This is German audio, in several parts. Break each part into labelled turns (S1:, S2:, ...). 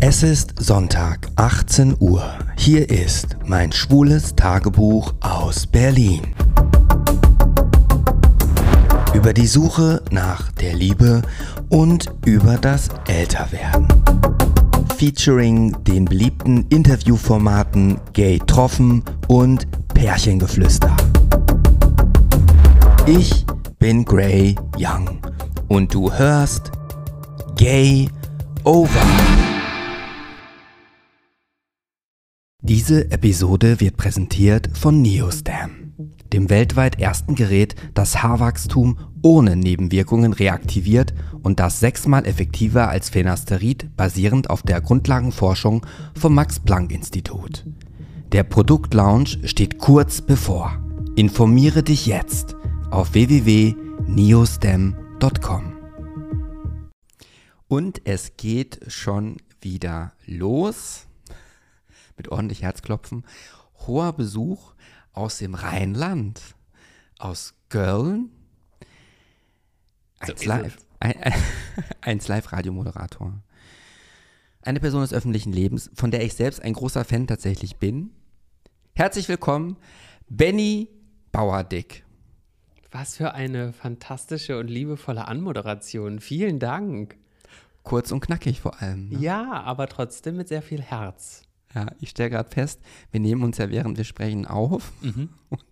S1: Es ist Sonntag, 18 Uhr. Hier ist mein schwules Tagebuch aus Berlin. Über die Suche nach der Liebe und über das Älterwerden. Featuring den beliebten Interviewformaten Gay Troffen und Pärchengeflüster. Ich bin Gray Young und du hörst Gay Over. Diese Episode wird präsentiert von Neostam, dem weltweit ersten Gerät, das Haarwachstum ohne Nebenwirkungen reaktiviert und das sechsmal effektiver als Phenasterid basierend auf der Grundlagenforschung vom Max-Planck-Institut. Der Produktlaunch steht kurz bevor. Informiere dich jetzt auf www.neostem.com. Und es geht schon wieder los mit ordentlich Herzklopfen. Hoher Besuch aus dem Rheinland, aus Köln. Eins Live, ein, ein, eins Live Radiomoderator. Eine Person des öffentlichen Lebens, von der ich selbst ein großer Fan tatsächlich bin. Herzlich willkommen, Benny Bauerdick.
S2: Was für eine fantastische und liebevolle Anmoderation. Vielen Dank.
S1: Kurz und knackig vor allem.
S2: Ne? Ja, aber trotzdem mit sehr viel Herz.
S1: Ja, ich stelle gerade fest, wir nehmen uns ja während wir sprechen auf. Mhm. Und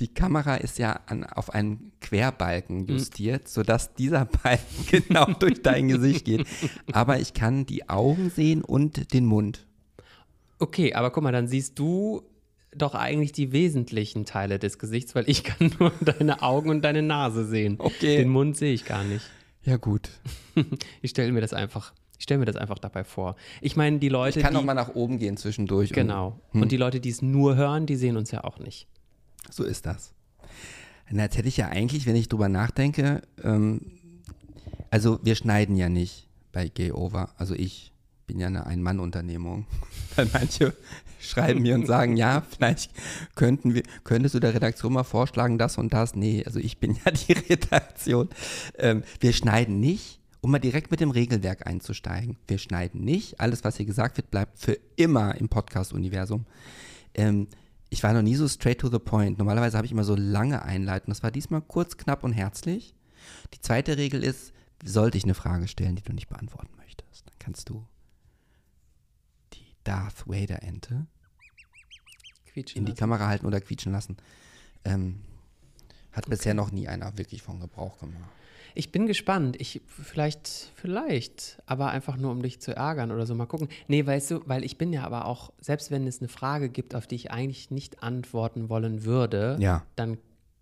S1: die Kamera ist ja an, auf einen Querbalken mhm. justiert, mhm. sodass dieser Balken genau durch dein Gesicht geht. Aber ich kann die Augen sehen und den Mund.
S2: Okay, aber guck mal, dann siehst du doch eigentlich die wesentlichen Teile des Gesichts, weil ich kann nur deine Augen und deine Nase sehen. Okay. Den Mund sehe ich gar nicht.
S1: Ja, gut.
S2: ich stelle mir das einfach. Ich stelle mir das einfach dabei vor. Ich meine, die Leute.
S1: Ich kann
S2: die,
S1: mal nach oben gehen zwischendurch.
S2: Genau. Und, hm. und die Leute, die es nur hören, die sehen uns ja auch nicht.
S1: So ist das. Na, jetzt hätte ich ja eigentlich, wenn ich drüber nachdenke, ähm, also wir schneiden ja nicht bei Gay Over. Also ich bin ja eine Ein-Mann-Unternehmung. Manche schreiben mir und sagen, ja, vielleicht könnten wir, könntest du der Redaktion mal vorschlagen, das und das. Nee, also ich bin ja die Redaktion. Ähm, wir schneiden nicht, um mal direkt mit dem Regelwerk einzusteigen. Wir schneiden nicht. Alles, was hier gesagt wird, bleibt für immer im Podcast-Universum. Ähm, ich war noch nie so straight to the point. Normalerweise habe ich immer so lange Einleiten. Das war diesmal kurz, knapp und herzlich. Die zweite Regel ist, sollte ich eine Frage stellen, die du nicht beantworten möchtest, dann kannst du Darth Vader-Ente in die Kamera halten oder quietschen lassen. Ähm, hat okay. bisher noch nie einer wirklich von Gebrauch gemacht.
S2: Ich bin gespannt. Ich vielleicht, vielleicht, aber einfach nur um dich zu ärgern oder so. Mal gucken. Nee, weißt du, weil ich bin ja aber auch, selbst wenn es eine Frage gibt, auf die ich eigentlich nicht antworten wollen würde,
S1: ja.
S2: dann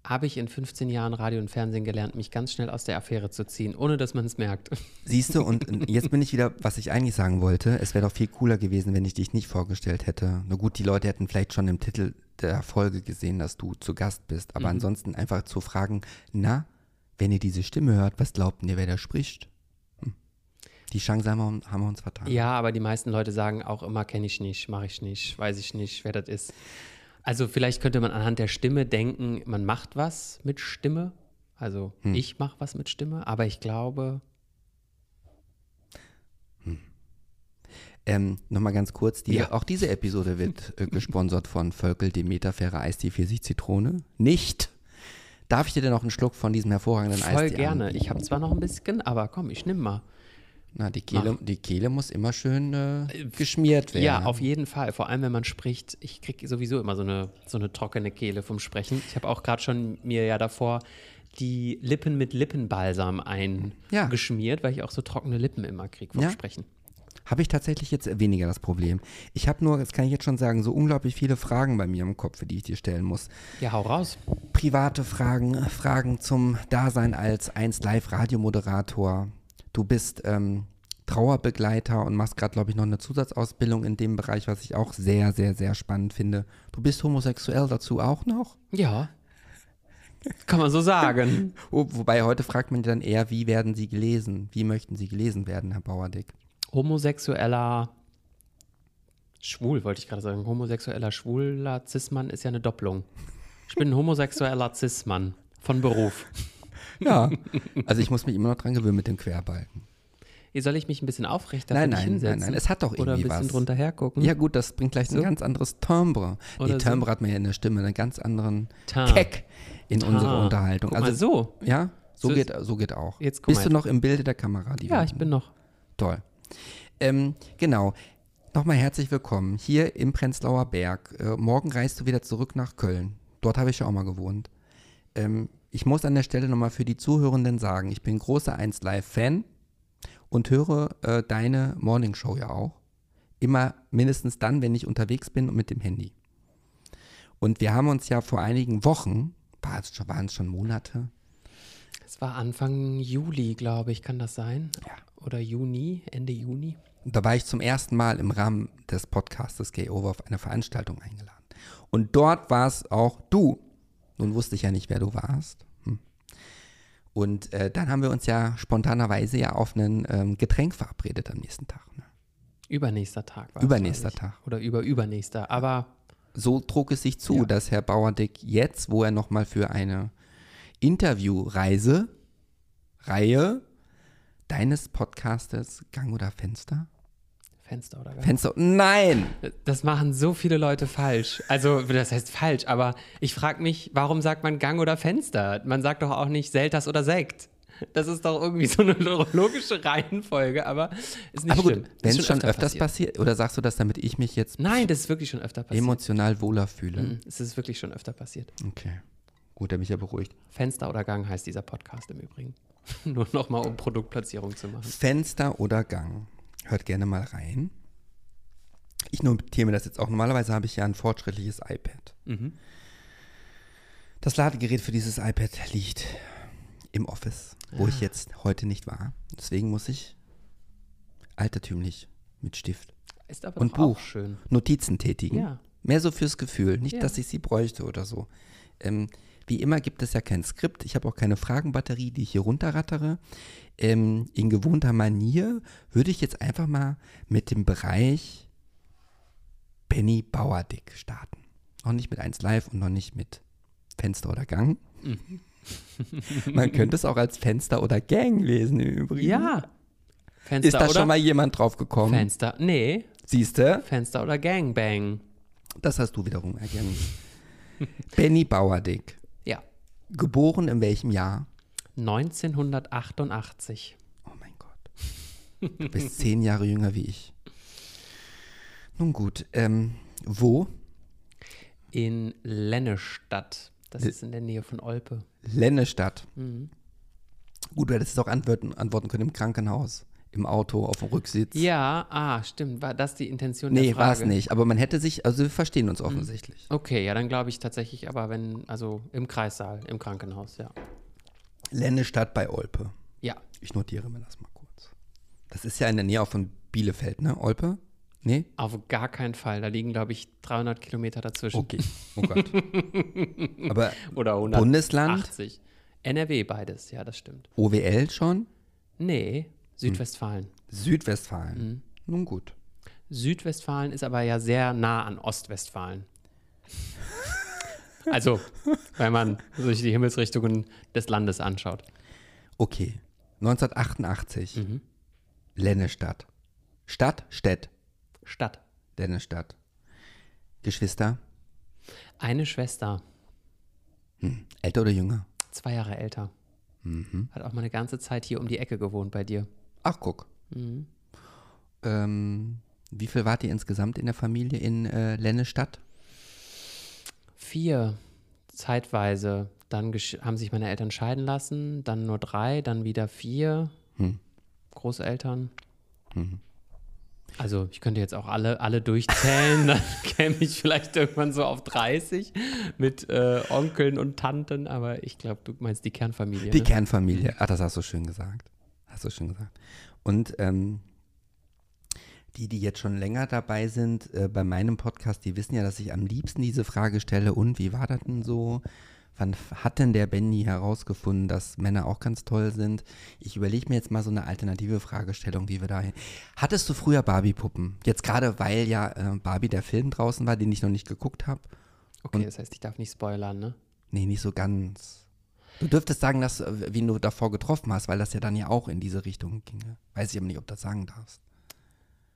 S2: habe ich in 15 Jahren Radio und Fernsehen gelernt, mich ganz schnell aus der Affäre zu ziehen, ohne dass man es merkt.
S1: Siehst du, und jetzt bin ich wieder, was ich eigentlich sagen wollte. Es wäre doch viel cooler gewesen, wenn ich dich nicht vorgestellt hätte. Na gut, die Leute hätten vielleicht schon im Titel der Folge gesehen, dass du zu Gast bist. Aber mhm. ansonsten einfach zu fragen, na, wenn ihr diese Stimme hört, was glaubt ihr, wer da spricht? Hm. Die Chance haben wir, haben wir uns vertan.
S2: Ja, aber die meisten Leute sagen auch immer, kenne ich nicht, mache ich nicht, weiß ich nicht, wer das ist. Also vielleicht könnte man anhand der Stimme denken, man macht was mit Stimme. Also hm. ich mache was mit Stimme, aber ich glaube.
S1: Hm. Ähm, Nochmal ganz kurz, die, ja. auch diese Episode wird äh, gesponsert von Völkel Demeter Faire Eistee Pfirsich Zitrone. Nicht. Darf ich dir denn noch einen Schluck von diesem hervorragenden
S2: Voll Eistee Voll gerne. Anbieten? Ich habe zwar noch ein bisschen, aber komm, ich nimm mal.
S1: Na, die Kehle, die Kehle muss immer schön äh, äh geschmiert werden.
S2: Ja, auf jeden Fall. Vor allem, wenn man spricht. Ich kriege sowieso immer so eine, so eine trockene Kehle vom Sprechen. Ich habe auch gerade schon mir ja davor die Lippen mit Lippenbalsam eingeschmiert, ja. weil ich auch so trockene Lippen immer kriege vom ja. Sprechen.
S1: Habe ich tatsächlich jetzt weniger das Problem. Ich habe nur, das kann ich jetzt schon sagen, so unglaublich viele Fragen bei mir im Kopf, die ich dir stellen muss.
S2: Ja, hau raus.
S1: Private Fragen, Fragen zum Dasein als 1 Live-Radiomoderator, Du bist ähm, Trauerbegleiter und machst gerade, glaube ich, noch eine Zusatzausbildung in dem Bereich, was ich auch sehr, sehr, sehr spannend finde. Du bist homosexuell dazu auch noch?
S2: Ja. Kann man so sagen.
S1: wobei heute fragt man dann eher, wie werden sie gelesen? Wie möchten sie gelesen werden, Herr Bauerdick?
S2: Homosexueller Schwul, wollte ich gerade sagen. Homosexueller schwuler Cis-Mann ist ja eine Doppelung. Ich bin ein homosexueller Cis-Mann von Beruf.
S1: Ja, also ich muss mich immer noch dran gewöhnen mit dem Querbalken.
S2: soll ich mich ein bisschen aufrechter
S1: nein, nein, hinsetzen? Nein, nein, es hat doch irgendwie
S2: Oder ein bisschen
S1: was.
S2: drunter hergucken?
S1: Ja gut, das bringt gleich so? ein ganz anderes Timbre. Oder Die Timbre so? hat man ja in der Stimme, einen ganz anderen Tar. Keck in Tar. unserer Unterhaltung.
S2: Guck also so.
S1: Ja, so, so geht, so geht auch. Jetzt Bist du noch im Bilde der Kamera?
S2: ja, ich bin noch.
S1: Toll. Ähm, genau. Nochmal herzlich willkommen hier im Prenzlauer Berg. Äh, morgen reist du wieder zurück nach Köln. Dort habe ich ja auch mal gewohnt. Ähm, ich muss an der Stelle nochmal für die Zuhörenden sagen, ich bin großer 1 Live-Fan und höre äh, deine Morningshow ja auch. Immer mindestens dann, wenn ich unterwegs bin und mit dem Handy. Und wir haben uns ja vor einigen Wochen, war es schon, waren es schon Monate?
S2: Es war Anfang Juli, glaube ich, kann das sein?
S1: Ja.
S2: Oder Juni, Ende Juni.
S1: Da war ich zum ersten Mal im Rahmen des Podcastes Gay Over auf eine Veranstaltung eingeladen. Und dort war es auch du. Nun wusste ich ja nicht, wer du warst. Und äh, dann haben wir uns ja spontanerweise ja auf ein ähm, Getränk verabredet am nächsten Tag. Ne?
S2: Übernächster Tag
S1: war Übernächster Tag.
S2: Oder über übernächster. Aber
S1: so trug es sich zu, ja. dass Herr Bauerdick jetzt, wo er nochmal für eine Interviewreise, Reihe deines Podcastes Gang oder Fenster
S2: Fenster oder Gang?
S1: Fenster, nein!
S2: Das machen so viele Leute falsch. Also, das heißt falsch, aber ich frage mich, warum sagt man Gang oder Fenster? Man sagt doch auch nicht Selters oder Sekt. Das ist doch irgendwie so eine logische Reihenfolge, aber ist nicht
S1: aber gut, Wenn es schon, öfter öfters passiert. passiert. oder sagst du das, damit ich mich jetzt
S2: Nein, das ist wirklich schon öfter passiert.
S1: Emotional wohler fühle. Mhm,
S2: es ist wirklich schon öfter passiert.
S1: Okay. Gut, der mich ja beruhigt.
S2: Fenster oder Gang heißt dieser Podcast im Übrigen. Nur nochmal, um Produktplatzierung zu machen.
S1: Fenster oder Gang. Hört gerne mal rein. Ich notiere mir das jetzt auch. Normalerweise habe ich ja ein fortschrittliches iPad. Mhm. Das Ladegerät für dieses iPad liegt im Office, wo ah. ich jetzt heute nicht war. Deswegen muss ich altertümlich mit Stift und Buch. Notizen tätigen. Ja. Mehr so fürs Gefühl, nicht, ja. dass ich sie bräuchte oder so. Ähm, wie immer gibt es ja kein Skript. Ich habe auch keine Fragenbatterie, die ich hier runterrattere. Ähm, in gewohnter Manier würde ich jetzt einfach mal mit dem Bereich Benny Bauerdick starten. Noch nicht mit 1 Live und noch nicht mit Fenster oder Gang. Mhm. Man könnte es auch als Fenster oder Gang lesen im Übrigen.
S2: Ja.
S1: Fenster Ist da schon mal jemand drauf gekommen?
S2: Fenster, nee.
S1: Siehst du?
S2: Fenster oder Gangbang.
S1: Das hast du wiederum erkannt. Benny Bauerdick. Geboren in welchem Jahr?
S2: 1988.
S1: Oh mein Gott. Du bist zehn Jahre jünger wie ich. Nun gut, ähm, wo?
S2: In Lennestadt. Das L ist in der Nähe von Olpe.
S1: Lennestadt. Mhm. Gut, du hättest es auch antworten, antworten können im Krankenhaus, im Auto, auf dem Rücksitz.
S2: Ja, ah, stimmt. War das die Intention
S1: nee,
S2: der Frage?
S1: Nee, war es nicht. Aber man hätte sich, also wir verstehen uns mhm. offensichtlich.
S2: Okay, ja, dann glaube ich tatsächlich, aber wenn, also im Kreissaal, im Krankenhaus, ja.
S1: Lennestadt bei Olpe.
S2: Ja.
S1: Ich notiere mir das mal kurz. Das ist ja in der Nähe auch von Bielefeld, ne? Olpe? Nee?
S2: Auf gar keinen Fall. Da liegen, glaube ich, 300 Kilometer dazwischen.
S1: Okay. Oh Gott. Aber
S2: Oder 180.
S1: Bundesland?
S2: NRW beides, ja, das stimmt.
S1: OWL schon?
S2: Nee, Südwestfalen.
S1: Südwestfalen. Mhm. Nun gut.
S2: Südwestfalen ist aber ja sehr nah an Ostwestfalen. also, wenn man sich die Himmelsrichtungen des Landes anschaut.
S1: Okay. 1988. Mhm. Lennestadt. Stadt, Städt.
S2: Stadt.
S1: Deine Stadt. Geschwister?
S2: Eine Schwester.
S1: Hm. Älter oder jünger?
S2: Zwei Jahre älter. Mhm. Hat auch mal eine ganze Zeit hier um die Ecke gewohnt bei dir.
S1: Ach, guck. Mhm. Ähm, wie viel wart ihr insgesamt in der Familie in äh, Lennestadt?
S2: Vier, zeitweise. Dann haben sich meine Eltern scheiden lassen, dann nur drei, dann wieder vier hm. Großeltern. Mhm. Also ich könnte jetzt auch alle, alle durchzählen, dann käme ich vielleicht irgendwann so auf 30 mit äh, Onkeln und Tanten, aber ich glaube, du meinst die Kernfamilie.
S1: Die ne? Kernfamilie, ach, das hast du schön gesagt. Hast du schön gesagt. Und ähm, die, die jetzt schon länger dabei sind äh, bei meinem Podcast, die wissen ja, dass ich am liebsten diese Frage stelle, und wie war das denn so? Wann hat denn der Benny herausgefunden, dass Männer auch ganz toll sind? Ich überlege mir jetzt mal so eine alternative Fragestellung, wie wir da. Hattest du früher Barbie-Puppen? Jetzt gerade, weil ja äh, Barbie der Film draußen war, den ich noch nicht geguckt habe.
S2: Okay, Und, das heißt, ich darf nicht spoilern, ne?
S1: Nee, nicht so ganz. Du dürftest sagen, dass, äh, wie du davor getroffen hast, weil das ja dann ja auch in diese Richtung ginge. Weiß ich aber nicht, ob du das sagen darfst.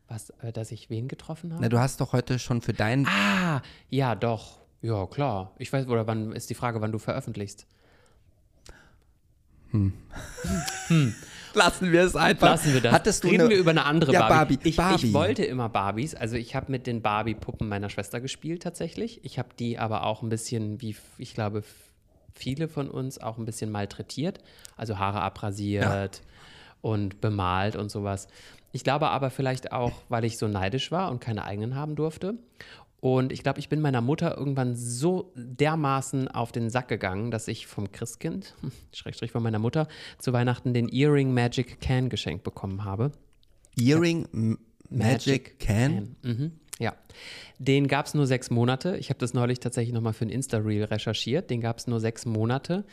S2: Was, äh, dass ich wen getroffen habe?
S1: Na, du hast doch heute schon für deinen.
S2: Ah, ja, doch. Ja, klar. Ich weiß, oder wann ist die Frage, wann du veröffentlichst?
S1: Hm. hm. Lassen wir es einfach.
S2: Lassen wir das.
S1: Hattest du
S2: Reden
S1: eine,
S2: wir über eine andere
S1: ja,
S2: Barbie.
S1: Barbie.
S2: Ich,
S1: Barbie.
S2: ich wollte immer Barbies. Also ich habe mit den Barbie-Puppen meiner Schwester gespielt tatsächlich. Ich habe die aber auch ein bisschen, wie ich glaube, viele von uns auch ein bisschen malträtiert. Also Haare abrasiert ja. und bemalt und sowas. Ich glaube aber vielleicht auch, weil ich so neidisch war und keine eigenen haben durfte. Und ich glaube, ich bin meiner Mutter irgendwann so dermaßen auf den Sack gegangen, dass ich vom Christkind, Schrägstrich von meiner Mutter, zu Weihnachten den Earring Magic Can geschenkt bekommen habe.
S1: Earring ja. Magic, Magic, Can? Can.
S2: Mhm. Ja. Den gab es nur sechs Monate. Ich habe das neulich tatsächlich nochmal für ein Insta-Reel recherchiert. Den gab es nur sechs Monate.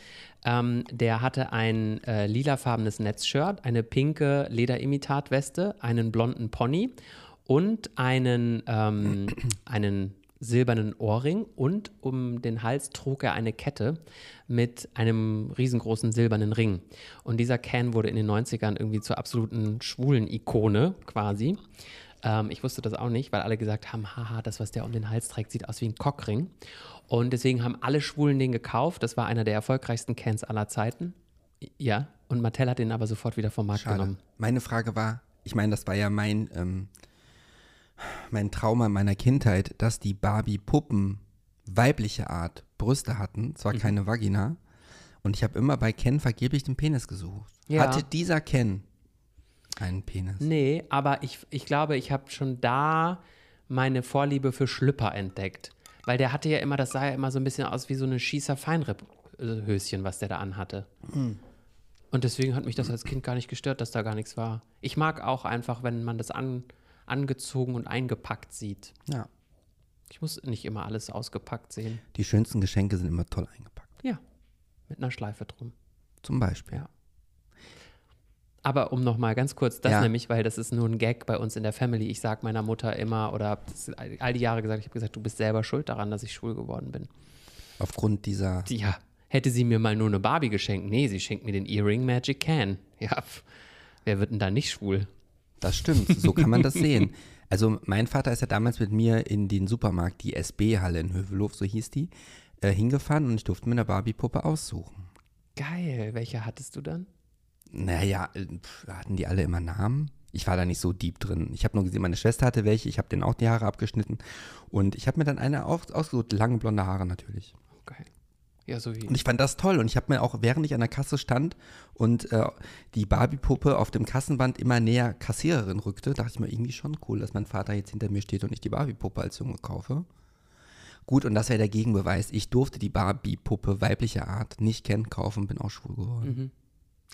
S2: Ähm, der hatte ein äh, lilafarbenes Netzshirt, eine pinke Lederimitatweste, einen blonden Pony und einen, ähm, einen silbernen Ohrring und um den Hals trug er eine Kette mit einem riesengroßen silbernen Ring. Und dieser Can wurde in den 90ern irgendwie zur absoluten schwulen Ikone quasi. Ähm, ich wusste das auch nicht, weil alle gesagt haben, haha, das, was der um den Hals trägt, sieht aus wie ein Cockring. Und deswegen haben alle Schwulen den gekauft. Das war einer der erfolgreichsten Cans aller Zeiten. Ja, und Mattel hat den aber sofort wieder vom Markt Schade. genommen.
S1: Meine Frage war, ich meine, das war ja mein ähm, mein Trauma meiner Kindheit, dass die Barbie-Puppen weibliche Art Brüste hatten, zwar mhm. keine Vagina. Und ich habe immer bei Ken vergeblich den Penis gesucht. Ja. Hatte dieser Ken einen Penis?
S2: Nee, aber ich, ich glaube, ich habe schon da meine Vorliebe für Schlüpper entdeckt. Weil der hatte ja immer, das sah ja immer so ein bisschen aus wie so eine Schießer-Feinripp-Höschen, was der da anhatte. Mhm. Und deswegen hat mich das als Kind gar nicht gestört, dass da gar nichts war. Ich mag auch einfach, wenn man das an, angezogen und eingepackt sieht.
S1: Ja.
S2: Ich muss nicht immer alles ausgepackt sehen.
S1: Die schönsten Geschenke sind immer toll eingepackt.
S2: Ja, mit einer Schleife drum.
S1: Zum Beispiel.
S2: Ja. Aber um nochmal ganz kurz, das ja. nämlich, weil das ist nur ein Gag bei uns in der Family. Ich sage meiner Mutter immer oder habe all die Jahre gesagt, ich habe gesagt, du bist selber schuld daran, dass ich schwul geworden bin.
S1: Aufgrund dieser.
S2: Ja. Hätte sie mir mal nur eine Barbie geschenkt? Nee, sie schenkt mir den Earring Magic Can. Ja, wer wird denn da nicht schwul?
S1: Das stimmt, so kann man das sehen. Also mein Vater ist ja damals mit mir in den Supermarkt, die SB-Halle in Hövelhof, so hieß die, äh, hingefahren und ich durfte mir eine Barbie-Puppe aussuchen.
S2: Geil, welche hattest du dann?
S1: Naja, äh, hatten die alle immer Namen? Ich war da nicht so deep drin. Ich habe nur gesehen, meine Schwester hatte welche, ich habe denen auch die Haare abgeschnitten und ich habe mir dann eine ausgesucht, lange blonde Haare natürlich.
S2: Okay. Ja, so wie.
S1: Und ich fand das toll. Und ich habe mir auch, während ich an der Kasse stand und äh, die Barbie-Puppe auf dem Kassenband immer näher Kassiererin rückte, dachte ich mir irgendwie schon cool, dass mein Vater jetzt hinter mir steht und ich die Barbie-Puppe als Junge kaufe. Gut, und das wäre der Gegenbeweis. Ich durfte die Barbie-Puppe weiblicher Art nicht kennen, kaufen, bin auch schwul geworden. Mhm.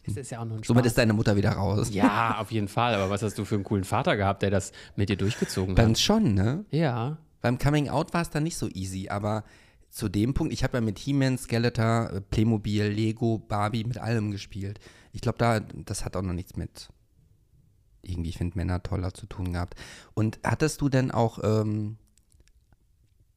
S2: Das ist ja auch nur ein
S1: Spaß. Somit ist deine Mutter wieder raus.
S2: Ja, auf jeden Fall. Aber was hast du für einen coolen Vater gehabt, der das mit dir durchgezogen hat?
S1: Dann schon, ne?
S2: Ja.
S1: Beim Coming Out war es dann nicht so easy, aber zu dem Punkt, ich habe ja mit He-Man, Skeletor, Playmobil, Lego, Barbie, mit allem gespielt. Ich glaube, da, das hat auch noch nichts mit irgendwie, ich finde Männer toller zu tun gehabt. Und hattest du denn auch ähm,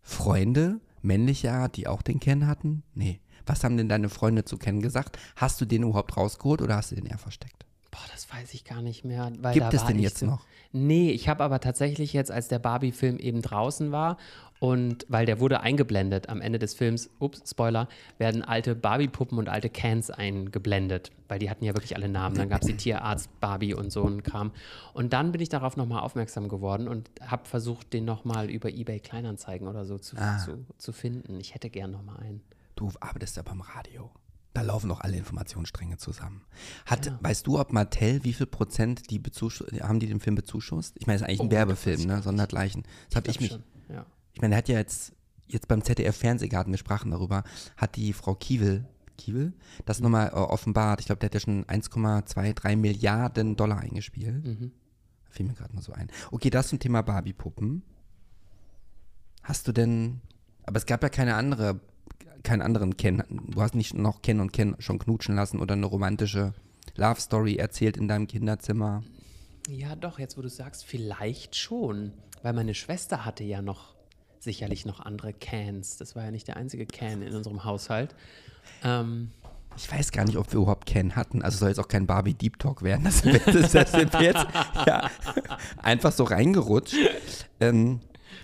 S1: Freunde, männliche Art, die auch den Ken hatten? Nee. Was haben denn deine Freunde zu Ken gesagt? Hast du den überhaupt rausgeholt oder hast du den eher versteckt?
S2: Boah, das weiß ich gar nicht mehr.
S1: Gibt es den jetzt so, noch?
S2: Nee, ich habe aber tatsächlich jetzt, als der Barbie-Film eben draußen war und weil der wurde eingeblendet am Ende des Films, ups, Spoiler, werden alte Barbie-Puppen und alte Cans eingeblendet, weil die hatten ja wirklich alle Namen. Dann gab es die Tierarzt Barbie und so ein Kram. Und dann bin ich darauf nochmal aufmerksam geworden und habe versucht, den nochmal über Ebay Kleinanzeigen oder so zu, ah. zu, zu finden. Ich hätte gern nochmal einen.
S1: Du arbeitest ja beim Radio. Da laufen doch alle Informationsstränge zusammen. Hat, ja. Weißt du, ob Mattel, wie viel Prozent die haben die den Film bezuschusst? Ich meine, es ist eigentlich oh, ein Werbefilm, ne? Sondergleichen. Das habe ich, mich. Ja. Ich meine, er hat ja jetzt, jetzt beim ZDF Fernsehgarten, wir sprachen darüber, hat die Frau Kiewel, Kiewel das mhm. nochmal äh, offenbart. Ich glaube, der hat ja schon 1,23 Milliarden Dollar eingespielt. Mhm. Fiel mir gerade mal so ein. Okay, das zum Thema Barbie-Puppen. Hast du denn, aber es gab ja keine andere keinen anderen Ken. Du hast nicht noch Ken und Ken schon knutschen lassen oder eine romantische Love Story erzählt in deinem Kinderzimmer.
S2: Ja, doch, jetzt wo du sagst, vielleicht schon. Weil meine Schwester hatte ja noch sicherlich noch andere Cans. Das war ja nicht der einzige Can in unserem Haushalt. Ähm,
S1: Ich weiß gar nicht, ob wir überhaupt Ken hatten. Also soll jetzt auch kein Barbie Deep Talk werden. Das, das, das sind wir jetzt ja, einfach so reingerutscht. Ähm,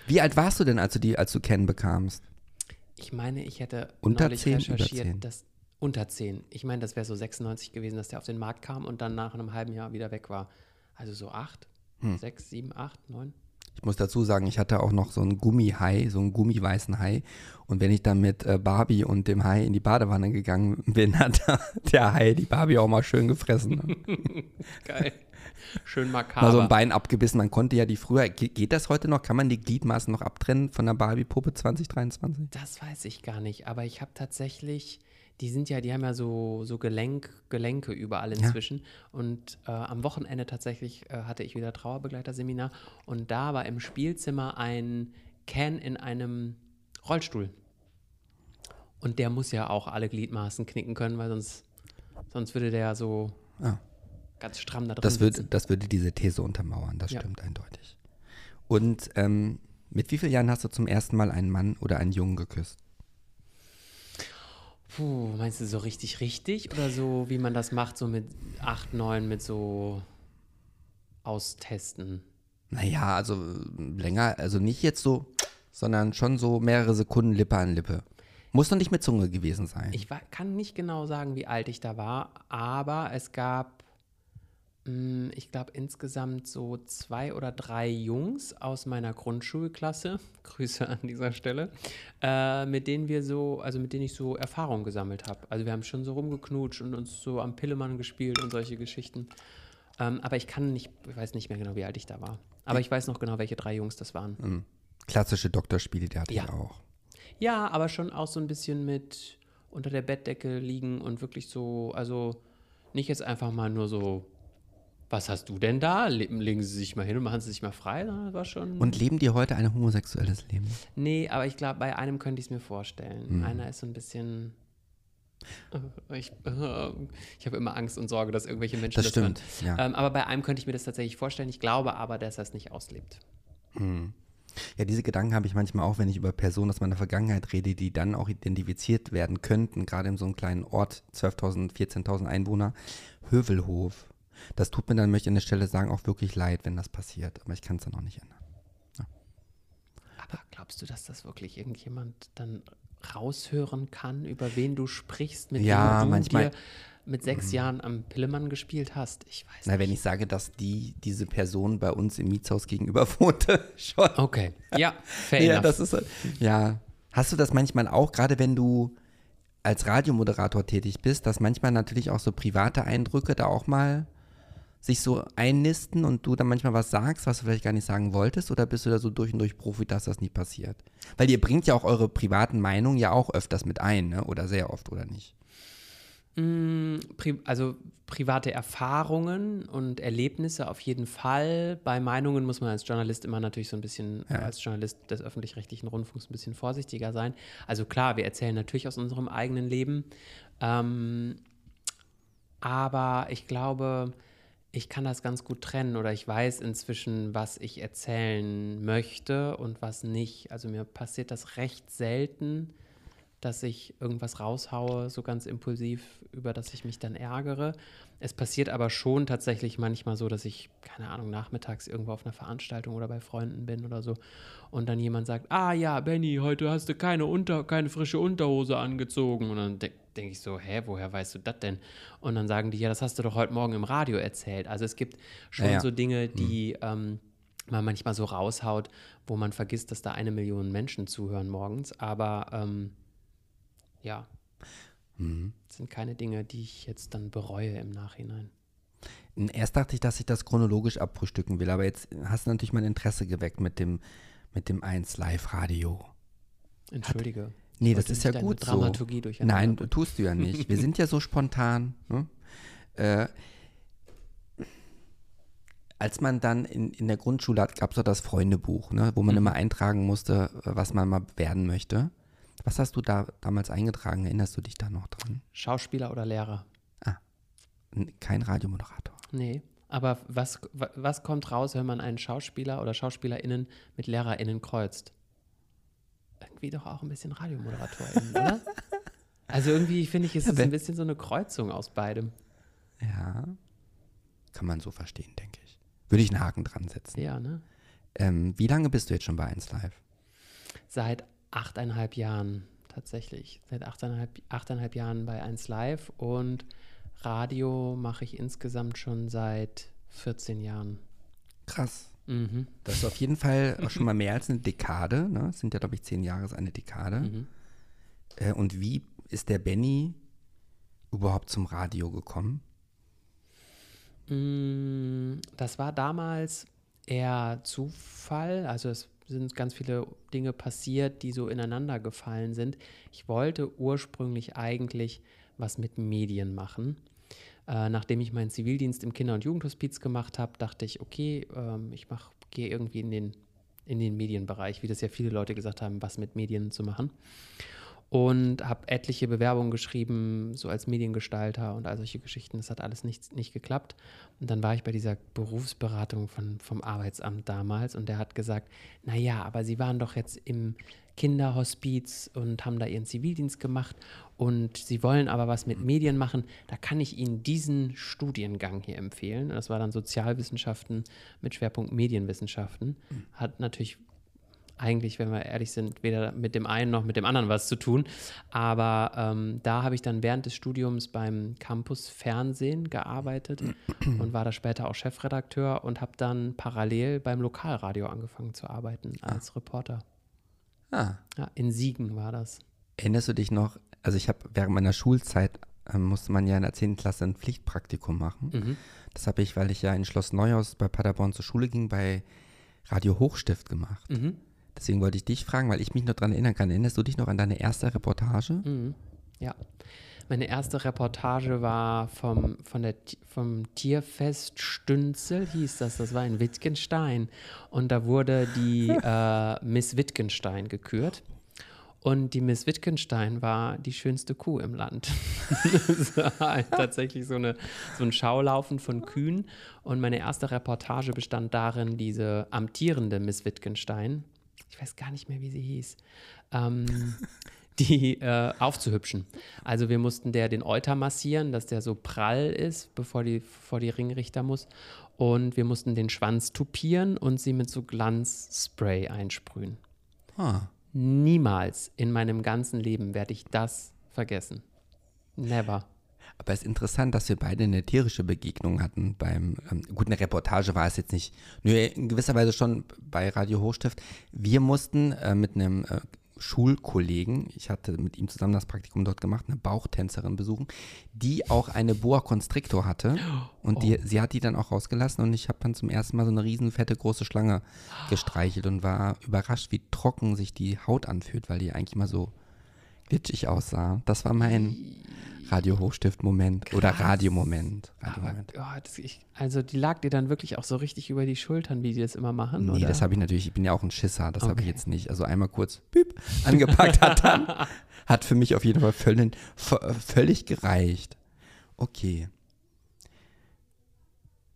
S1: wie alt warst du denn, als du die, als du Ken bekamst?
S2: Ich meine, ich hätte
S1: unter zehn, recherchiert, über 10?
S2: dass unter 10. Ich meine, das wäre so 96 gewesen, dass der auf den Markt kam und dann nach einem halben Jahr wieder weg war. Also so 8, hm. 6, 7, 8, 9.
S1: Ich muss dazu sagen, ich hatte auch noch so einen Gummihai, so einen gummiweißen Hai. Und wenn ich dann mit äh, Barbie und dem Hai in die Badewanne gegangen bin, hat der Hai die Barbie auch mal schön gefressen.
S2: Geil. Schön makaber.
S1: Mal so ein Bein abgebissen. Man konnte ja die früher. Geht das heute noch? Kann man die Gliedmaßen noch abtrennen von der Barbie-Puppe 2023?
S2: Das weiß ich gar nicht. Aber ich habe tatsächlich die sind ja, die haben ja so, so Gelenk, Gelenke überall inzwischen. Ja. Und äh, am Wochenende tatsächlich äh, hatte ich wieder Trauerbegleiterseminar und da war im Spielzimmer ein Ken in einem Rollstuhl. Und der muss ja auch alle Gliedmaßen knicken können, weil sonst, sonst würde der ja so ah. Ganz stramm da drin
S1: das würde, das würde diese These untermauern, das ja. stimmt eindeutig. Und ähm, mit wie vielen Jahren hast du zum ersten Mal einen Mann oder einen Jungen geküsst?
S2: Puh, meinst du so richtig, richtig? Oder so, wie man das macht, so mit 8, 9, mit so austesten?
S1: Naja, also länger, also nicht jetzt so, sondern schon so mehrere Sekunden Lippe an Lippe. Muss noch nicht mit Zunge gewesen sein.
S2: Ich war, kann nicht genau sagen, wie alt ich da war, aber es gab ich glaube, insgesamt so zwei oder drei Jungs aus meiner Grundschulklasse, Grüße an dieser Stelle, äh, mit denen wir so, also mit denen ich so Erfahrungen gesammelt habe. Also wir haben schon so rumgeknutscht und uns so am Pillemann gespielt und solche Geschichten. Ähm, aber ich kann nicht, ich weiß nicht mehr genau, wie alt ich da war. Aber ich weiß noch genau, welche drei Jungs das waren. Mhm.
S1: Klassische Doktorspiele, die hatte
S2: ja.
S1: ich auch.
S2: Ja, aber schon auch so ein bisschen mit unter der Bettdecke liegen und wirklich so, also nicht jetzt einfach mal nur so was hast du denn da? legen sie sich mal hin und machen sie sich mal frei? Das war schon
S1: und leben die heute ein homosexuelles Leben?
S2: Nee, aber ich glaube, bei einem könnte ich es mir vorstellen. Mhm. Einer ist so ein bisschen. Äh, ich, äh, ich habe immer Angst und Sorge, dass irgendwelche Menschen
S1: das, das stimmt.
S2: Ja. Ähm, aber bei einem könnte ich mir das tatsächlich vorstellen. Ich glaube aber, dass er es nicht auslebt.
S1: Mhm. Ja, diese Gedanken habe ich manchmal auch, wenn ich über Personen aus meiner Vergangenheit rede, die dann auch identifiziert werden könnten, gerade in so einem kleinen Ort, 12.000, 14.000 Einwohner, Hövelhof. Das tut mir dann, möchte ich an der Stelle sagen, auch wirklich leid, wenn das passiert. Aber ich kann es dann auch nicht ändern. Ja.
S2: Aber glaubst du, dass das wirklich irgendjemand dann raushören kann, über wen du sprichst, mit
S1: ja,
S2: dem du
S1: manchmal,
S2: dir mit sechs mhm. Jahren am Pillemann gespielt hast? Ich weiß
S1: Na,
S2: nicht.
S1: wenn ich sage, dass die, diese Person bei uns im Mietshaus gegenüber wohnte, schon.
S2: Okay, ja,
S1: fair Ja, das ist, ja. Hast du das manchmal auch, gerade wenn du als Radiomoderator tätig bist, dass manchmal natürlich auch so private Eindrücke da auch mal sich so einnisten und du dann manchmal was sagst, was du vielleicht gar nicht sagen wolltest? Oder bist du da so durch und durch Profi, dass das nicht passiert? Weil ihr bringt ja auch eure privaten Meinungen ja auch öfters mit ein, ne? oder sehr oft, oder nicht?
S2: Mm, also private Erfahrungen und Erlebnisse auf jeden Fall. Bei Meinungen muss man als Journalist immer natürlich so ein bisschen, ja. als Journalist des öffentlich-rechtlichen Rundfunks ein bisschen vorsichtiger sein. Also klar, wir erzählen natürlich aus unserem eigenen Leben. Ähm, aber ich glaube, ich kann das ganz gut trennen oder ich weiß inzwischen, was ich erzählen möchte und was nicht. Also mir passiert das recht selten, dass ich irgendwas raushaue, so ganz impulsiv, über das ich mich dann ärgere. Es passiert aber schon tatsächlich manchmal so, dass ich, keine Ahnung, nachmittags irgendwo auf einer Veranstaltung oder bei Freunden bin oder so und dann jemand sagt, ah ja, Benny, heute hast du keine, Unter keine frische Unterhose angezogen. Und dann denke denk ich so, hä, woher weißt du das denn? Und dann sagen die, ja, das hast du doch heute Morgen im Radio erzählt. Also es gibt schon ja, so Dinge, mhm. die mhm. ähm, man manchmal so raushaut, wo man vergisst, dass da eine Million Menschen zuhören morgens. Aber ähm, ja, mhm. sind keine Dinge, die ich jetzt dann bereue im Nachhinein.
S1: Erst dachte ich, dass ich das chronologisch abfrühstücken will, aber jetzt hast du natürlich mein Interesse geweckt mit dem, mit dem 1 Live-Radio.
S2: Entschuldige. Hat,
S1: nee, das ist ja gut
S2: Dramaturgie
S1: so. Nein, tust du ja nicht. Wir sind ja so spontan. Ne? Äh, als man dann in, in der Grundschule hat, gab es doch das Freundebuch, ne, wo man mhm. immer eintragen musste, was man mal werden möchte. Was hast du da damals eingetragen? Erinnerst du dich da noch dran?
S2: Schauspieler oder Lehrer?
S1: Ah, kein Radiomoderator.
S2: Nee, aber was, was kommt raus, wenn man einen Schauspieler oder SchauspielerInnen mit LehrerInnen kreuzt? Irgendwie doch auch ein bisschen RadiomoderatorirInnen, oder? Also irgendwie finde ich, ist es ein bisschen so eine Kreuzung aus beidem.
S1: Ja, kann man so verstehen, denke ich. Würde ich einen Haken dran setzen.
S2: Ja, ne?
S1: Ähm, wie lange bist du jetzt schon bei 1 Live?
S2: Seit achteinhalb Jahren tatsächlich. Seit achteinhalb, achteinhalb Jahren bei 1 Live und Radio mache ich insgesamt schon seit 14 Jahren.
S1: Krass. Mhm. Das ist auf jeden Fall auch schon mal mehr als eine Dekade. Ne? Das sind ja, glaube ich, zehn Jahre ist eine Dekade. Mhm. Äh, und wie ist der Benny überhaupt zum Radio gekommen?
S2: Mm, das war damals eher Zufall. Also es sind ganz viele Dinge passiert, die so ineinander gefallen sind. Ich wollte ursprünglich eigentlich was mit Medien machen. Äh, nachdem ich meinen Zivildienst im Kinder- und Jugendhospiz gemacht habe, dachte ich, okay, ähm, ich gehe irgendwie in den, in den Medienbereich, wie das ja viele Leute gesagt haben, was mit Medien zu machen und habe etliche Bewerbungen geschrieben, so als Mediengestalter und all solche Geschichten. Das hat alles nicht, nicht geklappt. Und dann war ich bei dieser Berufsberatung von, vom Arbeitsamt damals und der hat gesagt, naja, aber Sie waren doch jetzt im Kinderhospiz und haben da Ihren Zivildienst gemacht und Sie wollen aber was mit Medien machen, da kann ich Ihnen diesen Studiengang hier empfehlen. Das war dann Sozialwissenschaften mit Schwerpunkt Medienwissenschaften. Hat natürlich eigentlich, wenn wir ehrlich sind, weder mit dem einen noch mit dem anderen was zu tun. Aber ähm, da habe ich dann während des Studiums beim Campus Fernsehen gearbeitet und war da später auch Chefredakteur und habe dann parallel beim Lokalradio angefangen zu arbeiten als ah. Reporter. Ah. Ja, in Siegen war das.
S1: Erinnerst du dich noch, also ich habe während meiner Schulzeit äh, musste man ja in der 10. Klasse ein Pflichtpraktikum machen. Mhm. Das habe ich, weil ich ja in Schloss Neuhaus bei Paderborn zur Schule ging, bei Radio Hochstift gemacht. Mhm. Deswegen wollte ich dich fragen, weil ich mich noch daran erinnern kann. Erinnerst du dich noch an deine erste Reportage? Mhm.
S2: Ja. Meine erste Reportage war vom, von der, vom Tierfest Stünzel, hieß das. Das war in Wittgenstein. Und da wurde die äh, Miss Wittgenstein gekürt. Und die Miss Wittgenstein war die schönste Kuh im Land. das war tatsächlich so, eine, so ein Schaulaufen von Kühen. Und meine erste Reportage bestand darin, diese amtierende Miss Wittgenstein, ich weiß gar nicht mehr, wie sie hieß, ähm, die äh, aufzuhübschen. Also wir mussten der den Euter massieren, dass der so prall ist, bevor die vor die Ringrichter muss. Und wir mussten den Schwanz tupieren und sie mit so Glanzspray einsprühen. Ah. Niemals in meinem ganzen Leben werde ich das vergessen. Never.
S1: Aber es ist interessant, dass wir beide eine tierische Begegnung hatten beim, ähm, gut, eine Reportage war es jetzt nicht, nur in gewisser Weise schon bei Radio Hochstift. Wir mussten äh, mit einem äh, Schulkollegen, ich hatte mit ihm zusammen das Praktikum dort gemacht, eine Bauchtänzerin besuchen, die auch eine Boa Constrictor hatte. Und die, oh. sie hat die dann auch rausgelassen und ich habe dann zum ersten Mal so eine riesen fette große Schlange gestreichelt und war überrascht, wie trocken sich die Haut anfühlt, weil die eigentlich mal so glitschig aussah. Das war mein Radio Hochstift-Moment oder Radiomoment.
S2: Radio also die lag dir dann wirklich auch so richtig über die Schultern, wie die das immer machen?
S1: Nee,
S2: oder?
S1: das habe ich natürlich, ich bin ja auch ein Schisser, das okay. habe ich jetzt nicht. Also einmal kurz büb, angepackt hat dann, hat für mich auf jeden Fall völlig, völlig gereicht. Okay.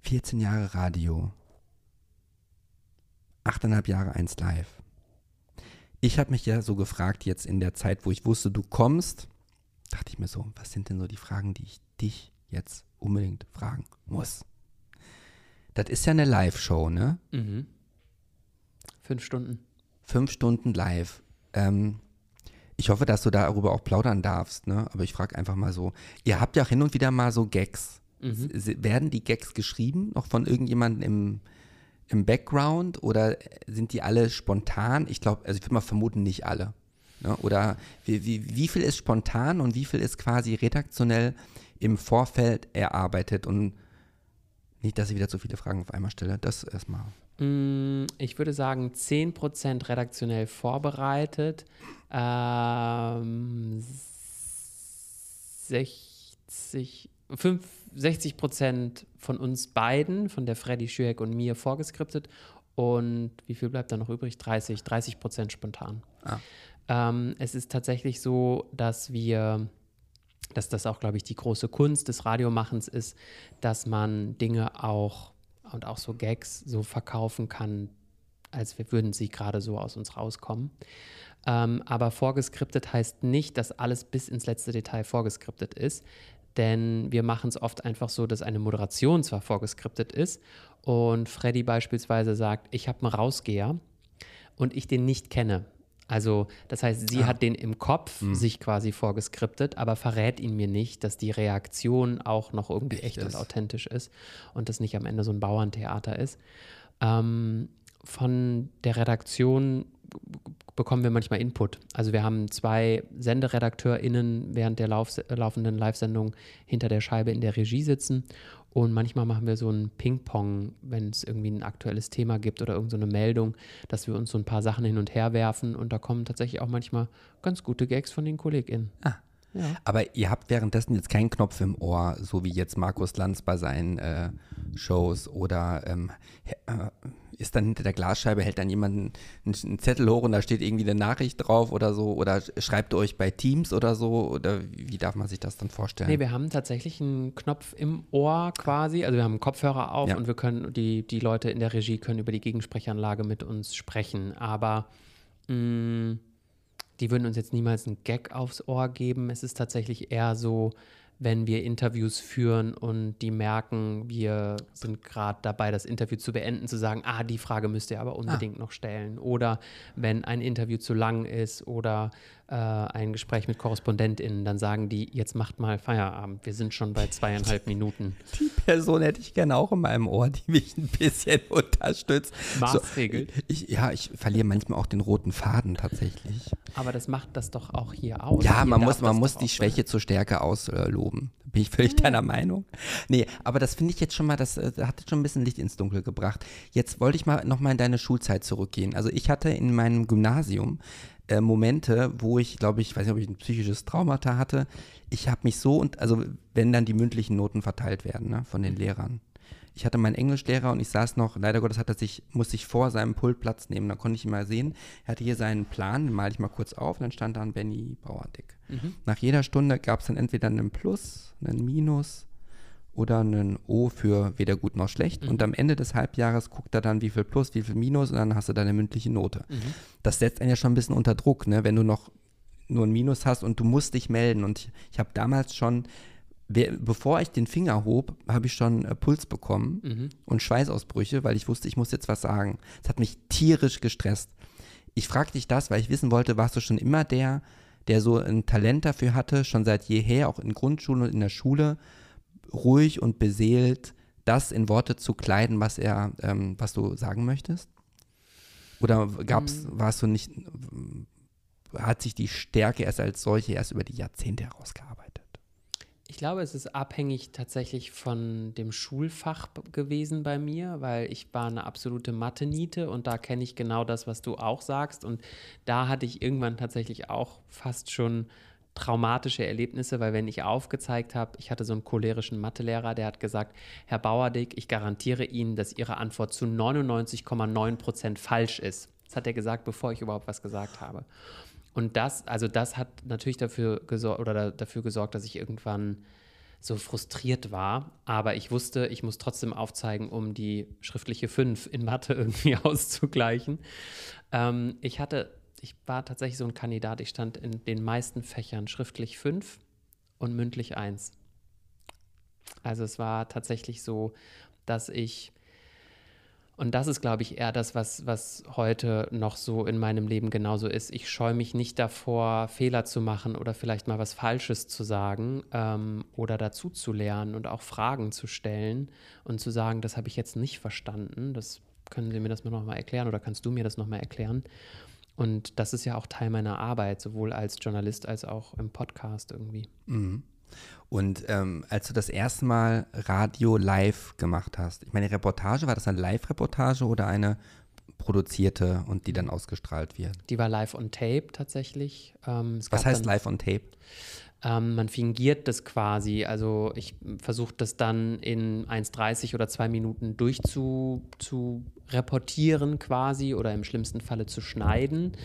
S1: 14 Jahre Radio. 8,5 Jahre 1 Live. Ich habe mich ja so gefragt, jetzt in der Zeit, wo ich wusste, du kommst, dachte ich mir so, was sind denn so die Fragen, die ich dich jetzt unbedingt fragen muss? Das ist ja eine Live-Show, ne? Mhm.
S2: Fünf Stunden.
S1: Fünf Stunden live. Ähm, ich hoffe, dass du darüber auch plaudern darfst, ne? Aber ich frage einfach mal so, ihr habt ja auch hin und wieder mal so Gags. Mhm. Werden die Gags geschrieben, noch von irgendjemandem im, im Background oder sind die alle spontan? Ich glaube, also ich würde mal vermuten, nicht alle. Ne? Oder wie, wie, wie viel ist spontan und wie viel ist quasi redaktionell im Vorfeld erarbeitet und nicht, dass ich wieder zu viele Fragen auf einmal stelle. Das erstmal.
S2: Mm, ich würde sagen, 10% redaktionell vorbereitet, ähm, 60, 5, 60 von uns beiden, von der Freddy Schüeck und mir vorgeskriptet und wie viel bleibt da noch übrig? 30, 30% spontan. Ah. Ähm, es ist tatsächlich so, dass wir, dass das auch, glaube ich, die große Kunst des Radiomachens ist, dass man Dinge auch und auch so Gags so verkaufen kann, als wir würden sie gerade so aus uns rauskommen. Ähm, aber vorgeskriptet heißt nicht, dass alles bis ins letzte Detail vorgeskriptet ist. Denn wir machen es oft einfach so, dass eine Moderation zwar vorgeskriptet ist und Freddy beispielsweise sagt, ich habe einen Rausgeher und ich den nicht kenne. Also das heißt, sie ah. hat den im Kopf hm. sich quasi vorgeskriptet, aber verrät ihn mir nicht, dass die Reaktion auch noch irgendwie echt, echt und authentisch ist und das nicht am Ende so ein Bauerntheater ist. Ähm, von der Redaktion bekommen wir manchmal Input. Also wir haben zwei SenderedakteurInnen während der Lauf, laufenden Live-Sendung hinter der Scheibe in der Regie sitzen und manchmal machen wir so ein Ping-Pong, wenn es irgendwie ein aktuelles Thema gibt oder irgendeine so Meldung, dass wir uns so ein paar Sachen hin und her werfen und da kommen tatsächlich auch manchmal ganz gute Gags von den KollegInnen.
S1: Ah. Ja. Aber ihr habt währenddessen jetzt keinen Knopf im Ohr, so wie jetzt Markus Lanz bei seinen äh, Shows oder ähm, äh, ist dann hinter der Glasscheibe, hält dann jemand einen, Zettel hoch und da steht irgendwie eine Nachricht drauf oder so oder schreibt ihr euch bei Teams oder so oder wie darf man sich das dann vorstellen?
S2: Nee, wir haben tatsächlich einen Knopf im Ohr quasi, also wir haben einen Kopfhörer auf ja. und wir können, die, die Leute in der Regie können über die Gegensprechanlage mit uns sprechen, aber mh, mm, die würden uns jetzt niemals einen Gag aufs Ohr geben. Es ist tatsächlich eher so, wenn wir Interviews führen und die merken, wir sind gerade dabei, das Interview zu beenden, zu sagen, ah, die Frage müsst ihr aber unbedingt ah. noch stellen. Oder wenn ein Interview zu lang ist oder äh, ein Gespräch mit KorrespondentInnen, dann sagen die, jetzt macht mal Feierabend. Wir sind schon bei zweieinhalb Minuten.
S1: Die Person hätte ich gerne auch in meinem Ohr, die mich ein bisschen unterstützt.
S2: Maßregelt.
S1: So, ich, ja, ich verliere manchmal auch den roten Faden tatsächlich.
S2: Aber das macht das doch auch hier aus.
S1: Ja, man muss, man muss die Schwäche zur Stärke ausloben. Bin ich völlig deiner Meinung. Nee, aber das finde ich jetzt schon mal, das äh, hat jetzt schon ein bisschen Licht ins Dunkel gebracht. Jetzt wollte ich mal nochmal in deine Schulzeit zurückgehen. Also ich hatte in meinem Gymnasium äh, Momente, wo ich, glaube ich, weiß nicht, ob ich ein psychisches Traumata hatte. Ich habe mich so und, also wenn dann die mündlichen Noten verteilt werden ne, von den Lehrern. Ich hatte meinen Englischlehrer und ich saß noch, leider Gottes hat er sich, musste ich vor seinem Pult Platz nehmen, da konnte ich ihn mal sehen. Er hatte hier seinen Plan, den male ich mal kurz auf und dann stand da ein Benny Bauerdick. Mhm. Nach jeder Stunde gab es dann entweder einen Plus, einen Minus oder ein O für weder gut noch schlecht. Mhm. Und am Ende des Halbjahres guckt er dann, wie viel Plus, wie viel Minus und dann hast du deine mündliche Note. Mhm. Das setzt einen ja schon ein bisschen unter Druck, ne? wenn du noch nur ein Minus hast und du musst dich melden. Und ich, ich habe damals schon, bevor ich den Finger hob, habe ich schon äh, Puls bekommen mhm. und Schweißausbrüche, weil ich wusste, ich muss jetzt was sagen. Es hat mich tierisch gestresst. Ich fragte dich das, weil ich wissen wollte, warst du schon immer der, der so ein Talent dafür hatte, schon seit jeher, auch in Grundschulen und in der Schule, ruhig und beseelt das in Worte zu kleiden, was er, ähm, was du sagen möchtest? Oder gab's, mhm. warst du nicht, hat sich die Stärke erst als solche erst über die Jahrzehnte herausgearbeitet?
S2: Ich glaube, es ist abhängig tatsächlich von dem Schulfach gewesen bei mir, weil ich war eine absolute Mathe-Niete und da kenne ich genau das, was du auch sagst. Und da hatte ich irgendwann tatsächlich auch fast schon traumatische Erlebnisse, weil wenn ich aufgezeigt habe, ich hatte so einen cholerischen Mathelehrer, der hat gesagt, Herr Bauerdick, ich garantiere Ihnen, dass Ihre Antwort zu 99,9 Prozent falsch ist. Das hat er gesagt, bevor ich überhaupt was gesagt habe. Und das, also das hat natürlich dafür gesorgt oder dafür gesorgt, dass ich irgendwann so frustriert war. Aber ich wusste, ich muss trotzdem aufzeigen, um die schriftliche 5 in Mathe irgendwie auszugleichen. Ähm, ich hatte ich war tatsächlich so ein Kandidat. Ich stand in den meisten Fächern schriftlich fünf und mündlich eins. Also es war tatsächlich so, dass ich, und das ist, glaube ich, eher das, was, was heute noch so in meinem Leben genauso ist. Ich scheue mich nicht davor, Fehler zu machen oder vielleicht mal was Falsches zu sagen ähm, oder dazu zu lernen und auch Fragen zu stellen und zu sagen, das habe ich jetzt nicht verstanden. Das können Sie mir das mal erklären oder kannst du mir das noch mal erklären? Und das ist ja auch Teil meiner Arbeit, sowohl als Journalist als auch im Podcast irgendwie.
S1: Mhm. Und ähm, als du das erste Mal Radio live gemacht hast, ich meine, Reportage, war das eine Live-Reportage oder eine produzierte und die dann ausgestrahlt wird?
S2: Die war live on tape tatsächlich.
S1: Ähm, Was heißt live on tape?
S2: Ähm, man fingiert das quasi. Also ich versuche das dann in 1,30 oder zwei Minuten durchzureportieren quasi oder im schlimmsten Falle zu schneiden.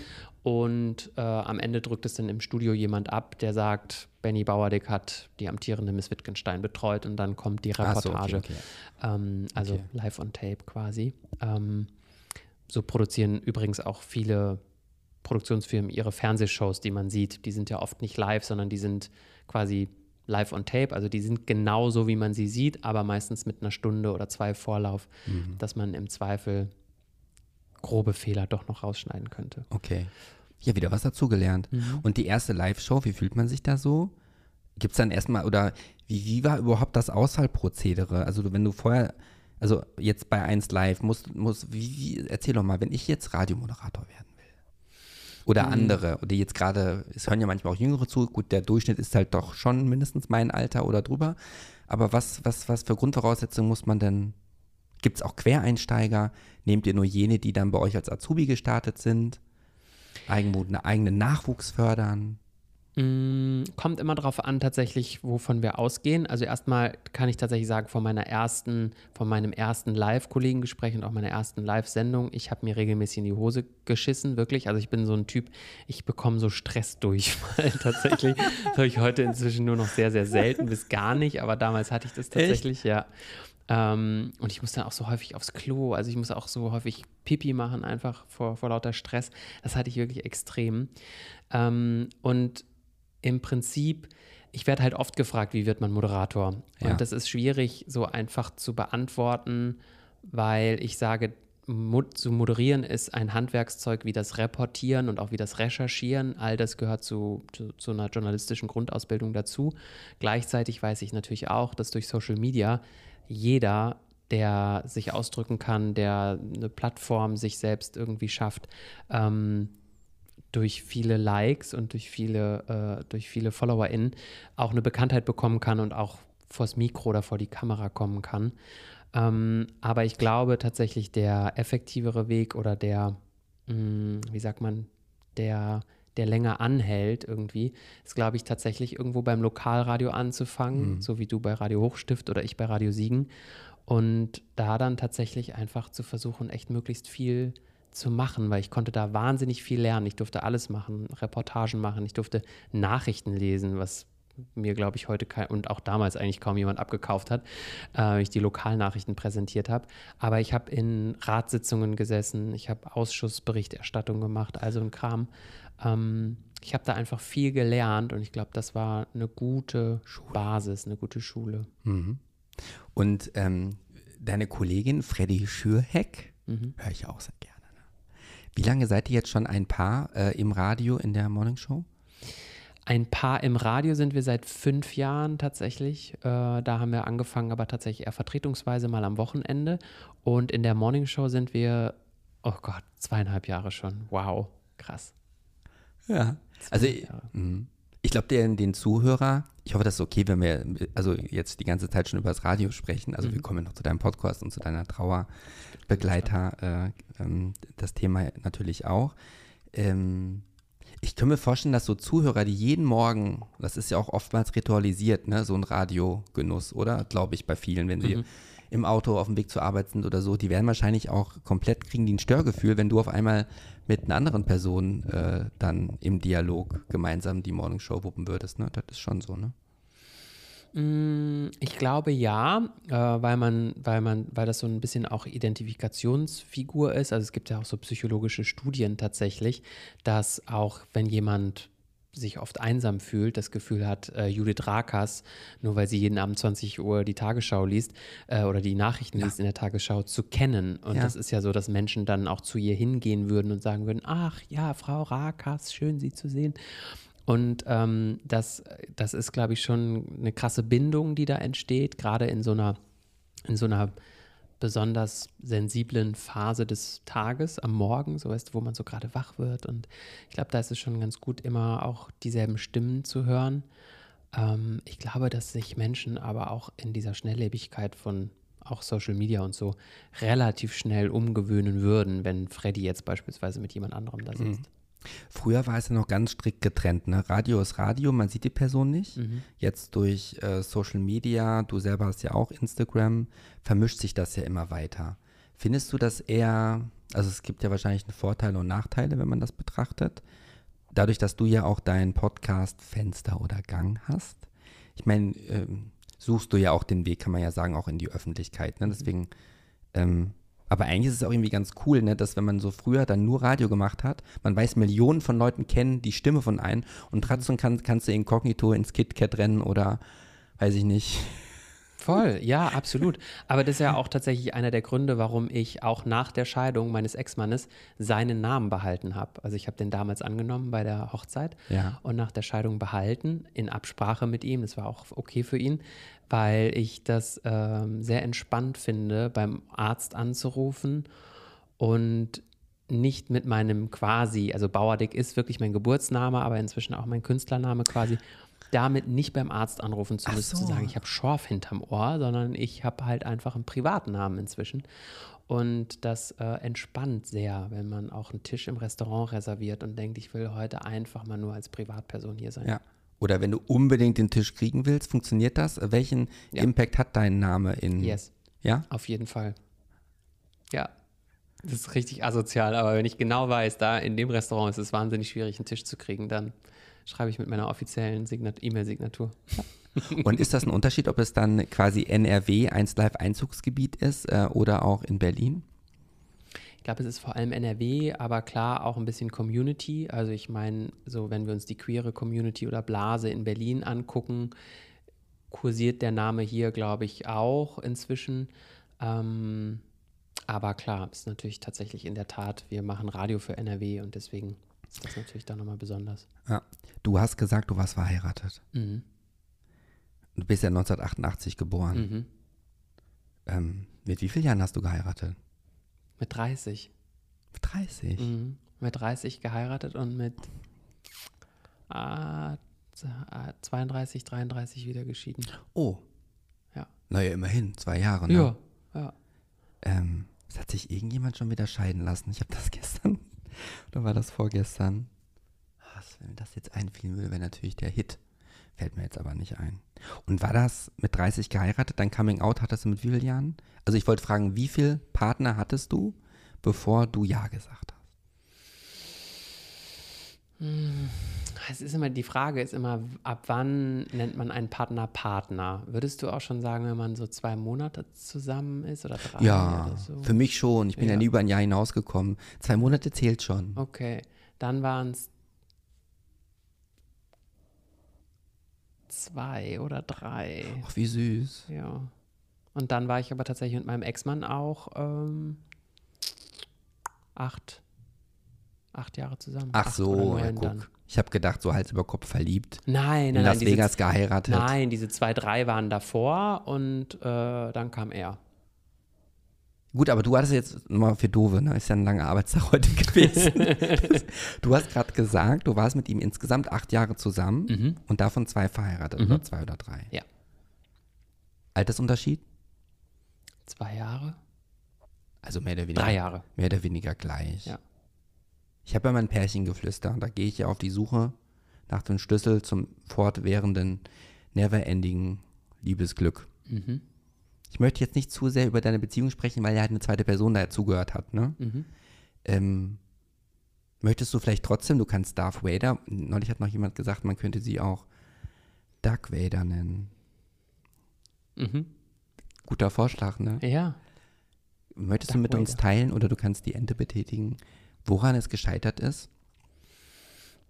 S2: Und äh, am Ende drückt es dann im Studio jemand ab, der sagt, Benny Bauerdick hat die amtierende Miss Wittgenstein betreut und dann kommt die Reportage. So, okay, okay. Ähm, also okay. live on tape quasi. Ähm, so produzieren übrigens auch viele Produktionsfirmen ihre Fernsehshows, die man sieht. Die sind ja oft nicht live, sondern die sind quasi live on tape. Also die sind genauso, wie man sie sieht, aber meistens mit einer Stunde oder zwei Vorlauf, mhm. dass man im Zweifel grobe Fehler doch noch rausschneiden könnte.
S1: Okay. Ja, wieder was dazugelernt. Mhm. Und die erste Live-Show, wie fühlt man sich da so? Gibt es dann erstmal, oder wie, wie war überhaupt das Auswahlprozedere? Also wenn du vorher, also jetzt bei 1 Live, muss, muss wie, wie, erzähl doch mal, wenn ich jetzt Radiomoderator werden. Oder mhm. andere, die jetzt gerade, es hören ja manchmal auch Jüngere zu, gut, der Durchschnitt ist halt doch schon mindestens mein Alter oder drüber. Aber was, was, was für Grundvoraussetzungen muss man denn, gibt es auch Quereinsteiger? Nehmt ihr nur jene, die dann bei euch als Azubi gestartet sind? Eigenmut, einen eigenen Nachwuchs fördern?
S2: Mm, kommt immer darauf an, tatsächlich, wovon wir ausgehen. Also erstmal kann ich tatsächlich sagen, von meiner ersten, von meinem ersten Live-Kollegengespräch und auch meiner ersten Live-Sendung, ich habe mir regelmäßig in die Hose geschissen, wirklich. Also ich bin so ein Typ, ich bekomme so Stress durch, tatsächlich. das habe ich heute inzwischen nur noch sehr, sehr selten bis gar nicht, aber damals hatte ich das tatsächlich, Echt? ja. Ähm, und ich muss dann auch so häufig aufs Klo, also ich muss auch so häufig Pipi machen, einfach vor, vor lauter Stress. Das hatte ich wirklich extrem. Ähm, und im Prinzip, ich werde halt oft gefragt, wie wird man Moderator? Ja. Und das ist schwierig so einfach zu beantworten, weil ich sage, Mod zu moderieren ist ein Handwerkszeug wie das Reportieren und auch wie das Recherchieren. All das gehört zu, zu, zu, einer journalistischen Grundausbildung dazu. Gleichzeitig weiß ich natürlich auch, dass durch Social Media jeder, der sich ausdrücken kann, der eine Plattform sich selbst irgendwie schafft, ähm, durch viele Likes und durch viele, äh, durch viele FollowerInnen auch eine Bekanntheit bekommen kann und auch vors Mikro oder vor die Kamera kommen kann. Ähm, aber ich glaube tatsächlich, der effektivere Weg oder der, mh, hm, wie sagt man, der, der länger anhält irgendwie, ist, glaube ich, tatsächlich irgendwo beim Lokalradio anzufangen, mhm. so wie du bei Radio Hochstift oder ich bei Radio Siegen. Und da dann tatsächlich einfach zu versuchen, echt möglichst viel zu machen, weil ich konnte da wahnsinnig viel lernen. Ich durfte alles machen, Reportagen machen, ich durfte Nachrichten lesen, was mir, glaube ich, heute kein, und auch damals eigentlich kaum jemand abgekauft hat, äh, ich die Lokalnachrichten präsentiert habe. Aber ich habe in Ratssitzungen gesessen, ich habe Ausschussberichterstattung gemacht, also ein Kram. Ähm, ich habe da einfach viel gelernt und ich glaube, das war eine gute Schule. Basis, eine gute Schule.
S1: Mhm. Und ähm, deine Kollegin Freddy Schürheck, mhm. höre ich auch sehr gerne. Wie lange seid ihr jetzt schon ein Paar äh, im Radio in der Morning Show?
S2: Ein Paar im Radio sind wir seit fünf Jahren tatsächlich. Äh, da haben wir angefangen, aber tatsächlich eher vertretungsweise mal am Wochenende. Und in der Morning Show sind wir, oh Gott, zweieinhalb Jahre schon. Wow, krass.
S1: Ja, also mhm. Ich glaube, den, den Zuhörer, ich hoffe, das ist okay, wenn wir also jetzt die ganze Zeit schon über das Radio sprechen. Also mhm. wir kommen noch zu deinem Podcast und zu deiner Trauerbegleiter, äh, ähm, das Thema natürlich auch. Ähm, ich kann mir vorstellen, dass so Zuhörer, die jeden Morgen, das ist ja auch oftmals ritualisiert, ne, so ein Radiogenuss, oder? Glaube ich bei vielen, wenn sie mhm. im Auto auf dem Weg zur Arbeit sind oder so, die werden wahrscheinlich auch komplett, kriegen die ein Störgefühl, wenn du auf einmal mit einer anderen Person äh, dann im Dialog gemeinsam die Morning Show wuppen würdest. Ne? Das ist schon so, ne?
S2: Mm, ich glaube ja, äh, weil man, weil man, weil das so ein bisschen auch Identifikationsfigur ist. Also es gibt ja auch so psychologische Studien tatsächlich, dass auch wenn jemand sich oft einsam fühlt, das Gefühl hat, äh, Judith Rakas, nur weil sie jeden Abend 20 Uhr die Tagesschau liest äh, oder die Nachrichten ja. liest in der Tagesschau, zu kennen. Und ja. das ist ja so, dass Menschen dann auch zu ihr hingehen würden und sagen würden, ach ja, Frau Rakas, schön Sie zu sehen. Und ähm, das, das ist, glaube ich, schon eine krasse Bindung, die da entsteht, gerade in so einer, in so einer besonders sensiblen Phase des Tages am Morgen, so weißt du, wo man so gerade wach wird. Und ich glaube, da ist es schon ganz gut, immer auch dieselben Stimmen zu hören. Ähm, ich glaube, dass sich Menschen aber auch in dieser Schnelllebigkeit von auch Social Media und so relativ schnell umgewöhnen würden, wenn Freddy jetzt beispielsweise mit jemand anderem da mhm.
S1: Früher war es ja noch ganz strikt getrennt. Ne? Radio ist Radio, man sieht die Person nicht. Mhm. Jetzt durch äh, Social Media, du selber hast ja auch Instagram, vermischt sich das ja immer weiter. Findest du das eher, also es gibt ja wahrscheinlich Vorteile und Nachteile, wenn man das betrachtet. Dadurch, dass du ja auch deinen Podcast Fenster oder Gang hast. Ich meine, ähm, suchst du ja auch den Weg, kann man ja sagen, auch in die Öffentlichkeit. Ne? Mhm. Deswegen, ähm, Aber eigentlich ist es auch irgendwie ganz cool, ne, dass wenn man so früher dann nur Radio gemacht hat, man weiß, Millionen von Leuten kennen die Stimme von einem und trotzdem kann, kannst du inkognito ins KitKat rennen oder weiß ich nicht.
S2: Voll, ja, absolut. Aber das ist ja auch tatsächlich einer der Gründe, warum ich auch nach der Scheidung meines Ex-Mannes seinen Namen behalten habe. Also ich habe den damals angenommen bei der Hochzeit
S1: ja.
S2: und nach der Scheidung behalten, in Absprache mit ihm. Das war auch okay für ihn, weil ich das ähm, sehr entspannt finde, beim Arzt anzurufen und nicht mit meinem quasi, also Bauerdick ist wirklich mein Geburtsname, aber inzwischen auch mein Künstlername quasi damit nicht beim Arzt anrufen zu müssen, so. zu sagen, ich habe Schorf hinterm Ohr, sondern ich habe halt einfach einen privaten Namen inzwischen. Und das äh, entspannt sehr, wenn man auch einen Tisch im Restaurant reserviert und denkt, ich will heute einfach mal nur als Privatperson hier sein.
S1: Ja. Oder wenn du unbedingt den Tisch kriegen willst, funktioniert das? Welchen ja. Impact hat dein Name in.
S2: Yes.
S1: Ja?
S2: Auf jeden Fall. Ja. Das ist richtig asozial, aber wenn ich genau weiß, da in dem Restaurant ist es wahnsinnig schwierig, einen Tisch zu kriegen, dann schreibe ich mit meiner offiziellen E-Mail-Signatur.
S1: Und ist das ein Unterschied, ob es dann quasi NRW 1 Live Einzugsgebiet ist äh, oder auch in Berlin?
S2: Ich glaube, es ist vor allem NRW, aber klar auch ein bisschen Community. Also ich meine, so wenn wir uns die queere Community oder Blase in Berlin angucken, kursiert der Name hier, glaube ich, auch inzwischen. Ähm, aber klar, ist natürlich tatsächlich in der Tat, wir machen Radio für NRW und deswegen das ist natürlich dann nochmal besonders.
S1: Ja. Du hast gesagt, du warst verheiratet.
S2: Mhm.
S1: Du bist ja 1988 geboren.
S2: Mhm.
S1: Ähm, mit wie vielen Jahren hast du geheiratet?
S2: Mit 30.
S1: Mit 30?
S2: Mhm. Mit 30 geheiratet und mit äh, 32, 33 wieder geschieden.
S1: Oh.
S2: Ja.
S1: Naja, immerhin, zwei Jahre. Ne?
S2: Ja, ja.
S1: Ähm, es hat sich irgendjemand schon wieder scheiden lassen. Ich habe das gestern oder war das vorgestern? Was, wenn mir das jetzt einfielen würde, wäre natürlich der Hit. Fällt mir jetzt aber nicht ein. Und war das mit 30 geheiratet? Dein Coming Out hattest du mit wie vielen Jahren? Also ich wollte fragen, wie viele Partner hattest du, bevor du Ja gesagt hast?
S2: Hm. Es ist immer, die Frage ist immer, ab wann nennt man einen Partner Partner? Würdest du auch schon sagen, wenn man so zwei Monate zusammen ist oder drei?
S1: Ja,
S2: oder so?
S1: für mich schon. Ich bin ja. ja nie über ein Jahr hinausgekommen. Zwei Monate zählt schon.
S2: Okay, dann waren es zwei oder drei.
S1: Ach, wie süß.
S2: Ja. Und dann war ich aber tatsächlich mit meinem Ex-Mann auch ähm, acht acht Jahre zusammen.
S1: Ach so, ja, guck. Dann. Ich habe gedacht, so Hals über Kopf verliebt.
S2: Nein,
S1: in
S2: nein,
S1: Las
S2: nein,
S1: Vegas diese, geheiratet.
S2: Nein, diese zwei, drei waren davor und äh, dann kam er.
S1: Gut, aber du hattest jetzt nochmal für Dove, ne? Ist ja ein langer Arbeitstag heute gewesen. du hast gerade gesagt, du warst mit ihm insgesamt acht Jahre zusammen
S2: mhm.
S1: und davon zwei verheiratet mhm. oder zwei oder drei.
S2: Ja.
S1: Altersunterschied?
S2: Zwei Jahre.
S1: Also mehr oder weniger.
S2: Drei Jahre.
S1: Mehr oder weniger gleich.
S2: Ja.
S1: Ich habe ja mein Pärchengeflüster. Da gehe ich ja auf die Suche nach dem Schlüssel zum fortwährenden, never-ending Liebesglück.
S2: Mhm.
S1: Ich möchte jetzt nicht zu sehr über deine Beziehung sprechen, weil ja halt eine zweite Person dazugehört hat. Ne?
S2: Mhm.
S1: Ähm, möchtest du vielleicht trotzdem, du kannst Darth Vader, neulich hat noch jemand gesagt, man könnte sie auch Dark Vader nennen.
S2: Mhm.
S1: Guter Vorschlag, ne?
S2: Ja.
S1: Möchtest Dark du mit Vader. uns teilen oder du kannst die Ente betätigen? Woran es gescheitert ist?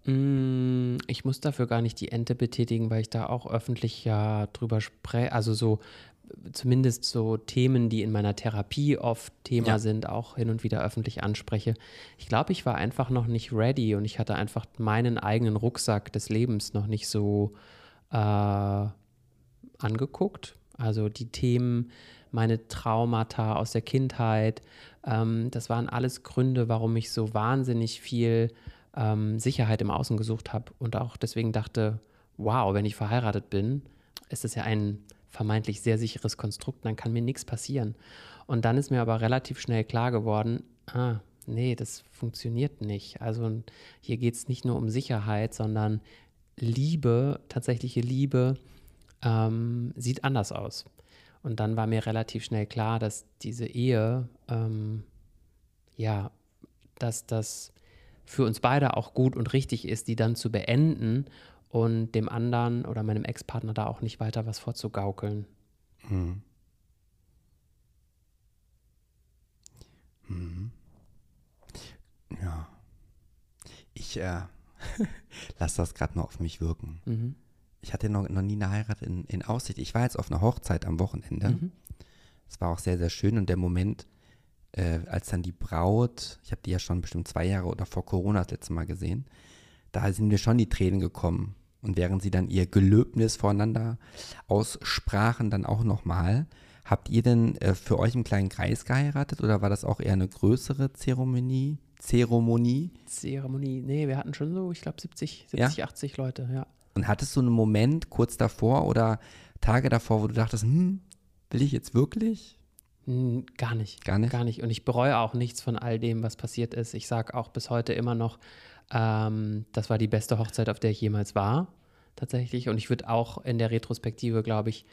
S2: Mm, ich muss dafür gar nicht die Ente betätigen, weil ich da auch öffentlich ja drüber spreche. Also so zumindest so Themen, die in meiner Therapie oft Thema ja. sind, auch hin und wieder öffentlich anspreche. Ich glaube, ich war einfach noch nicht ready und ich hatte einfach meinen eigenen Rucksack des Lebens noch nicht so äh, angeguckt. Also die Themen, meine Traumata aus der Kindheit. Ähm, das waren alles Gründe, warum ich so wahnsinnig viel ähm, Sicherheit im Außen gesucht habe und auch deswegen dachte, wow, wenn ich verheiratet bin, ist das ja ein vermeintlich sehr sicheres Konstrukt, dann kann mir nichts passieren. Und dann ist mir aber relativ schnell klar geworden, ah, nee, das funktioniert nicht. Also hier geht es nicht nur um Sicherheit, sondern Liebe, tatsächliche Liebe, ähm, sieht anders aus. Und dann war mir relativ schnell klar, dass diese Ehe, ähm, ja, dass das für uns beide auch gut und richtig ist, die dann zu beenden und dem anderen oder meinem Ex-Partner da auch nicht weiter was vorzugaukeln.
S1: Mhm. Mhm. Ja. Ich äh, lasse das gerade mal auf mich wirken. Mhm. Ich hatte noch, noch nie eine Heirat in, in Aussicht. Ich war jetzt auf einer Hochzeit am Wochenende. Mhm. Es war auch sehr, sehr schön und der Moment, äh, als dann die Braut, ich habe die ja schon bestimmt zwei Jahre oder vor Corona das letzte Mal gesehen, da sind mir schon die Tränen gekommen. Und während sie dann ihr Gelöbnis voreinander aussprachen, dann auch nochmal, habt ihr denn äh, für euch im kleinen Kreis geheiratet oder war das auch eher eine größere Zeremonie? Zeremonie?
S2: Zeremonie, nee, wir hatten schon so, ich glaube, 70, 70, ja? 80 Leute, ja.
S1: Und hattest du einen Moment kurz davor oder Tage davor, wo du dachtest, hm, will ich jetzt wirklich?
S2: Hm, gar nicht.
S1: Gar nicht?
S2: Gar nicht. Und ich bereue auch nichts von all dem, was passiert ist. Ich sage auch bis heute immer noch, ähm, das war die beste Hochzeit, auf der ich jemals war, tatsächlich. Und ich würde auch in der Retrospektive, glaube ich,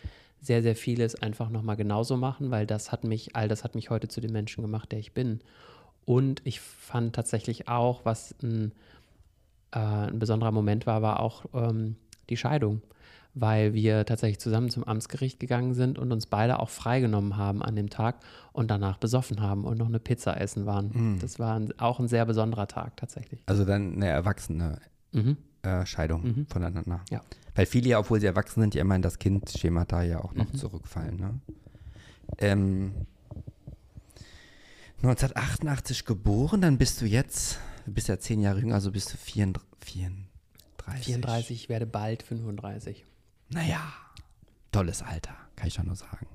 S2: sehr, sehr vieles einfach nochmal genauso machen, weil das hat mich, all das hat mich heute zu dem Menschen gemacht, der ich bin. Und ich fand tatsächlich auch, was ein, äh, ein besonderer Moment war, war auch ähm, die Scheidung weil wir tatsächlich zusammen zum Amtsgericht gegangen sind und uns beide auch freigenommen haben an dem Tag und danach besoffen haben und noch eine Pizza essen waren. Mhm. Das war ein, auch ein sehr besonderer Tag tatsächlich.
S1: Also dann eine erwachsene mhm. äh, Scheidung mhm. voneinander. Ja. Weil viele ja, obwohl sie erwachsen sind, ja immer in das Kindschema da ja auch noch mhm. zurückfallen. Ne? Ähm, 1988 geboren, dann bist du jetzt, du bist ja zehn Jahre jünger, also bist du 34.
S2: 34. 34, ich werde bald 35
S1: naja, tolles Alter, kann ich schon nur sagen.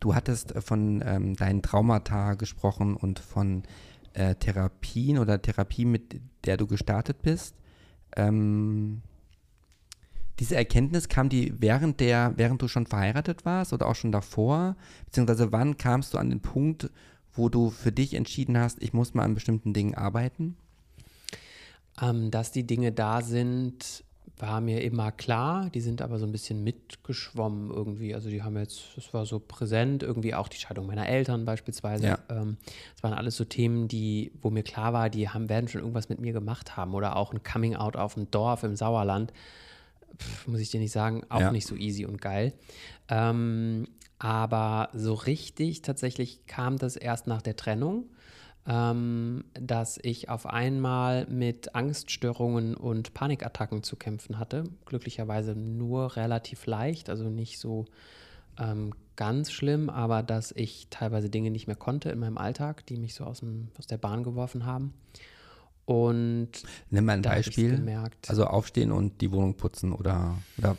S1: Du hattest äh, von ähm, deinen Traumata gesprochen und von äh, Therapien oder Therapie, mit der du gestartet bist. Ähm, diese Erkenntnis kam die während der, während du schon verheiratet warst oder auch schon davor? Beziehungsweise wann kamst du an den Punkt, wo du für dich entschieden hast, ich muss mal an bestimmten Dingen arbeiten?
S2: Ähm, dass die Dinge da sind, war mir immer klar, die sind aber so ein bisschen mitgeschwommen irgendwie. Also die haben jetzt, das war so präsent, irgendwie auch die Scheidung meiner Eltern beispielsweise. Ja. Ähm, das waren alles so Themen, die, wo mir klar war, die haben, werden schon irgendwas mit mir gemacht haben. Oder auch ein Coming Out auf dem Dorf im Sauerland. Pff, muss ich dir nicht sagen, auch ja. nicht so easy und geil. Ähm, aber so richtig tatsächlich kam das erst nach der Trennung ähm, dass ich auf einmal mit Angststörungen und Panikattacken zu kämpfen hatte. Glücklicherweise nur relativ leicht, also nicht so ähm, ganz schlimm, aber dass ich teilweise Dinge nicht mehr konnte in meinem Alltag, die mich so aus, dem, aus der Bahn geworfen haben. Und
S1: nimm mal ein Beispiel. Also aufstehen und die Wohnung putzen oder, oder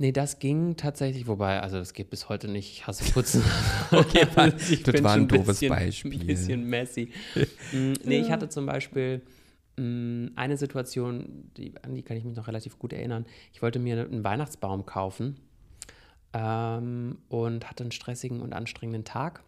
S2: Nee, das ging tatsächlich, wobei, also es geht bis heute nicht, ich hasse Putzen.
S1: okay, ich das war ein doofes
S2: bisschen,
S1: Beispiel.
S2: Ein bisschen messy. mm, nee, ich hatte zum Beispiel mm, eine Situation, die, an die kann ich mich noch relativ gut erinnern. Ich wollte mir einen Weihnachtsbaum kaufen ähm, und hatte einen stressigen und anstrengenden Tag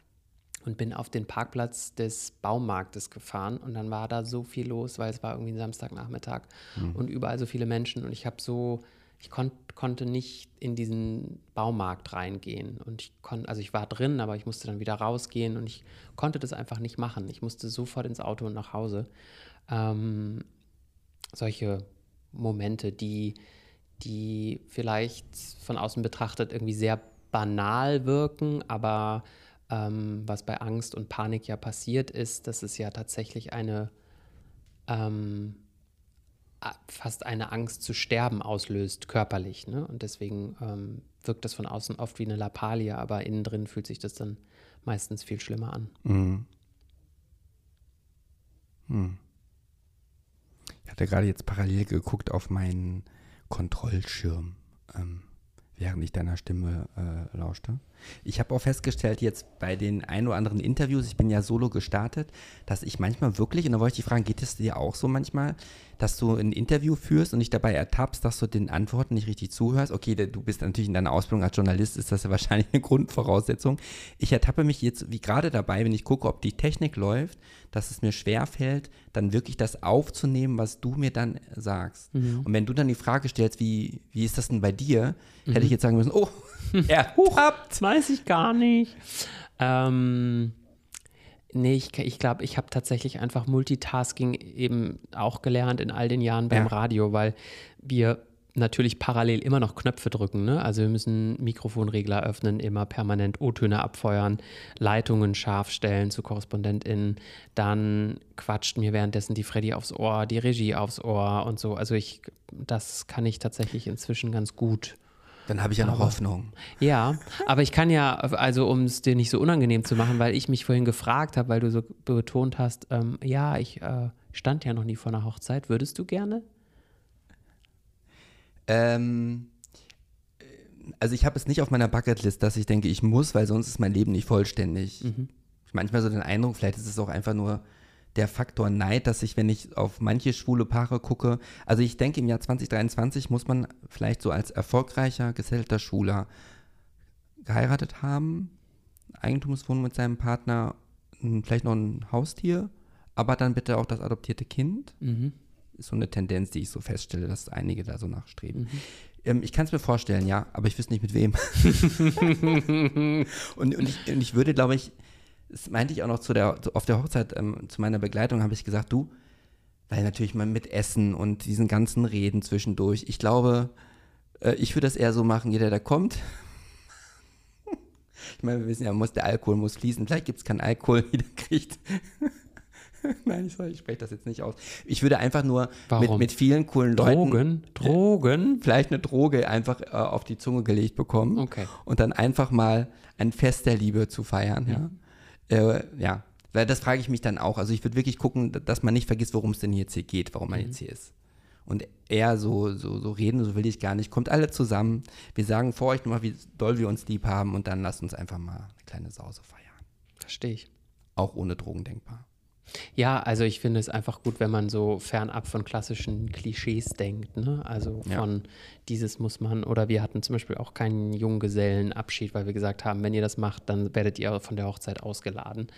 S2: und bin auf den Parkplatz des Baumarktes gefahren und dann war da so viel los, weil es war irgendwie ein Samstagnachmittag mhm. und überall so viele Menschen und ich habe so ich kon konnte nicht in diesen Baumarkt reingehen. Und ich konnte, also ich war drin, aber ich musste dann wieder rausgehen und ich konnte das einfach nicht machen. Ich musste sofort ins Auto und nach Hause. Ähm, solche Momente, die, die vielleicht von außen betrachtet irgendwie sehr banal wirken, aber ähm, was bei Angst und Panik ja passiert ist, dass es ja tatsächlich eine ähm, fast eine Angst zu sterben auslöst, körperlich. Ne? Und deswegen ähm, wirkt das von außen oft wie eine Lappalie, aber innen drin fühlt sich das dann meistens viel schlimmer an. Mhm.
S1: Hm. Ich hatte gerade jetzt parallel geguckt auf meinen Kontrollschirm, ähm, während ich deiner Stimme äh, lauschte. Ich habe auch festgestellt, jetzt bei den ein oder anderen Interviews, ich bin ja solo gestartet, dass ich manchmal wirklich, und da wollte ich dich fragen, geht es dir auch so manchmal, dass du ein Interview führst und dich dabei ertappst, dass du den Antworten nicht richtig zuhörst? Okay, du bist natürlich in deiner Ausbildung als Journalist, ist das ja wahrscheinlich eine Grundvoraussetzung. Ich ertappe mich jetzt wie gerade dabei, wenn ich gucke, ob die Technik läuft, dass es mir schwerfällt, dann wirklich das aufzunehmen, was du mir dann sagst. Mhm. Und wenn du dann die Frage stellst, wie, wie ist das denn bei dir, mhm. hätte ich jetzt sagen müssen, oh,
S2: er habt. Weiß ich gar nicht. Ähm, nee, ich, ich glaube, ich habe tatsächlich einfach Multitasking eben auch gelernt in all den Jahren beim ja. Radio, weil wir natürlich parallel immer noch Knöpfe drücken. Ne? Also wir müssen Mikrofonregler öffnen, immer permanent O-Töne abfeuern, Leitungen scharf stellen zu KorrespondentInnen. Dann quatscht mir währenddessen die Freddy aufs Ohr, die Regie aufs Ohr und so. Also ich, das kann ich tatsächlich inzwischen ganz gut.
S1: Dann habe ich ja noch aber, Hoffnung.
S2: Ja, aber ich kann ja, also um es dir nicht so unangenehm zu machen, weil ich mich vorhin gefragt habe, weil du so betont hast, ähm, ja, ich äh, stand ja noch nie vor einer Hochzeit. Würdest du gerne?
S1: Ähm, also ich habe es nicht auf meiner Bucketlist, dass ich denke, ich muss, weil sonst ist mein Leben nicht vollständig. Mhm. Manchmal so den Eindruck, vielleicht ist es auch einfach nur der Faktor Neid, dass ich, wenn ich auf manche schwule Paare gucke, also ich denke, im Jahr 2023 muss man vielleicht so als erfolgreicher, gesettelter Schuler geheiratet haben, Eigentumswohnung mit seinem Partner, vielleicht noch ein Haustier, aber dann bitte auch das adoptierte Kind. Mhm ist so eine Tendenz, die ich so feststelle, dass einige da so nachstreben. Mhm. Ähm, ich kann es mir vorstellen, ja, aber ich wüsste nicht mit wem. und, und, ich, und ich würde, glaube ich, das meinte ich auch noch zu der, auf der Hochzeit, ähm, zu meiner Begleitung, habe ich gesagt, du, weil natürlich mal mit Essen und diesen ganzen Reden zwischendurch, ich glaube, äh, ich würde das eher so machen, jeder, der kommt. ich meine, wir wissen ja, muss, der Alkohol muss fließen. Vielleicht gibt es keinen Alkohol, jeder kriegt Nein, ich, ich spreche das jetzt nicht aus. Ich würde einfach nur mit, mit, vielen coolen Leuten.
S2: Drogen? Drogen?
S1: Vielleicht eine Droge einfach äh, auf die Zunge gelegt bekommen.
S2: Okay.
S1: Und dann einfach mal ein Fest der Liebe zu feiern. Mhm. Ja. Äh, ja. Weil das frage ich mich dann auch. Also ich würde wirklich gucken, dass man nicht vergisst, worum es denn jetzt hier geht, warum man mhm. jetzt hier ist. Und eher so, so, so reden, so will ich gar nicht. Kommt alle zusammen. Wir sagen vor euch nochmal, wie doll wir uns lieb haben und dann lasst uns einfach mal eine kleine Sause feiern.
S2: Verstehe ich.
S1: Auch ohne Drogen denkbar.
S2: Ja, also ich finde es einfach gut, wenn man so fernab von klassischen Klischees denkt. Ne? Also von ja. dieses muss man, oder wir hatten zum Beispiel auch keinen Junggesellenabschied, weil wir gesagt haben, wenn ihr das macht, dann werdet ihr von der Hochzeit ausgeladen.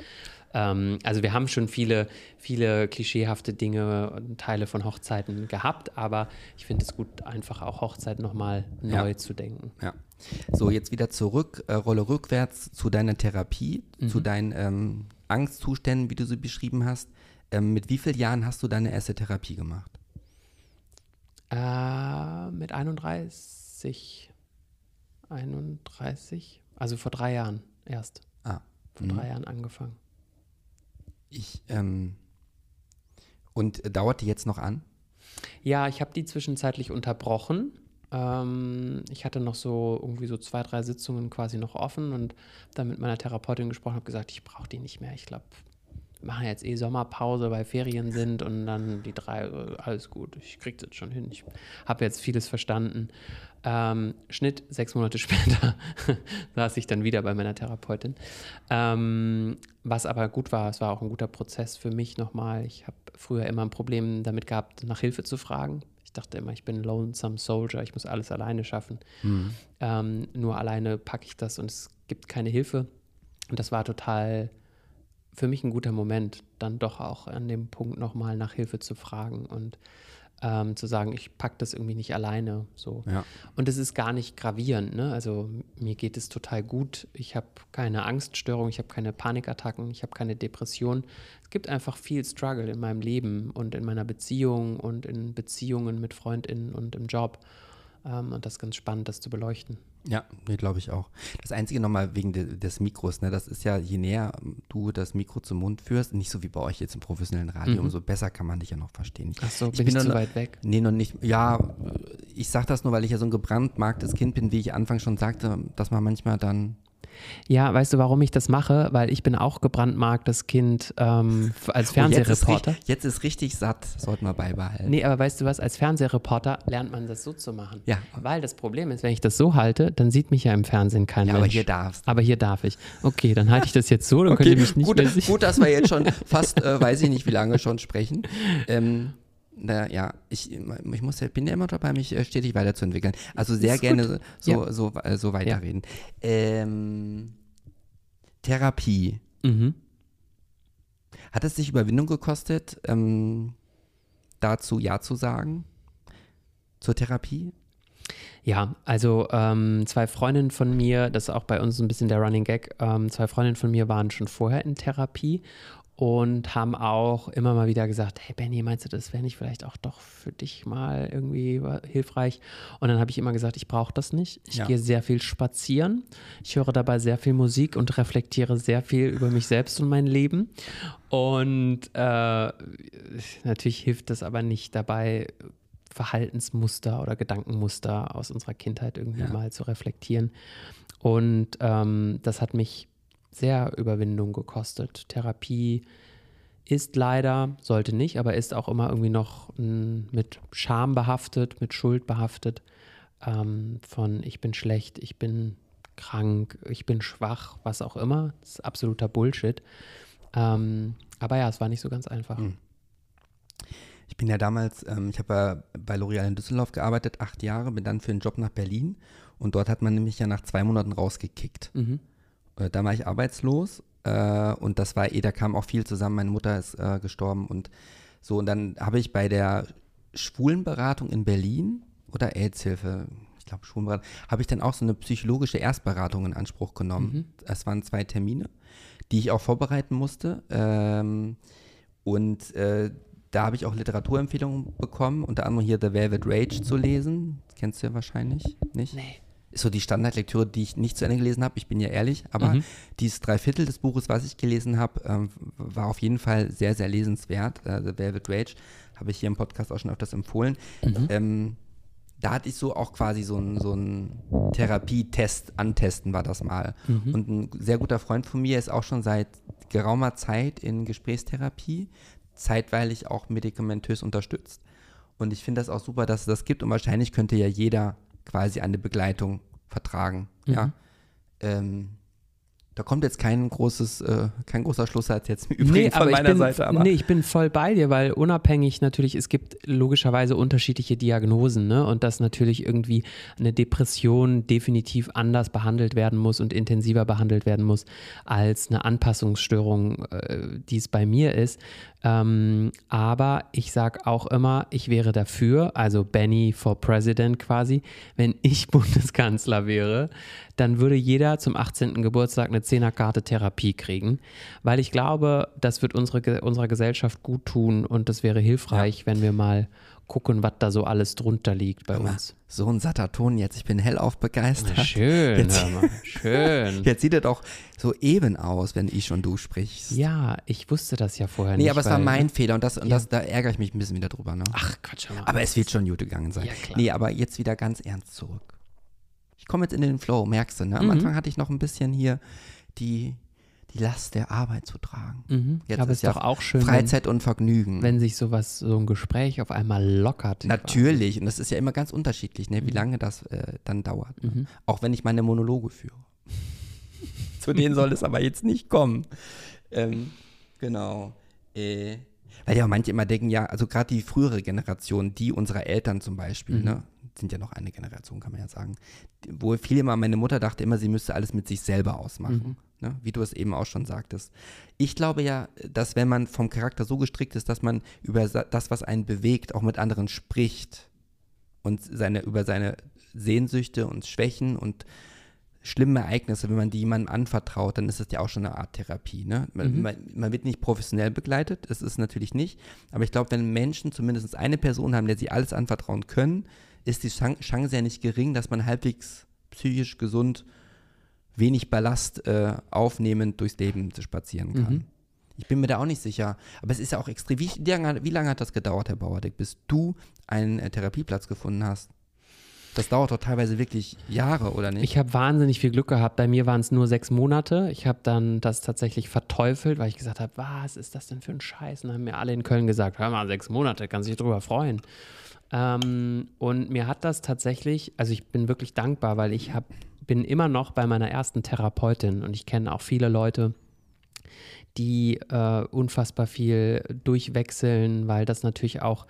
S2: Ähm, also wir haben schon viele, viele klischeehafte Dinge und Teile von Hochzeiten gehabt, aber ich finde es gut, einfach auch Hochzeit nochmal neu ja. zu denken.
S1: Ja. So, jetzt wieder zurück, äh, Rolle rückwärts zu deiner Therapie, mhm. zu deinen ähm, Angstzuständen, wie du sie beschrieben hast. Ähm, mit wie vielen Jahren hast du deine erste Therapie gemacht?
S2: Äh, mit 31. 31. Also vor drei Jahren erst.
S1: Ah.
S2: Vor drei mhm. Jahren angefangen.
S1: Ich, ähm, und dauert die jetzt noch an?
S2: Ja, ich habe die zwischenzeitlich unterbrochen. Ähm, ich hatte noch so irgendwie so zwei, drei Sitzungen quasi noch offen und dann mit meiner Therapeutin gesprochen, habe gesagt, ich brauche die nicht mehr. Ich glaube, wir machen jetzt eh Sommerpause, weil Ferien sind und dann die drei, äh, alles gut, ich kriege das schon hin. Ich habe jetzt vieles verstanden. Ähm, Schnitt, sechs Monate später saß ich dann wieder bei meiner Therapeutin. Ähm, was aber gut war, es war auch ein guter Prozess für mich nochmal. Ich habe früher immer ein Problem damit gehabt, nach Hilfe zu fragen. Ich dachte immer, ich bin Lonesome Soldier, ich muss alles alleine schaffen. Mhm. Ähm, nur alleine packe ich das und es gibt keine Hilfe. Und das war total für mich ein guter Moment, dann doch auch an dem Punkt nochmal nach Hilfe zu fragen und ähm, zu sagen, ich packe das irgendwie nicht alleine. So.
S1: Ja.
S2: Und es ist gar nicht gravierend. Ne? Also mir geht es total gut. Ich habe keine Angststörung, ich habe keine Panikattacken, ich habe keine Depression. Es gibt einfach viel Struggle in meinem Leben und in meiner Beziehung und in Beziehungen mit Freundinnen und im Job. Ähm, und das ist ganz spannend, das zu beleuchten.
S1: Ja, nee, glaube ich auch. Das Einzige nochmal wegen de, des Mikros, ne, das ist ja, je näher du das Mikro zum Mund führst, nicht so wie bei euch jetzt im professionellen Radio, mhm. umso besser kann man dich ja noch verstehen.
S2: Ach so, ich bin, bin ich zu weit weg?
S1: Nee, noch nicht. Ja, ich sage das nur, weil ich ja so ein gebrandmarktes Kind bin, wie ich anfangs schon sagte, dass man manchmal dann
S2: ja, weißt du, warum ich das mache? Weil ich bin auch gebrandmarktes Kind ähm, als Fernsehreporter.
S1: Oh, jetzt, ist, jetzt, ist, richtig satt, sollten wir beibehalten.
S2: Nee, aber weißt du was, als Fernsehreporter lernt man das so zu machen.
S1: Ja.
S2: Weil das Problem ist, wenn ich das so halte, dann sieht mich ja im Fernsehen kein ja, Mensch.
S1: aber hier darfst
S2: Aber hier darf ich. Okay, dann halte ich das jetzt so, dann okay, könnt ihr mich nicht
S1: gut, Gut, dass wir jetzt schon fast, äh, weiß ich nicht, wie lange schon sprechen. Ähm, na, ja, ich, ich muss, bin ja immer dabei, mich äh, stetig weiterzuentwickeln. Also sehr gerne so, ja. so, so, äh, so weiterreden. Ja. Ähm, Therapie. Mhm. Hat es sich Überwindung gekostet, ähm, dazu Ja zu sagen? Zur Therapie?
S2: Ja, also ähm, zwei Freundinnen von mir, das ist auch bei uns ein bisschen der Running Gag, ähm, zwei Freundinnen von mir waren schon vorher in Therapie und haben auch immer mal wieder gesagt, hey Benny, meinst du, das wäre nicht vielleicht auch doch für dich mal irgendwie hilfreich? Und dann habe ich immer gesagt, ich brauche das nicht. Ich ja. gehe sehr viel spazieren. Ich höre dabei sehr viel Musik und reflektiere sehr viel über mich selbst und mein Leben. Und äh, natürlich hilft das aber nicht dabei, Verhaltensmuster oder Gedankenmuster aus unserer Kindheit irgendwie ja. mal zu reflektieren. Und ähm, das hat mich sehr Überwindung gekostet. Therapie ist leider, sollte nicht, aber ist auch immer irgendwie noch m, mit Scham behaftet, mit Schuld behaftet. Ähm, von ich bin schlecht, ich bin krank, ich bin schwach, was auch immer. Das ist absoluter Bullshit. Ähm, aber ja, es war nicht so ganz einfach. Hm.
S1: Ich bin ja damals, ähm, ich habe ja bei L'Oreal in Düsseldorf gearbeitet, acht Jahre, bin dann für einen Job nach Berlin und dort hat man nämlich ja nach zwei Monaten rausgekickt. Mhm. Äh, da war ich arbeitslos äh, und das war eh, da kam auch viel zusammen. Meine Mutter ist äh, gestorben und so. Und dann habe ich bei der Schwulenberatung in Berlin oder AIDS-Hilfe, ich glaube Schwulenberatung, habe ich dann auch so eine psychologische Erstberatung in Anspruch genommen. Mhm. Es waren zwei Termine, die ich auch vorbereiten musste. Ähm, und äh, da habe ich auch Literaturempfehlungen bekommen, unter anderem hier The Velvet Rage zu lesen. Kennst du ja wahrscheinlich nicht. Nee ist so die Standardlektüre, die ich nicht zu Ende gelesen habe, ich bin ja ehrlich, aber mhm. dieses Dreiviertel des Buches, was ich gelesen habe, ähm, war auf jeden Fall sehr, sehr lesenswert. Äh, The Velvet Rage habe ich hier im Podcast auch schon öfters empfohlen. Mhm. Ähm, da hatte ich so auch quasi so ein, so ein Therapietest, antesten war das mal. Mhm. Und ein sehr guter Freund von mir ist auch schon seit geraumer Zeit in Gesprächstherapie, zeitweilig auch medikamentös unterstützt. Und ich finde das auch super, dass es das gibt und wahrscheinlich könnte ja jeder quasi eine Begleitung vertragen. Mhm. Ja. Ähm, da kommt jetzt kein großes, äh, kein großer Schlusssatz jetzt im Übrigen nee, von meiner
S2: bin,
S1: Seite.
S2: Aber. Nee, ich bin voll bei dir, weil unabhängig natürlich, es gibt logischerweise unterschiedliche Diagnosen, ne? Und dass natürlich irgendwie eine Depression definitiv anders behandelt werden muss und intensiver behandelt werden muss als eine Anpassungsstörung, äh, die es bei mir ist. Ähm, aber ich sage auch immer, ich wäre dafür, also Benny for President quasi, wenn ich Bundeskanzler wäre, dann würde jeder zum 18. Geburtstag eine Zehnerkarte Therapie kriegen, weil ich glaube, das wird unsere, unserer Gesellschaft gut tun und das wäre hilfreich, ja. wenn wir mal gucken, was da so alles drunter liegt bei uns.
S1: So ein satter Ton jetzt. Ich bin hellauf begeistert. Na
S2: schön,
S1: jetzt,
S2: schön.
S1: Jetzt sieht er doch so eben aus, wenn ich und du sprichst.
S2: Ja, ich wusste das ja vorher
S1: nee,
S2: nicht.
S1: Nee, aber es war mein Fehler und, das, und ja. das, da ärgere ich mich ein bisschen wieder drüber. Ne?
S2: Ach, Quatsch.
S1: Aber, aber es wird schon gut gegangen sein. Ja, klar. Nee, aber jetzt wieder ganz ernst zurück. Ich komme jetzt in den Flow, merkst du, ne? Am mhm. Anfang hatte ich noch ein bisschen hier die die Last der Arbeit zu tragen.
S2: Mhm. Jetzt Aber ist es ja doch auch schön,
S1: Freizeit wenn, und Vergnügen.
S2: Wenn sich sowas, so ein Gespräch auf einmal lockert.
S1: Natürlich, quasi. und das ist ja immer ganz unterschiedlich, ne, wie mhm. lange das äh, dann dauert. Ne? Mhm. Auch wenn ich meine Monologe führe. Zu denen soll es aber jetzt nicht kommen. Ähm, genau. Äh, weil ja manche immer denken, ja, also gerade die frühere Generation, die unserer Eltern zum Beispiel, mhm. ne, sind ja noch eine Generation, kann man ja sagen, wo viele immer, meine Mutter dachte immer, sie müsste alles mit sich selber ausmachen. Mhm. Ne, wie du es eben auch schon sagtest. Ich glaube ja, dass wenn man vom Charakter so gestrickt ist, dass man über das, was einen bewegt, auch mit anderen spricht und seine, über seine Sehnsüchte und Schwächen und schlimme Ereignisse, wenn man die jemandem anvertraut, dann ist das ja auch schon eine Art Therapie. Ne? Man, mhm. man, man, wird nicht professionell begleitet, das ist natürlich nicht. Aber ich glaube, wenn Menschen zumindest eine Person haben, der sie alles anvertrauen können, ist die Chance ja nicht gering, dass man halbwegs psychisch gesund, wenig Ballast äh, aufnehmend durchs Leben spazieren kann. Mhm. Ich bin mir da auch nicht sicher. Aber es ist ja auch extrem. Wie, wie, lange, wie lange, hat das gedauert, Herr Bauerdeck, bis du einen äh, Therapieplatz gefunden hast? Das dauert doch teilweise wirklich Jahre, oder nicht?
S2: Ich habe wahnsinnig viel Glück gehabt. Bei mir waren es nur sechs Monate. Ich habe dann das tatsächlich verteufelt, weil ich gesagt habe, was ist das denn für ein Scheiß? Und dann haben mir alle in Köln gesagt, hör mal, sechs Monate, kannst dich drüber freuen. Ähm, und mir hat das tatsächlich, also ich bin wirklich dankbar, weil ich hab, bin immer noch bei meiner ersten Therapeutin und ich kenne auch viele Leute, die äh, unfassbar viel durchwechseln, weil das natürlich auch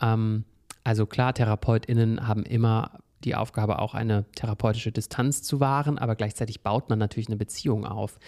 S2: ähm, also klar, TherapeutInnen haben immer die Aufgabe, auch eine therapeutische Distanz zu wahren, aber gleichzeitig baut man natürlich eine Beziehung auf,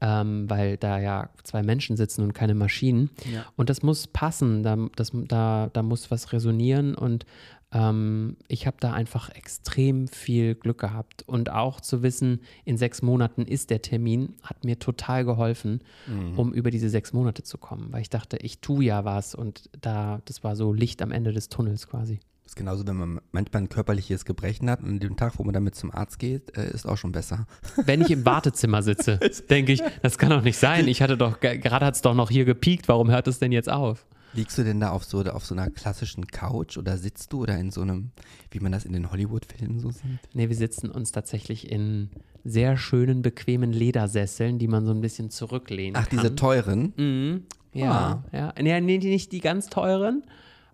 S2: ähm, weil da ja zwei Menschen sitzen und keine Maschinen. Ja. Und das muss passen, da, das, da, da muss was resonieren und ähm, ich habe da einfach extrem viel Glück gehabt. Und auch zu wissen, in sechs Monaten ist der Termin, hat mir total geholfen, mhm. um über diese sechs Monate zu kommen, weil ich dachte, ich tue ja was und da, das war so Licht am Ende des Tunnels quasi.
S1: Ist genauso, wenn man manchmal ein körperliches Gebrechen hat und an dem Tag, wo man damit zum Arzt geht, äh, ist auch schon besser.
S2: Wenn ich im Wartezimmer sitze, denke ich, das kann doch nicht sein. Ich hatte doch, gerade hat es doch noch hier gepiekt, warum hört es denn jetzt auf?
S1: Liegst du denn da auf so, auf so einer klassischen Couch oder sitzt du oder in so einem, wie man das in den Hollywood-Filmen so sieht?
S2: Nee, wir sitzen uns tatsächlich in sehr schönen, bequemen Ledersesseln, die man so ein bisschen zurücklehnen
S1: Ach,
S2: kann.
S1: Ach, diese teuren?
S2: Mhm. Ja, ah. ja. Nee, nee, nicht die ganz teuren,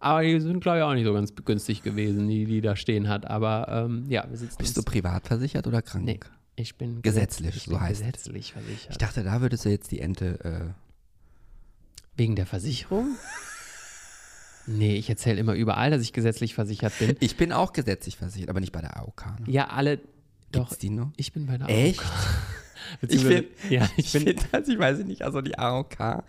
S2: aber die sind, glaube ich, auch nicht so ganz günstig gewesen, die, die da stehen hat. Aber ähm, ja, wir sitzen.
S1: Bist du privat versichert oder krank? Nee,
S2: ich bin
S1: gesetzlich, ich
S2: so
S1: bin heißt
S2: gesetzlich versichert.
S1: Ich dachte, da würdest du jetzt die Ente. Äh
S2: Wegen der Versicherung? Nee, ich erzähle immer überall, dass ich gesetzlich versichert bin.
S1: Ich bin auch gesetzlich versichert, aber nicht bei der AOK. Ne?
S2: Ja, alle. Doch.
S1: Gibt's die noch?
S2: Ich bin bei der
S1: Echt?
S2: AOK.
S1: ich bin, ja, ich, ich bin, also ich weiß nicht, also die AOK.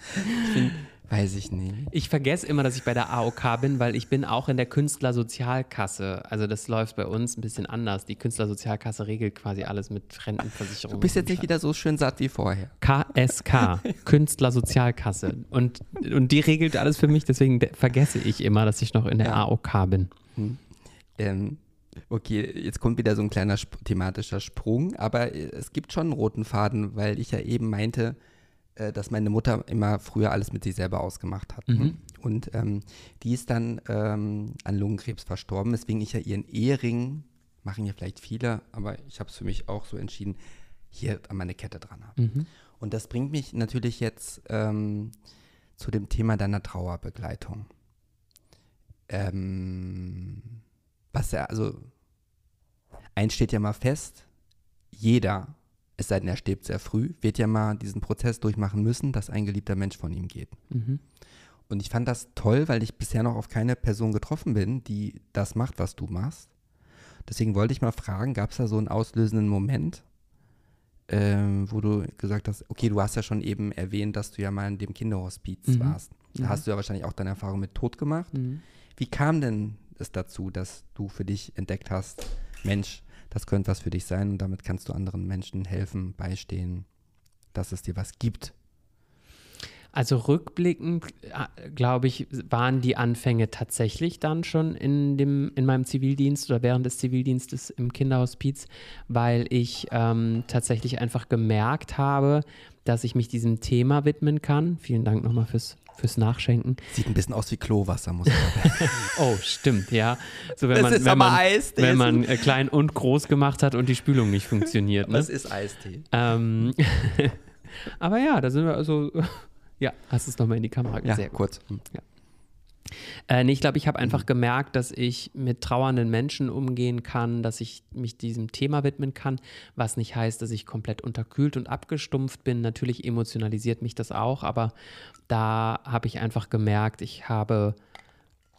S1: Ich bin Weiß ich nicht.
S2: Ich vergesse immer, dass ich bei der AOK bin, weil ich bin auch in der Künstlersozialkasse. Also das läuft bei uns ein bisschen anders. Die Künstlersozialkasse regelt quasi alles mit Rentenversicherung.
S1: Du bist jetzt nicht wieder so schön satt wie vorher.
S2: KSK, Künstlersozialkasse. Und, und die regelt alles für mich, deswegen vergesse ich immer, dass ich noch in der ja. AOK bin. Hm.
S1: Ähm, okay, jetzt kommt wieder so ein kleiner sp thematischer Sprung, aber es gibt schon einen roten Faden, weil ich ja eben meinte, äh, dass meine Mutter immer früher alles mit sich selber ausgemacht hat. Mhm. Und ähm, die ist dann ähm, an Lungenkrebs verstorben, weswegen ich ja ihren Ehering, machen ja vielleicht viele, aber ich habe es für mich auch so entschieden, hier an meine Kette dran habe. Mhm. Und das bringt mich natürlich jetzt ähm, zu dem Thema deiner Trauerbegleitung. Ähm, was ja, also, eins steht ja mal fest, jeder es sei denn, er stirbt sehr früh, wird ja mal diesen Prozess durchmachen müssen, dass ein geliebter Mensch von ihm geht. Mhm. Und ich fand das toll, weil ich bisher noch auf keine Person getroffen bin, die das macht, was du machst. Deswegen wollte ich mal fragen, gab es da so einen auslösenden Moment, ähm, wo du gesagt hast, okay, du hast ja schon eben erwähnt, dass du ja mal in dem Kinderhospiz mhm. warst. Da mhm. hast du ja wahrscheinlich auch deine Erfahrung mit Tod gemacht. Mhm. Wie kam denn es dazu, dass du für dich entdeckt hast, Mensch, das könnte was für dich sein und damit kannst du anderen Menschen helfen, beistehen, dass es dir was gibt.
S2: Also rückblickend, äh, glaube ich, waren die Anfänge tatsächlich dann schon in, dem, in meinem Zivildienst oder während des Zivildienstes im Kinderhospiz, weil ich ähm, tatsächlich einfach gemerkt habe, dass ich mich diesem Thema widmen kann. Vielen Dank nochmal fürs fürs Nachschenken.
S1: Sieht ein bisschen aus wie Klowasser, muss ich sagen.
S2: oh, stimmt, ja.
S1: So, wenn das man, ist wenn aber
S2: man,
S1: Eistee.
S2: Wenn man äh, klein und groß gemacht hat und die Spülung nicht funktioniert. Ne?
S1: Das ist Eistee.
S2: Ähm, aber ja, da sind wir also. Ja, hast du es nochmal in die Kamera
S1: Ja, Sehr kurz.
S2: Hm. Ja. Äh, nee, ich glaube, ich habe einfach gemerkt, dass ich mit trauernden Menschen umgehen kann, dass ich mich diesem Thema widmen kann, was nicht heißt, dass ich komplett unterkühlt und abgestumpft bin. Natürlich emotionalisiert mich das auch, aber da habe ich einfach gemerkt, ich habe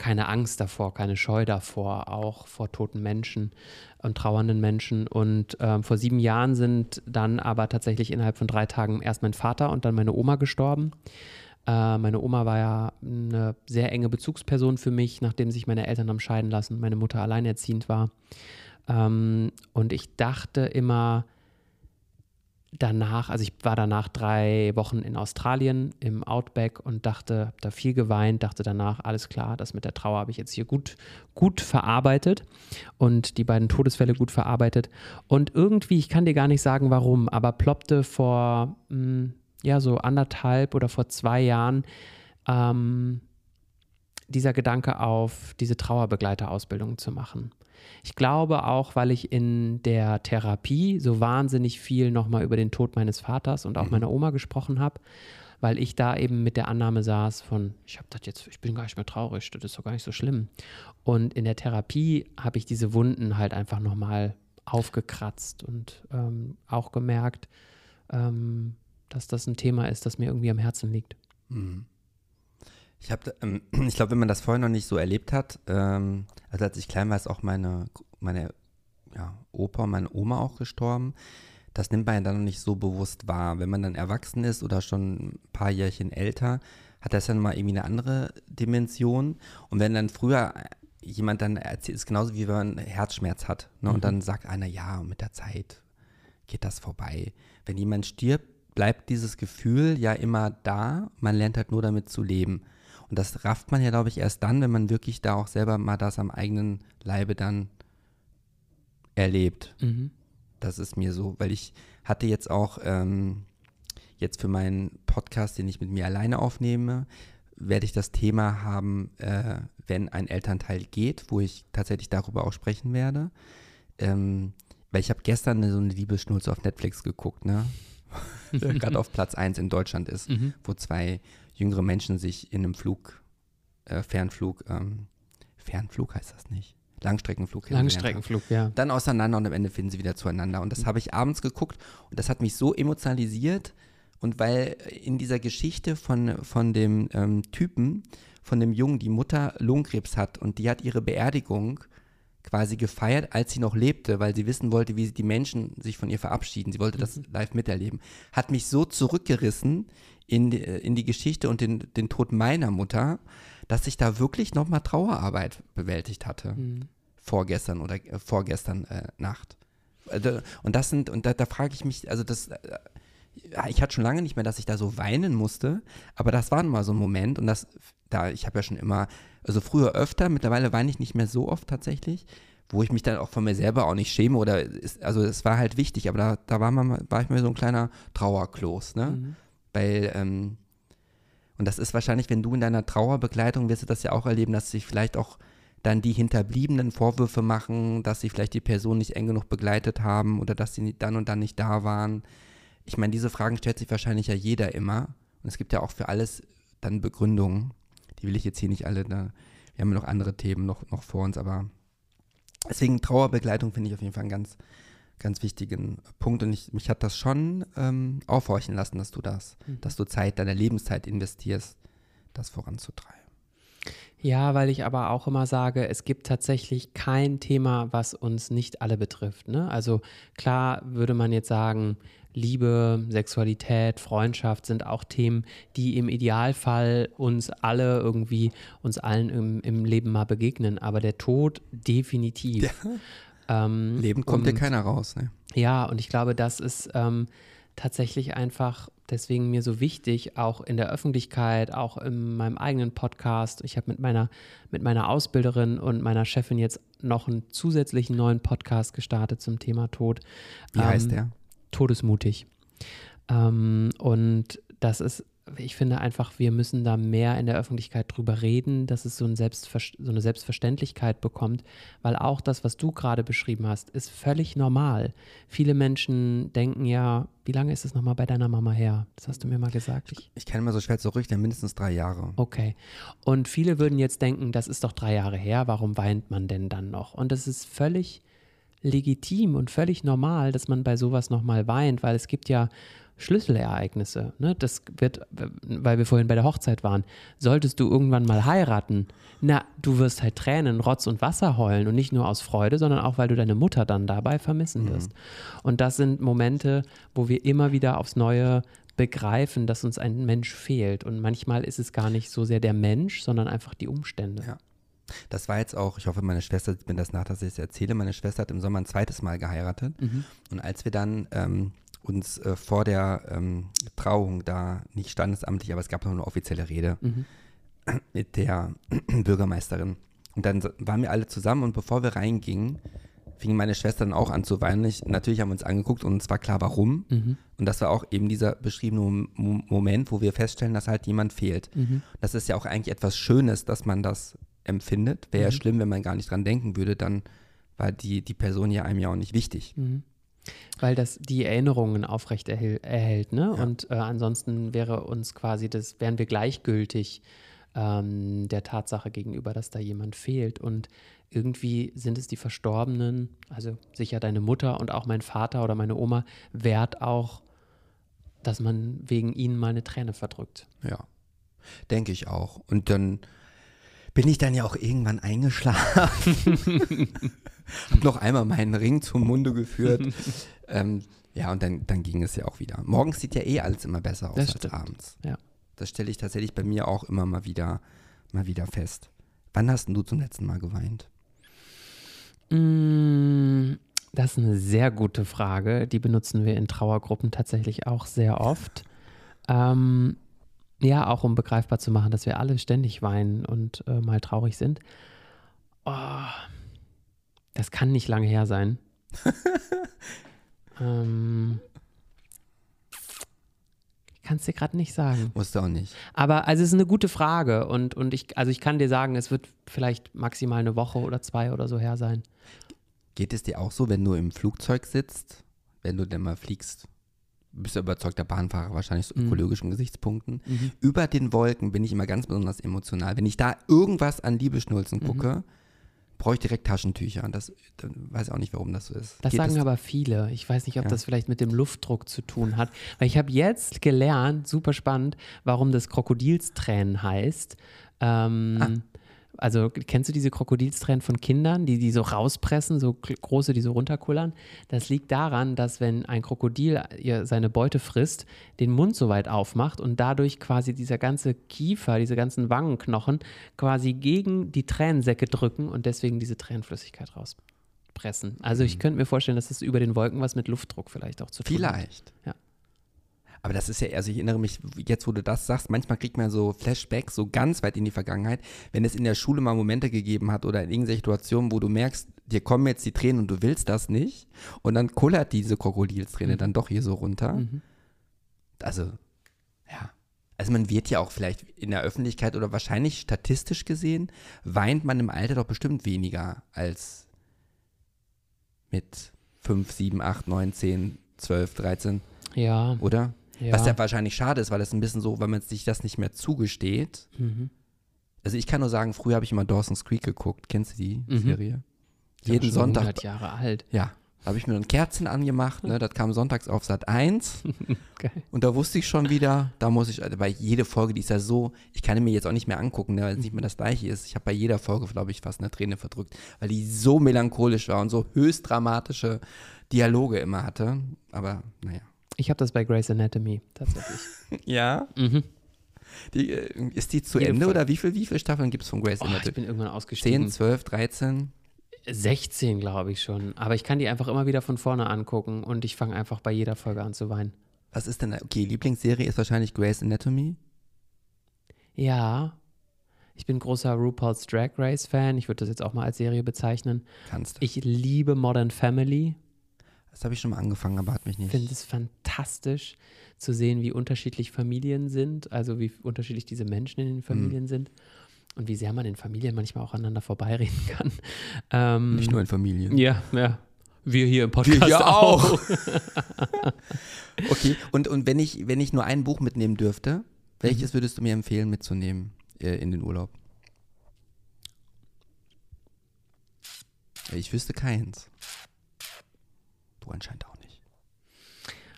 S2: keine Angst davor, keine Scheu davor, auch vor toten Menschen und trauernden Menschen. Und ähm, vor sieben Jahren sind dann aber tatsächlich innerhalb von drei Tagen erst mein Vater und dann meine Oma gestorben. Äh, meine Oma war ja eine sehr enge Bezugsperson für mich, nachdem sich meine Eltern haben scheiden lassen, meine Mutter alleinerziehend war. Ähm, und ich dachte immer danach, also ich war danach drei Wochen in Australien im Outback und dachte, habe da viel geweint, dachte danach, alles klar, das mit der Trauer habe ich jetzt hier gut, gut verarbeitet und die beiden Todesfälle gut verarbeitet. Und irgendwie, ich kann dir gar nicht sagen, warum, aber ploppte vor mh, hm, ja, so anderthalb oder vor zwei Jahren ähm, dieser Gedanke auf, diese Trauerbegleiterausbildung zu machen. Ich glaube auch, weil ich in der Therapie so wahnsinnig viel nochmal über den Tod meines Vaters und auch mhm. meiner Oma gesprochen habe, weil ich da eben mit der Annahme saß von, ich habe das jetzt, ich bin gar nicht mehr traurig, das ist doch gar nicht so schlimm. Und in der Therapie habe ich diese Wunden halt einfach nochmal aufgekratzt und ähm, auch gemerkt, ähm, dass das ein Thema ist, das mir irgendwie am Herzen liegt. Mhm.
S1: Ich ähm, ich glaube, wenn man das vorher noch nicht so erlebt hat, ähm, also als ich klein war, ist auch meine, meine ja, Opa und meine Oma auch gestorben. Das nimmt man ja dann noch nicht so bewusst wahr. Wenn man dann erwachsen ist oder schon ein paar Jährchen älter, hat das dann mal irgendwie eine andere Dimension. Und wenn dann früher jemand dann erzählt, ist genauso wie wenn man Herzschmerz hat. Ne? Und mhm. dann sagt einer, ja, mit der Zeit geht das vorbei. Wenn jemand stirbt, bleibt dieses Gefühl ja immer da. Man lernt halt nur damit zu leben. Und das rafft man ja, glaube ich, erst dann, wenn man wirklich da auch selber mal das am eigenen Leibe dann erlebt. Mhm. Das ist mir so, weil ich hatte jetzt auch ähm, jetzt für meinen Podcast, den ich mit mir alleine aufnehme, werde ich das Thema haben, äh, wenn ein Elternteil geht, wo ich tatsächlich darüber auch sprechen werde. Ähm, weil ich habe gestern so eine Liebesschnulze auf Netflix geguckt, ne? Gerade auf Platz 1 in Deutschland ist, mhm. wo zwei jüngere Menschen sich in einem Flug, äh, Fernflug, ähm, Fernflug heißt das nicht, Langstreckenflug
S2: Langstreckenflug, ja.
S1: Dann auseinander und am Ende finden sie wieder zueinander. Und das mhm. habe ich abends geguckt und das hat mich so emotionalisiert. Und weil in dieser Geschichte von, von dem ähm, Typen, von dem Jungen, die Mutter Lungenkrebs hat und die hat ihre Beerdigung quasi gefeiert, als sie noch lebte, weil sie wissen wollte, wie die Menschen sich von ihr verabschieden. Sie wollte das mhm. live miterleben. Hat mich so zurückgerissen in die, in die Geschichte und den, den Tod meiner Mutter, dass ich da wirklich nochmal Trauerarbeit bewältigt hatte. Mhm. Vorgestern oder äh, vorgestern äh, Nacht. Also, und das sind, und da, da frage ich mich, also das, äh, ich hatte schon lange nicht mehr, dass ich da so weinen musste, aber das war mal so ein Moment und das, da, ich habe ja schon immer, also früher öfter, mittlerweile weine ich nicht mehr so oft tatsächlich, wo ich mich dann auch von mir selber auch nicht schäme oder, ist, also es war halt wichtig, aber da, da war, man, war ich mir so ein kleiner Trauerklos, ne? Mhm. Weil, ähm, und das ist wahrscheinlich, wenn du in deiner Trauerbegleitung wirst du das ja auch erleben, dass sich vielleicht auch dann die Hinterbliebenen Vorwürfe machen, dass sie vielleicht die Person nicht eng genug begleitet haben oder dass sie dann und dann nicht da waren. Ich meine, diese Fragen stellt sich wahrscheinlich ja jeder immer. Und es gibt ja auch für alles dann Begründungen. Die will ich jetzt hier nicht alle, da, wir haben ja noch andere Themen noch, noch vor uns, aber deswegen Trauerbegleitung finde ich auf jeden Fall einen ganz, ganz wichtigen Punkt und ich, mich hat das schon ähm, aufhorchen lassen, dass du das, mhm. dass du Zeit, deine Lebenszeit investierst, das voranzutreiben.
S2: Ja, weil ich aber auch immer sage, es gibt tatsächlich kein Thema, was uns nicht alle betrifft. Ne? Also klar würde man jetzt sagen, Liebe, Sexualität, Freundschaft sind auch Themen, die im Idealfall uns alle irgendwie, uns allen im, im Leben mal begegnen. Aber der Tod definitiv. Ja.
S1: Ähm, Leben kommt dir keiner raus. Ne?
S2: Ja, und ich glaube, das ist ähm, tatsächlich einfach deswegen mir so wichtig, auch in der Öffentlichkeit, auch in meinem eigenen Podcast. Ich habe mit meiner, mit meiner Ausbilderin und meiner Chefin jetzt noch einen zusätzlichen neuen Podcast gestartet zum Thema Tod.
S1: Wie ähm, heißt der?
S2: Todesmutig. Ähm, und das ist ich finde einfach, wir müssen da mehr in der Öffentlichkeit drüber reden, dass es so, ein Selbstver so eine Selbstverständlichkeit bekommt, weil auch das, was du gerade beschrieben hast, ist völlig normal. Viele Menschen denken ja, wie lange ist es nochmal bei deiner Mama her? Das hast du mir mal gesagt.
S1: Ich, ich kann immer so schwer zurück, denn mindestens drei Jahre.
S2: Okay. Und viele würden jetzt denken, das ist doch drei Jahre her, warum weint man denn dann noch? Und das ist völlig legitim und völlig normal, dass man bei sowas nochmal weint, weil es gibt ja Schlüsselereignisse. Ne? Das wird, weil wir vorhin bei der Hochzeit waren. Solltest du irgendwann mal heiraten, na, du wirst halt Tränen, Rotz und Wasser heulen und nicht nur aus Freude, sondern auch, weil du deine Mutter dann dabei vermissen mhm. wirst. Und das sind Momente, wo wir immer wieder aufs Neue begreifen, dass uns ein Mensch fehlt. Und manchmal ist es gar nicht so sehr der Mensch, sondern einfach die Umstände.
S1: Ja. Das war jetzt auch, ich hoffe, meine Schwester sieht mir das nach, dass ich es erzähle. Meine Schwester hat im Sommer ein zweites Mal geheiratet. Mhm. Und als wir dann ähm, uns äh, vor der ähm, Trauung da, nicht standesamtlich, aber es gab noch eine offizielle Rede mhm. mit der Bürgermeisterin. Und dann waren wir alle zusammen und bevor wir reingingen, fing meine Schwester dann auch an zu weinen. Ich, natürlich haben wir uns angeguckt und es war klar, warum. Mhm. Und das war auch eben dieser beschriebene Mo Moment, wo wir feststellen, dass halt jemand fehlt. Mhm. Das ist ja auch eigentlich etwas Schönes, dass man das empfindet. Wäre ja mhm. schlimm, wenn man gar nicht dran denken würde, dann war die, die Person ja einem ja auch nicht wichtig. Mhm.
S2: Weil das die Erinnerungen aufrecht erhält, erhält ne? Ja. Und äh, ansonsten wäre uns quasi das, wären wir gleichgültig ähm, der Tatsache gegenüber, dass da jemand fehlt. Und irgendwie sind es die Verstorbenen, also sicher deine Mutter und auch mein Vater oder meine Oma, wert auch, dass man wegen ihnen mal eine Träne verdrückt.
S1: Ja, denke ich auch. Und dann bin ich dann ja auch irgendwann eingeschlafen. Hab noch einmal meinen Ring zum Munde geführt. ähm, ja, und dann, dann ging es ja auch wieder. Morgens sieht ja eh alles immer besser aus das als stimmt. abends.
S2: Ja.
S1: Das stelle ich tatsächlich bei mir auch immer mal wieder, mal wieder fest. Wann hast du zum letzten Mal geweint?
S2: Mm, das ist eine sehr gute Frage. Die benutzen wir in Trauergruppen tatsächlich auch sehr oft. Ähm, ja, auch um begreifbar zu machen, dass wir alle ständig weinen und äh, mal traurig sind. Oh, das kann nicht lange her sein. ähm, ich kann es dir gerade nicht sagen.
S1: Musst du auch nicht.
S2: Aber also es ist eine gute Frage und, und ich, also ich kann dir sagen, es wird vielleicht maximal eine Woche oder zwei oder so her sein.
S1: Geht es dir auch so, wenn du im Flugzeug sitzt, wenn du denn mal fliegst? Bist du überzeugter Bahnfahrer, wahrscheinlich aus mhm. ökologischen Gesichtspunkten. Mhm. Über den Wolken bin ich immer ganz besonders emotional. Wenn ich da irgendwas an Liebeschnulzen mhm. gucke, mhm. brauche ich direkt Taschentücher. Und das, weiß ich auch nicht, warum das so ist.
S2: Das Geht sagen das aber viele. Ich weiß nicht, ob ja. das vielleicht mit dem Luftdruck zu tun hat. Weil ich habe jetzt gelernt, super spannend, warum das Krokodilstränen heißt. Ähm, ah. Also kennst du diese Krokodilstränen von Kindern, die die so rauspressen, so große, die so runterkullern? Das liegt daran, dass wenn ein Krokodil seine Beute frisst, den Mund so weit aufmacht und dadurch quasi dieser ganze Kiefer, diese ganzen Wangenknochen quasi gegen die Tränensäcke drücken und deswegen diese Tränenflüssigkeit rauspressen. Also ich mhm. könnte mir vorstellen, dass das über den Wolken was mit Luftdruck vielleicht auch zu tun
S1: vielleicht. hat. Vielleicht. Ja. Aber das ist ja, also ich erinnere mich, jetzt wo du das sagst, manchmal kriegt man so Flashbacks so ganz weit in die Vergangenheit, wenn es in der Schule mal Momente gegeben hat oder in irgendeiner Situation, wo du merkst, dir kommen jetzt die Tränen und du willst das nicht und dann kullert diese Krokodilsträne mhm. dann doch hier so runter. Mhm. Also, ja. Also man wird ja auch vielleicht in der Öffentlichkeit oder wahrscheinlich statistisch gesehen, weint man im Alter doch bestimmt weniger als mit 5, 7, 8, 9, 10, 12, 13.
S2: Ja.
S1: Oder? Ja. Was ja wahrscheinlich schade ist, weil das ein bisschen so, weil man sich das nicht mehr zugesteht. Mhm. Also ich kann nur sagen, früher habe ich immer Dawson's Creek geguckt. Kennst du die mhm. Serie?
S2: Jeden Sonntag. 100 Jahre alt.
S1: Ja. Da habe ich mir ein Kerzchen angemacht, ne? das kam sonntags auf Sat 1. okay. Und da wusste ich schon wieder, da muss ich, weil jede Folge, die ist ja so, ich kann mir jetzt auch nicht mehr angucken, ne, weil es nicht mehr das gleiche ist. Ich habe bei jeder Folge, glaube ich, fast eine Träne verdrückt, weil die so melancholisch war und so höchst dramatische Dialoge immer hatte. Aber naja.
S2: Ich habe das bei Grey's Anatomy tatsächlich.
S1: ja? Mhm. Die, äh, ist die zu Jede Ende Fall. oder wie, viel, wie viele Staffeln gibt es von Grey's oh, Anatomy?
S2: Ich bin irgendwann ausgestiegen.
S1: 10, 12, 13?
S2: 16, glaube ich schon. Aber ich kann die einfach immer wieder von vorne angucken und ich fange einfach bei jeder Folge an zu weinen.
S1: Was ist denn, okay, Lieblingsserie ist wahrscheinlich Grey's Anatomy?
S2: Ja. Ich bin großer RuPaul's Drag Race Fan. Ich würde das jetzt auch mal als Serie bezeichnen.
S1: Kannst du.
S2: Ich liebe Modern Family.
S1: Das habe ich schon mal angefangen, aber hat mich nicht.
S2: Ich finde es fantastisch zu sehen, wie unterschiedlich Familien sind, also wie unterschiedlich diese Menschen in den Familien mhm. sind und wie sehr man in Familien manchmal auch aneinander vorbeireden kann.
S1: Ähm, nicht nur in Familien.
S2: Ja, ja. Wir hier im Podcast Wir auch. auch.
S1: okay, und, und wenn, ich, wenn ich nur ein Buch mitnehmen dürfte, welches mhm. würdest du mir empfehlen mitzunehmen äh, in den Urlaub? Ich wüsste keins. Anscheinend auch nicht.